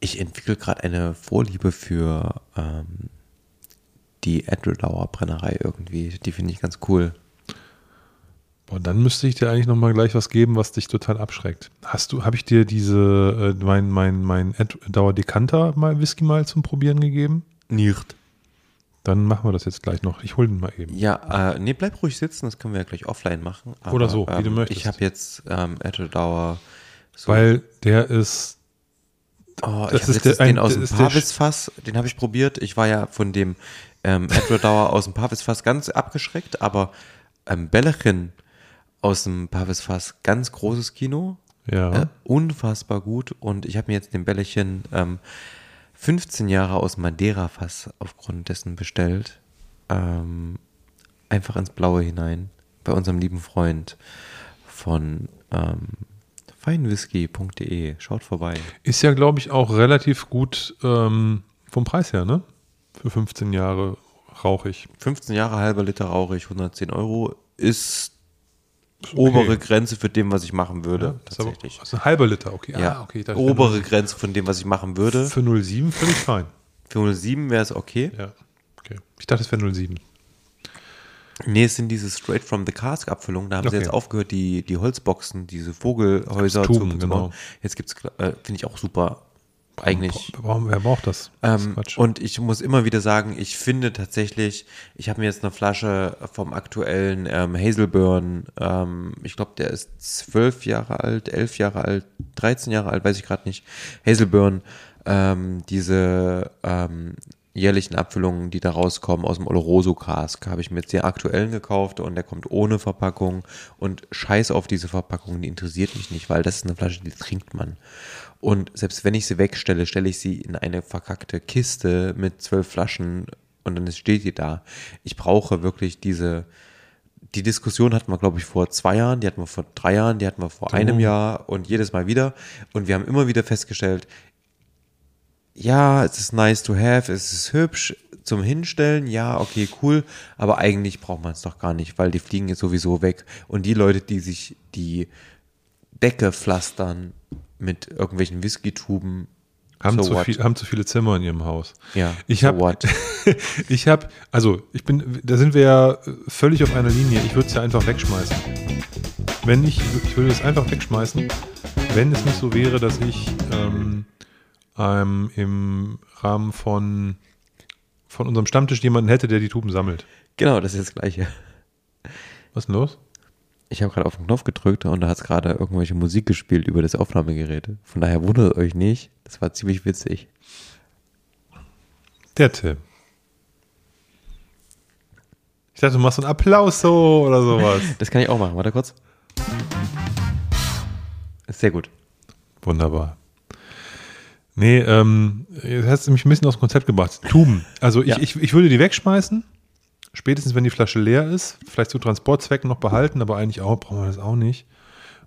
ich entwickle gerade eine Vorliebe für ähm, die Edredauer Brennerei irgendwie. Die finde ich ganz cool. Boah, dann müsste ich dir eigentlich noch mal gleich was geben, was dich total abschreckt. Hast du, habe ich dir diese, äh, mein, mein, mein Dauer Dekanter mal Whisky mal zum Probieren gegeben? Nicht. Dann machen wir das jetzt gleich noch. Ich hole den mal eben. Ja, äh, nee, bleib ruhig sitzen, das können wir ja gleich offline machen. Aber, Oder so, wie du ähm, möchtest. Ich habe jetzt ähm, Edredauer so, Weil der ist, oh, das ich ist der- ein- den aus dem Pavis-Fass, den habe ich probiert. Ich war ja von dem ähm, Edredauer aus dem Pavis-Fass ganz abgeschreckt, aber ähm, Bellechin aus dem Pavis-Fass, ganz großes Kino. ja. Äh, unfassbar gut und ich habe mir jetzt den Bällchen ähm, 15 Jahre aus Madeira-Fass aufgrund dessen bestellt. Ähm, einfach ins Blaue hinein. Bei unserem lieben Freund von ähm, feinwhisky.de. Schaut vorbei. Ist ja, glaube ich, auch relativ gut ähm, vom Preis her, ne? Für 15 Jahre rauchig. 15 Jahre halber Liter rauchig, 110 Euro ist obere Grenze für dem, was ich machen würde. Ja, aber- tatsächlich. Das ist ein halber Liter, okay. ja, Ah, okay. ich obere Grenze von dem, was ich machen würde. Für 07 völlig fein. Für 07 wäre es okay. Ja, okay. Ich dachte, es wäre 07. Nee, es sind diese Straight from the Cask Abfüllungen. Da haben sie Okay. jetzt aufgehört, die, die Holzboxen, diese Vogelhäuser Tuben, zu, zu genau. Jetzt gibt's, äh, finde ich auch super. Eigentlich. Warum, wer braucht das? Ähm, und ich muss immer wieder sagen, ich finde tatsächlich, ich habe mir jetzt eine Flasche vom aktuellen ähm, Hazelburn, ähm, ich glaube, der ist zwölf Jahre alt, elf Jahre alt, 13 Jahre alt, weiß ich gerade nicht. Hazelburn, ähm, diese ähm, jährlichen Abfüllungen, die da rauskommen aus dem Oloroso Cask, habe ich mir jetzt den aktuellen gekauft und der kommt ohne Verpackung und scheiß auf diese Verpackung, die interessiert mich nicht, weil das ist eine Flasche, die trinkt man. Und selbst wenn ich sie wegstelle, stelle ich sie in eine verkackte Kiste mit zwölf Flaschen und dann steht die da. Ich brauche wirklich diese, die Diskussion hatten wir, glaube ich, vor zwei Jahren, die hatten wir vor drei Jahren, die hatten wir vor einem Jahr und jedes Mal wieder. Und wir haben immer wieder festgestellt, ja, es ist nice to have, es ist hübsch zum Hinstellen, ja, okay, cool, aber eigentlich braucht man es doch gar nicht, weil die fliegen jetzt sowieso weg. Und die Leute, die sich die Decke pflastern mit irgendwelchen Whisky-Tuben, haben, so zu viel, haben zu viele Zimmer in ihrem Haus. Ja, Ich so habe, ich habe, also ich bin, da sind wir ja völlig auf einer Linie. Ich würde es ja einfach wegschmeißen. Wenn ich, ich würde es einfach wegschmeißen, wenn es nicht so wäre, dass ich ähm, ähm, im Rahmen von von unserem Stammtisch jemanden hätte, der die Tuben sammelt. Genau, das ist das Gleiche. Was ist denn los? Ich habe gerade auf den Knopf gedrückt und da hat es gerade irgendwelche Musik gespielt über das Aufnahmegerät. Von daher wundert euch nicht. Das war ziemlich witzig. Der Tim. Ich dachte, du machst so einen Applaus so oder sowas. Das kann ich auch machen. Warte kurz. Sehr gut. Wunderbar. Nee, ähm, jetzt hast du mich ein bisschen aus dem Konzept gebracht. Tuben. Also ich, Ja. ich, ich würde die wegschmeißen, spätestens wenn die Flasche leer ist, vielleicht zu Transportzwecken noch behalten, aber eigentlich auch, brauchen wir das auch nicht.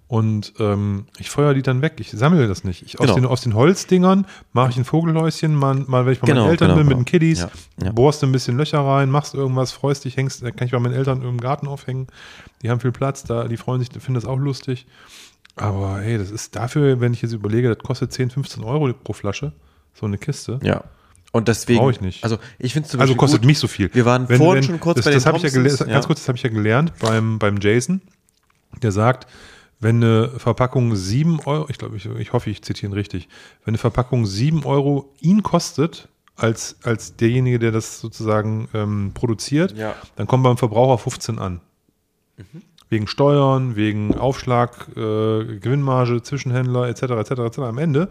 Und ähm, ich feuer die dann weg. Ich sammle das nicht. Ich, aus, Genau. den, aus den Holzdingern mache ich ein Vogelhäuschen, mal, mal wenn ich bei Genau, meinen Eltern genau, bin, mit den Kiddies, Ja, ja. bohrst du ein bisschen Löcher rein, machst irgendwas, freust dich, hängst, kann ich bei meinen Eltern im Garten aufhängen. Die haben viel Platz, da, die freuen sich, finden das auch lustig. Aber hey, das ist dafür, wenn ich jetzt überlege, das kostet 10, 15 Euro pro Flasche, so eine Kiste. Ja. Und deswegen. Brauche ich nicht. Also, ich finde Also kostet gut. mich so viel. Wir waren vorhin schon kurz das, bei das den habe ich ja ja. Ganz kurz, das habe ich ja gelernt beim, beim Jason. Der sagt, wenn eine Verpackung 7 Euro, ich glaube, ich, ich hoffe, ich zitiere ihn richtig, wenn eine Verpackung 7 Euro ihn kostet, als, als derjenige, der das sozusagen ähm, produziert, Ja. dann kommen beim Verbraucher 15 an. Wegen Steuern, wegen Aufschlag, äh, Gewinnmarge, Zwischenhändler etc. etc. etc. Am Ende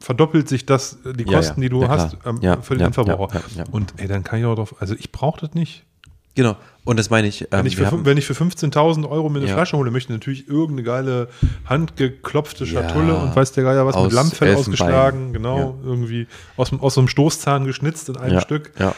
verdoppelt sich das, äh, die Ja, Kosten, ja. die du Ja, hast ähm, für den Endverbraucher. Und ey, dann kann ich auch drauf, also ich brauche das nicht. Genau. Und das meine ich. Ähm, Wenn ich, für, haben- wenn ich für 15.000 Euro mir eine. Flasche hole, möchte ich natürlich irgendeine geile handgeklopfte Schatulle und weiß der Geier was aus mit Lammfell ausgeschlagen, genau, irgendwie aus, aus so einem Stoßzahn geschnitzt in einem Stück. Ja.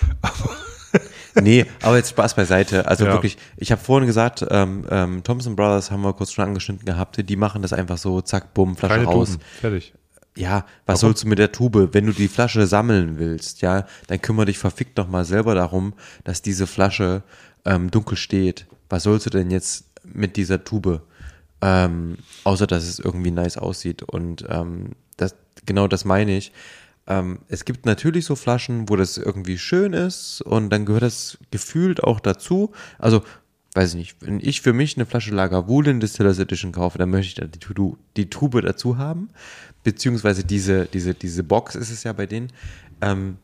Nee, aber jetzt Spaß beiseite. Also Ja. wirklich, ich habe vorhin gesagt, ähm, ähm, Thompson Brothers haben wir kurz schon angeschnitten gehabt, die machen das einfach so, zack, bumm, Flasche Keine raus. Tuben, fertig. Ja, was sollst du mit der Tube? Wenn du die Flasche sammeln willst, ja, dann kümmere dich verfickt doch mal selber darum, dass diese Flasche ähm, dunkel steht. Was sollst du denn jetzt mit dieser Tube? Ähm, außer, dass es irgendwie nice aussieht. Und ähm, das, genau das meine ich. Ähm, es gibt natürlich so Flaschen, wo das irgendwie schön ist und dann gehört das gefühlt auch dazu. Also, weiß ich nicht, wenn ich für mich eine Flasche Lagavulin Distillers Edition kaufe, dann möchte ich da die, Tu- die Tube dazu haben. Beziehungsweise diese, diese, diese Box ist es ja bei denen. Ähm,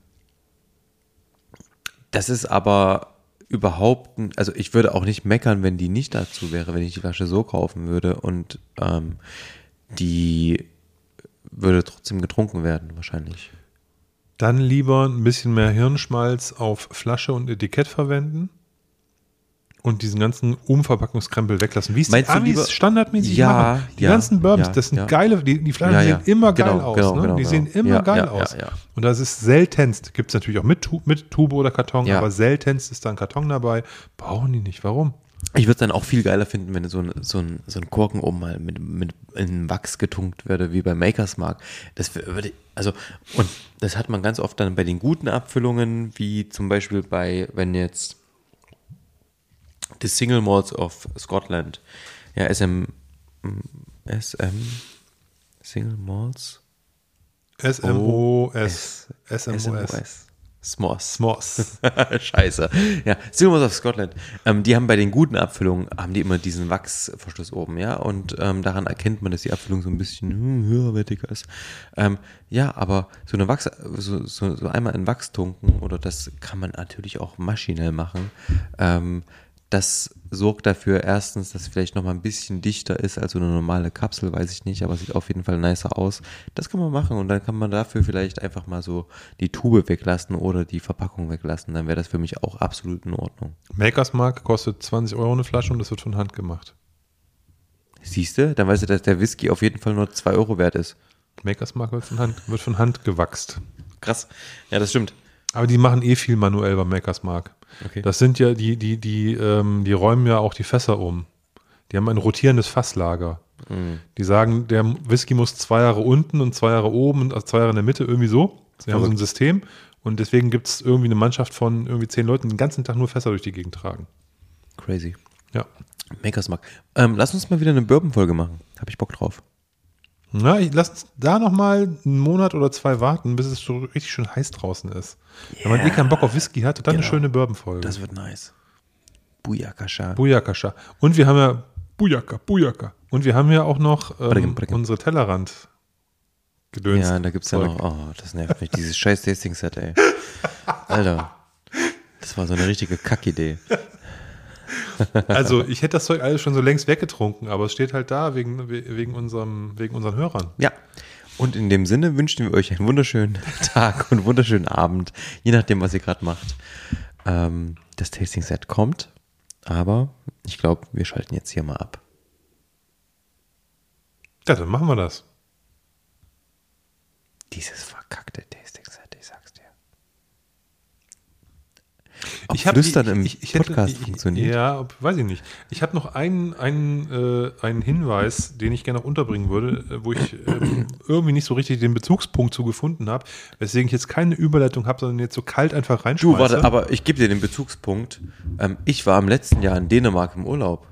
das ist aber überhaupt, also ich würde auch nicht meckern, wenn die nicht dazu wäre, wenn ich die Flasche so kaufen würde und ähm, die würde trotzdem getrunken werden, wahrscheinlich. Dann lieber ein bisschen mehr Hirnschmalz auf Flasche und Etikett verwenden und diesen ganzen Umverpackungskrempel weglassen. Wie es die Amis lieber- standardmäßig Ja, machen. Die ja, ganzen Bourbons, ja, das sind ja. geile, die, die Flaschen sehen immer geil Genau, aus. genau, ne? genau, die genau. sehen immer Ja, geil aus. Und das ist seltenst, gibt es natürlich auch mit, mit Tube oder Karton, aber seltenst ist da ein Karton dabei. Brauchen die nicht. Warum? Ich würde es dann auch viel geiler finden, wenn so ein, so ein, so ein Korken oben mal mit, mit in Wachs getunkt würde, wie bei Makers Mark. Das würde, also, und das hat man ganz oft dann bei den guten Abfüllungen, wie zum Beispiel bei, wenn jetzt The Single Malts of Scotland. Ja, SM, SM, Single Malts. S-M-O-S. S-M-O-S. S'mores. S'mores. Scheiße. Ja, Silmos of Scotland. Ähm, die haben bei den guten Abfüllungen, haben die immer diesen Wachsverschluss oben, ja. Und ähm, daran erkennt man, dass die Abfüllung so ein bisschen hm, höherwertiger ist. Ähm, ja, aber so eine Wachs, so, so, so einmal in Wachs tunken, oder das kann man natürlich auch maschinell machen. Das sorgt dafür erstens, dass es vielleicht noch mal ein bisschen dichter ist als so eine normale Kapsel, weiß ich nicht, aber sieht auf jeden Fall nicer aus. Das kann man machen und dann kann man dafür vielleicht einfach mal so die Tube weglassen oder die Verpackung weglassen. Dann wäre das für mich auch absolut in Ordnung. Makers Mark kostet 20 Euro eine Flasche und das wird von Hand gemacht. Siehst du? Dann weißt du, dass der Whisky auf jeden Fall nur 2 Euro wert ist. Makers Mark wird von Hand, wird von Hand gewachst. Krass. Ja, das stimmt. Aber die machen eh viel manuell beim Makers Mark. Okay. Das sind ja, die, die, die, ähm, die räumen ja auch die Fässer um. Die haben ein rotierendes Fasslager. Mhm. Die sagen, der Whisky muss zwei Jahre unten und zwei Jahre oben und zwei Jahre in der Mitte, irgendwie so. Sie haben so ein System und deswegen gibt es irgendwie eine Mannschaft von irgendwie zehn Leuten, die den ganzen Tag nur Fässer durch die Gegend tragen. Crazy. Ja. Makers Mark. Ähm, lass uns mal wieder eine Bourbon-Folge machen. Hab ich Bock drauf. Na, ich lass da nochmal einen Monat oder zwei warten, bis es so richtig schön heiß draußen ist. Wenn man eh keinen Bock auf Whisky hat, dann eine Genau. schöne Bourbon-Folge. Das wird nice. Booyakasha. Bujaka. Und wir haben ja Bujaka, Bujaka. Und wir haben ja auch noch ähm, Brigham, Brigham. unsere Tellerrand gedöns. Ja, da gibt's ja noch, oh, das nervt mich, dieses scheiß Tasting-Set, ey. Alter. Das war so eine richtige Kackidee. Also ich hätte das Zeug alles schon so längst weggetrunken, aber es steht halt da wegen, wegen, unserem, wegen unseren Hörern. Ja. Und in dem Sinne wünschen wir euch einen wunderschönen Tag und wunderschönen Abend, je nachdem, was ihr gerade macht. Ähm, das Tasting-Set kommt, aber ich glaube, wir schalten jetzt hier mal ab. Ja, dann machen wir das. Dieses verkackte Tasting-Set, ich sag's dir. Ob Ich hab- Flüstern im ich- ich hätte- Podcast ich- funktioniert. Ja, ob- weiß ich nicht. Ich habe noch einen, einen, äh, einen Hinweis, den ich gerne noch unterbringen würde, äh, wo ich ähm, irgendwie nicht so richtig den Bezugspunkt zu gefunden habe, weswegen ich jetzt keine Überleitung habe, sondern jetzt so kalt einfach reinschmeiße. Du, warte, aber ich gebe dir den Bezugspunkt. Ähm, ich war im letzten Jahr in Dänemark im Urlaub.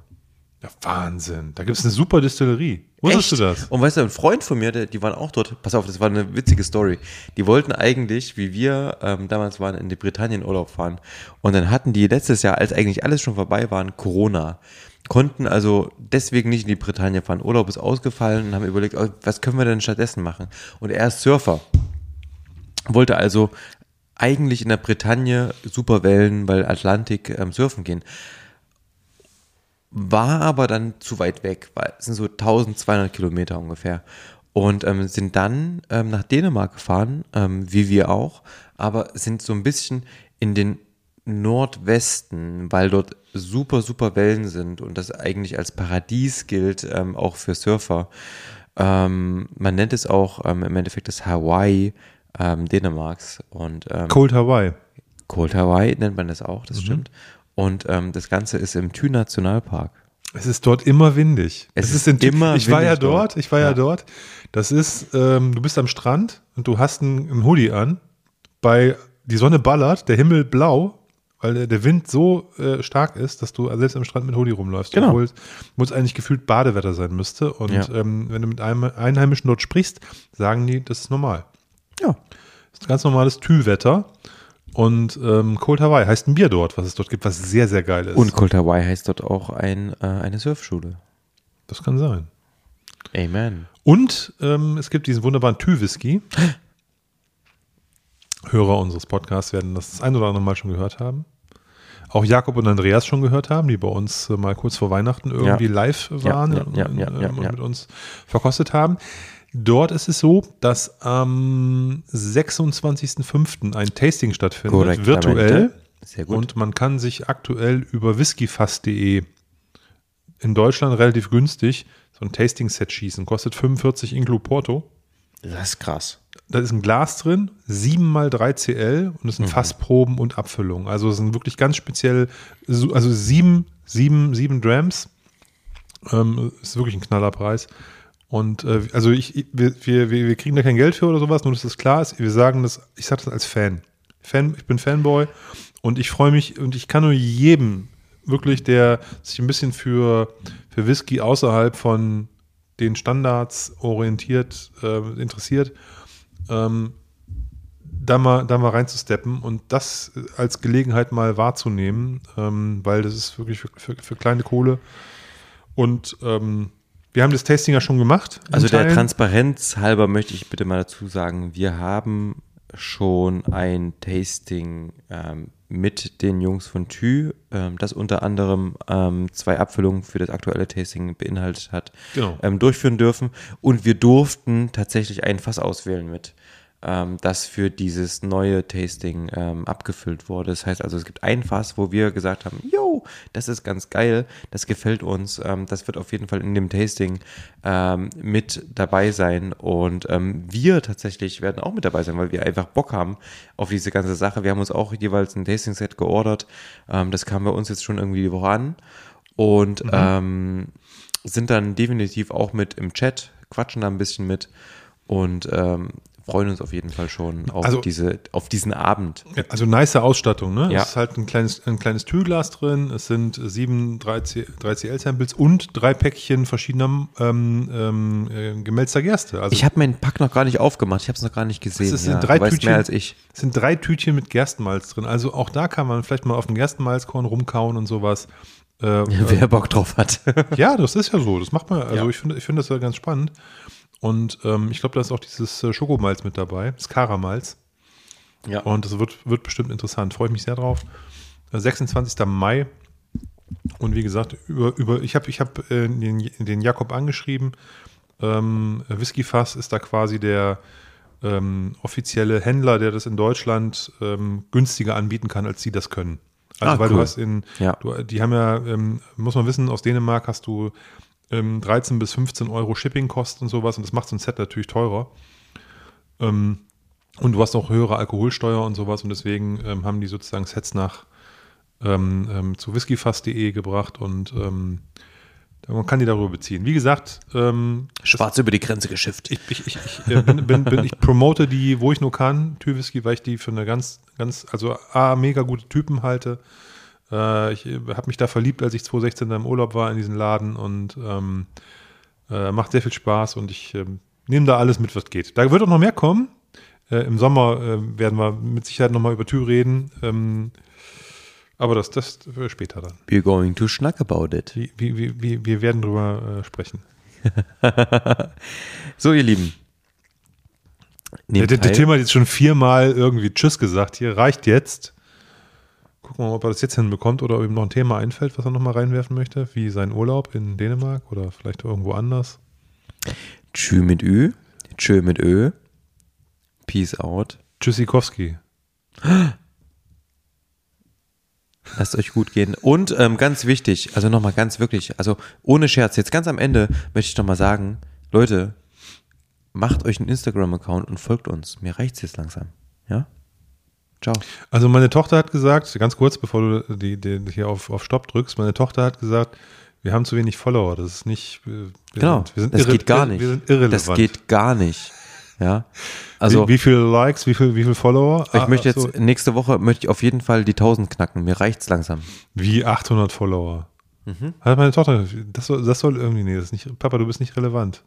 Ja, Wahnsinn. Da gibt es eine super Distillerie. Wusstest du das? Und weißt du, ein Freund von mir, der, die waren auch dort, pass auf, das war eine witzige Story. Die wollten eigentlich, wie wir ähm, damals waren, in die Britannien Urlaub fahren. Und dann hatten die letztes Jahr, als eigentlich alles schon vorbei war, Corona. Konnten also deswegen nicht in die Bretagne fahren. Urlaub ist ausgefallen und haben überlegt, oh, was können wir denn stattdessen machen? Und er ist Surfer. Wollte also eigentlich in der Bretagne super Wellen, weil Atlantik ähm, surfen gehen war aber dann zu weit weg, weil es sind so 1200 Kilometer ungefähr. Und ähm, sind dann ähm, nach Dänemark gefahren, ähm, wie wir auch, aber sind so ein bisschen in den Nordwesten, weil dort super, super Wellen sind und das eigentlich als Paradies gilt, ähm, auch für Surfer. Ähm, man nennt es auch ähm, im Endeffekt das Hawaii Dänemarks und Cold Hawaii. Cold Hawaii nennt man das auch, Mhm. das stimmt. Und ähm, das Ganze ist im Thü Nationalpark. Es ist dort immer windig. Es ist immer Ich war ja dort. dort, ich war ja, Ja. dort. Das ist, ähm, du bist am Strand und du hast einen, einen Hoodie an. Bei die Sonne ballert, der Himmel blau, weil der, der Wind so äh, stark ist, dass du selbst am Strand mit Hoodie rumläufst. Genau. Obwohl es es eigentlich gefühlt Badewetter sein müsste. Und Ja. ähm, wenn du mit einem Einheimischen dort sprichst, sagen die, das ist normal. Ja. Das ist ganz normales Thü-Wetter. Und ähm, Cold Hawaii heißt ein Bier dort, was es dort gibt, was sehr, sehr geil ist. Und Cold Hawaii heißt dort auch ein, äh, eine Surfschule. das kann sein. Amen. Und ähm, es gibt diesen wunderbaren Thü-Whisky. Hörer unseres Podcasts werden das, das ein oder andere Mal schon gehört haben. Auch Jakob und Andreas schon gehört haben, die bei uns äh, mal kurz vor Weihnachten irgendwie Ja. live waren ja, ja, und, ähm, mit uns verkostet haben. Dort ist es so, dass am 26.05. ein Tasting stattfindet, Korrekt. virtuell. Sehr gut. Und man kann sich aktuell über whiskyfass.de in Deutschland relativ günstig so ein Tasting-Set schießen. Kostet 45 Inclu Porto. das ist krass. Da ist ein Glas drin, 7 mal 3 CL und Mhm. es sind Fassproben und Abfüllungen. Also es sind wirklich ganz speziell, so- also 7, 7, 7 Drams. Ähm, ist wirklich ein Knallerpreis. Und äh, also ich, wir, wir wir kriegen da kein Geld für oder sowas, nur dass das klar ist. Wir sagen das, ich sage das als Fan. Fan, ich bin Fanboy und ich freue mich und ich kann nur jedem wirklich, der sich ein bisschen für, für Whisky außerhalb von den Standards orientiert, äh, interessiert, ähm, da mal, da mal reinzusteppen und das als Gelegenheit mal wahrzunehmen, ähm, weil das ist wirklich für, für, für kleine Kohle. Und ähm, wir haben das Tasting ja schon gemacht. Also der Teilen. Transparenz halber möchte ich bitte mal dazu sagen, wir haben schon ein Tasting ähm, mit den Jungs von Thü, ähm, das unter anderem ähm, zwei Abfüllungen für das aktuelle Tasting beinhaltet hat, Genau. ähm, durchführen dürfen. Und wir durften tatsächlich ein Fass auswählen mit, ähm, das für dieses neue Tasting ähm, abgefüllt wurde. Das heißt also, es gibt ein Fass, wo wir gesagt haben, yo, das ist ganz geil, das gefällt uns, ähm, das wird auf jeden Fall in dem Tasting ähm, mit dabei sein. Und ähm, wir tatsächlich werden auch mit dabei sein, weil wir einfach Bock haben auf diese ganze Sache. Wir haben uns auch jeweils ein Tasting-Set geordert. Ähm, das kam bei uns jetzt schon irgendwie die Woche an. Und ähm, sind dann definitiv auch mit im Chat, quatschen da ein bisschen mit und ähm, freuen uns auf jeden Fall schon auf, Also- diese, auf diesen Abend. Also nice Ausstattung, ne? Ja. Es ist halt ein kleines, ein kleines Türglas drin, es sind sieben 3CL-Samples und drei Päckchen verschiedener ähm, ähm, äh, gemälzter Gerste. Also Ich habe meinen Pack noch gar nicht aufgemacht, ich habe es noch gar nicht gesehen. Es sind ja, drei Tütchen, mehr als ich. Es sind drei Tütchen mit Gerstenmalz drin. Also auch da kann man vielleicht mal auf dem Gerstenmalzkorn rumkauen und sowas. Äh, Wer Bock drauf hat. ja, das ist ja so. Das macht man. Also Ja. ich finde, ich finde das ja ganz spannend. Und ähm, ich glaube, da ist auch dieses äh, Schokomalz mit dabei, das Karamalz. ja. Und das wird, wird bestimmt interessant. Freue ich mich sehr drauf. Äh, 26. Mai. Und wie gesagt, über, über, ich habe ich hab, äh, den, den Jakob angeschrieben. Ähm, Whiskyfass ist da quasi der ähm, offizielle Händler, der das in Deutschland ähm, günstiger anbieten kann, als sie das können. Also Ah, weil du cool. hast in, Ja. du, die haben ja, ähm, muss man wissen, aus Dänemark hast du ähm, 13 bis 15 Euro Shippingkosten und sowas und das macht so ein Set natürlich teurer. Ähm, und du hast auch höhere Alkoholsteuer und sowas und deswegen ähm, haben die sozusagen Sets nach ähm, ähm, zu whiskyfass.de gebracht und ähm, man kann die darüber beziehen. Wie gesagt, Schwarz über die Grenze geschifft. ich, ich, ich, ich, äh, bin, bin, bin, ich promote die, wo ich nur kann, Tür-Whisky, weil ich die für eine ganz, ganz, also A, mega gute Typen halte. Äh, ich habe mich da verliebt, als ich 2016 da im Urlaub war in diesen Laden und ähm, äh, macht sehr viel Spaß und ich ähm, nehme da alles mit, was geht. Da wird auch noch mehr kommen. Äh, Im Sommer äh, werden wir mit Sicherheit nochmal über Tür reden. Ähm, aber das, das später dann. We're going to schnack about it. Wie, wie, wie, wir werden drüber äh, sprechen. So, ihr Lieben. Der, der, der. Tim hat jetzt schon viermal irgendwie Tschüss gesagt. Hier reicht jetzt. Gucken wir mal, ob er das jetzt hinbekommt oder ob ihm noch ein Thema einfällt, was er nochmal reinwerfen möchte, wie sein Urlaub in Dänemark oder vielleicht irgendwo anders. Tschü mit Ü. Tschö mit Ö. Peace out. Tschüssikowski. Lasst euch gut gehen. Und ähm, ganz wichtig, also nochmal ganz wirklich, also ohne Scherz, jetzt ganz am Ende möchte ich nochmal sagen, Leute, macht euch einen Instagram-Account und folgt uns. Mir reicht's jetzt langsam. Ja? Ciao. Also meine Tochter hat gesagt, ganz kurz, bevor du die, die hier auf, auf Stopp drückst, meine Tochter hat gesagt, wir haben zu wenig Follower. Das ist nicht. äh, Wir Genau. sind, wir sind das irre- geht gar nicht. Wir sind irrelevant. Das geht gar nicht. Ja. Also, wie, wie viele Likes, wie viel, wie viel Follower? ich Ah, möchte ach so, jetzt, nächste Woche möchte ich auf jeden Fall die 1000 knacken. Mir reicht's langsam. Wie 800 Follower. Mhm. Hat meine Tochter, das soll, das soll irgendwie, nee, das ist nicht, Papa, du bist nicht relevant.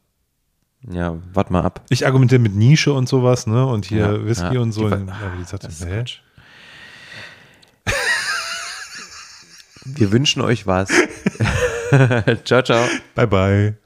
Ja, wart mal ab. Ich argumentiere mit Nische und sowas, ne? Und hier Ja, Whisky ja. und so. Die- die Das ist hä? Quatsch. Wir wünschen euch was. ciao, ciao. Bye bye.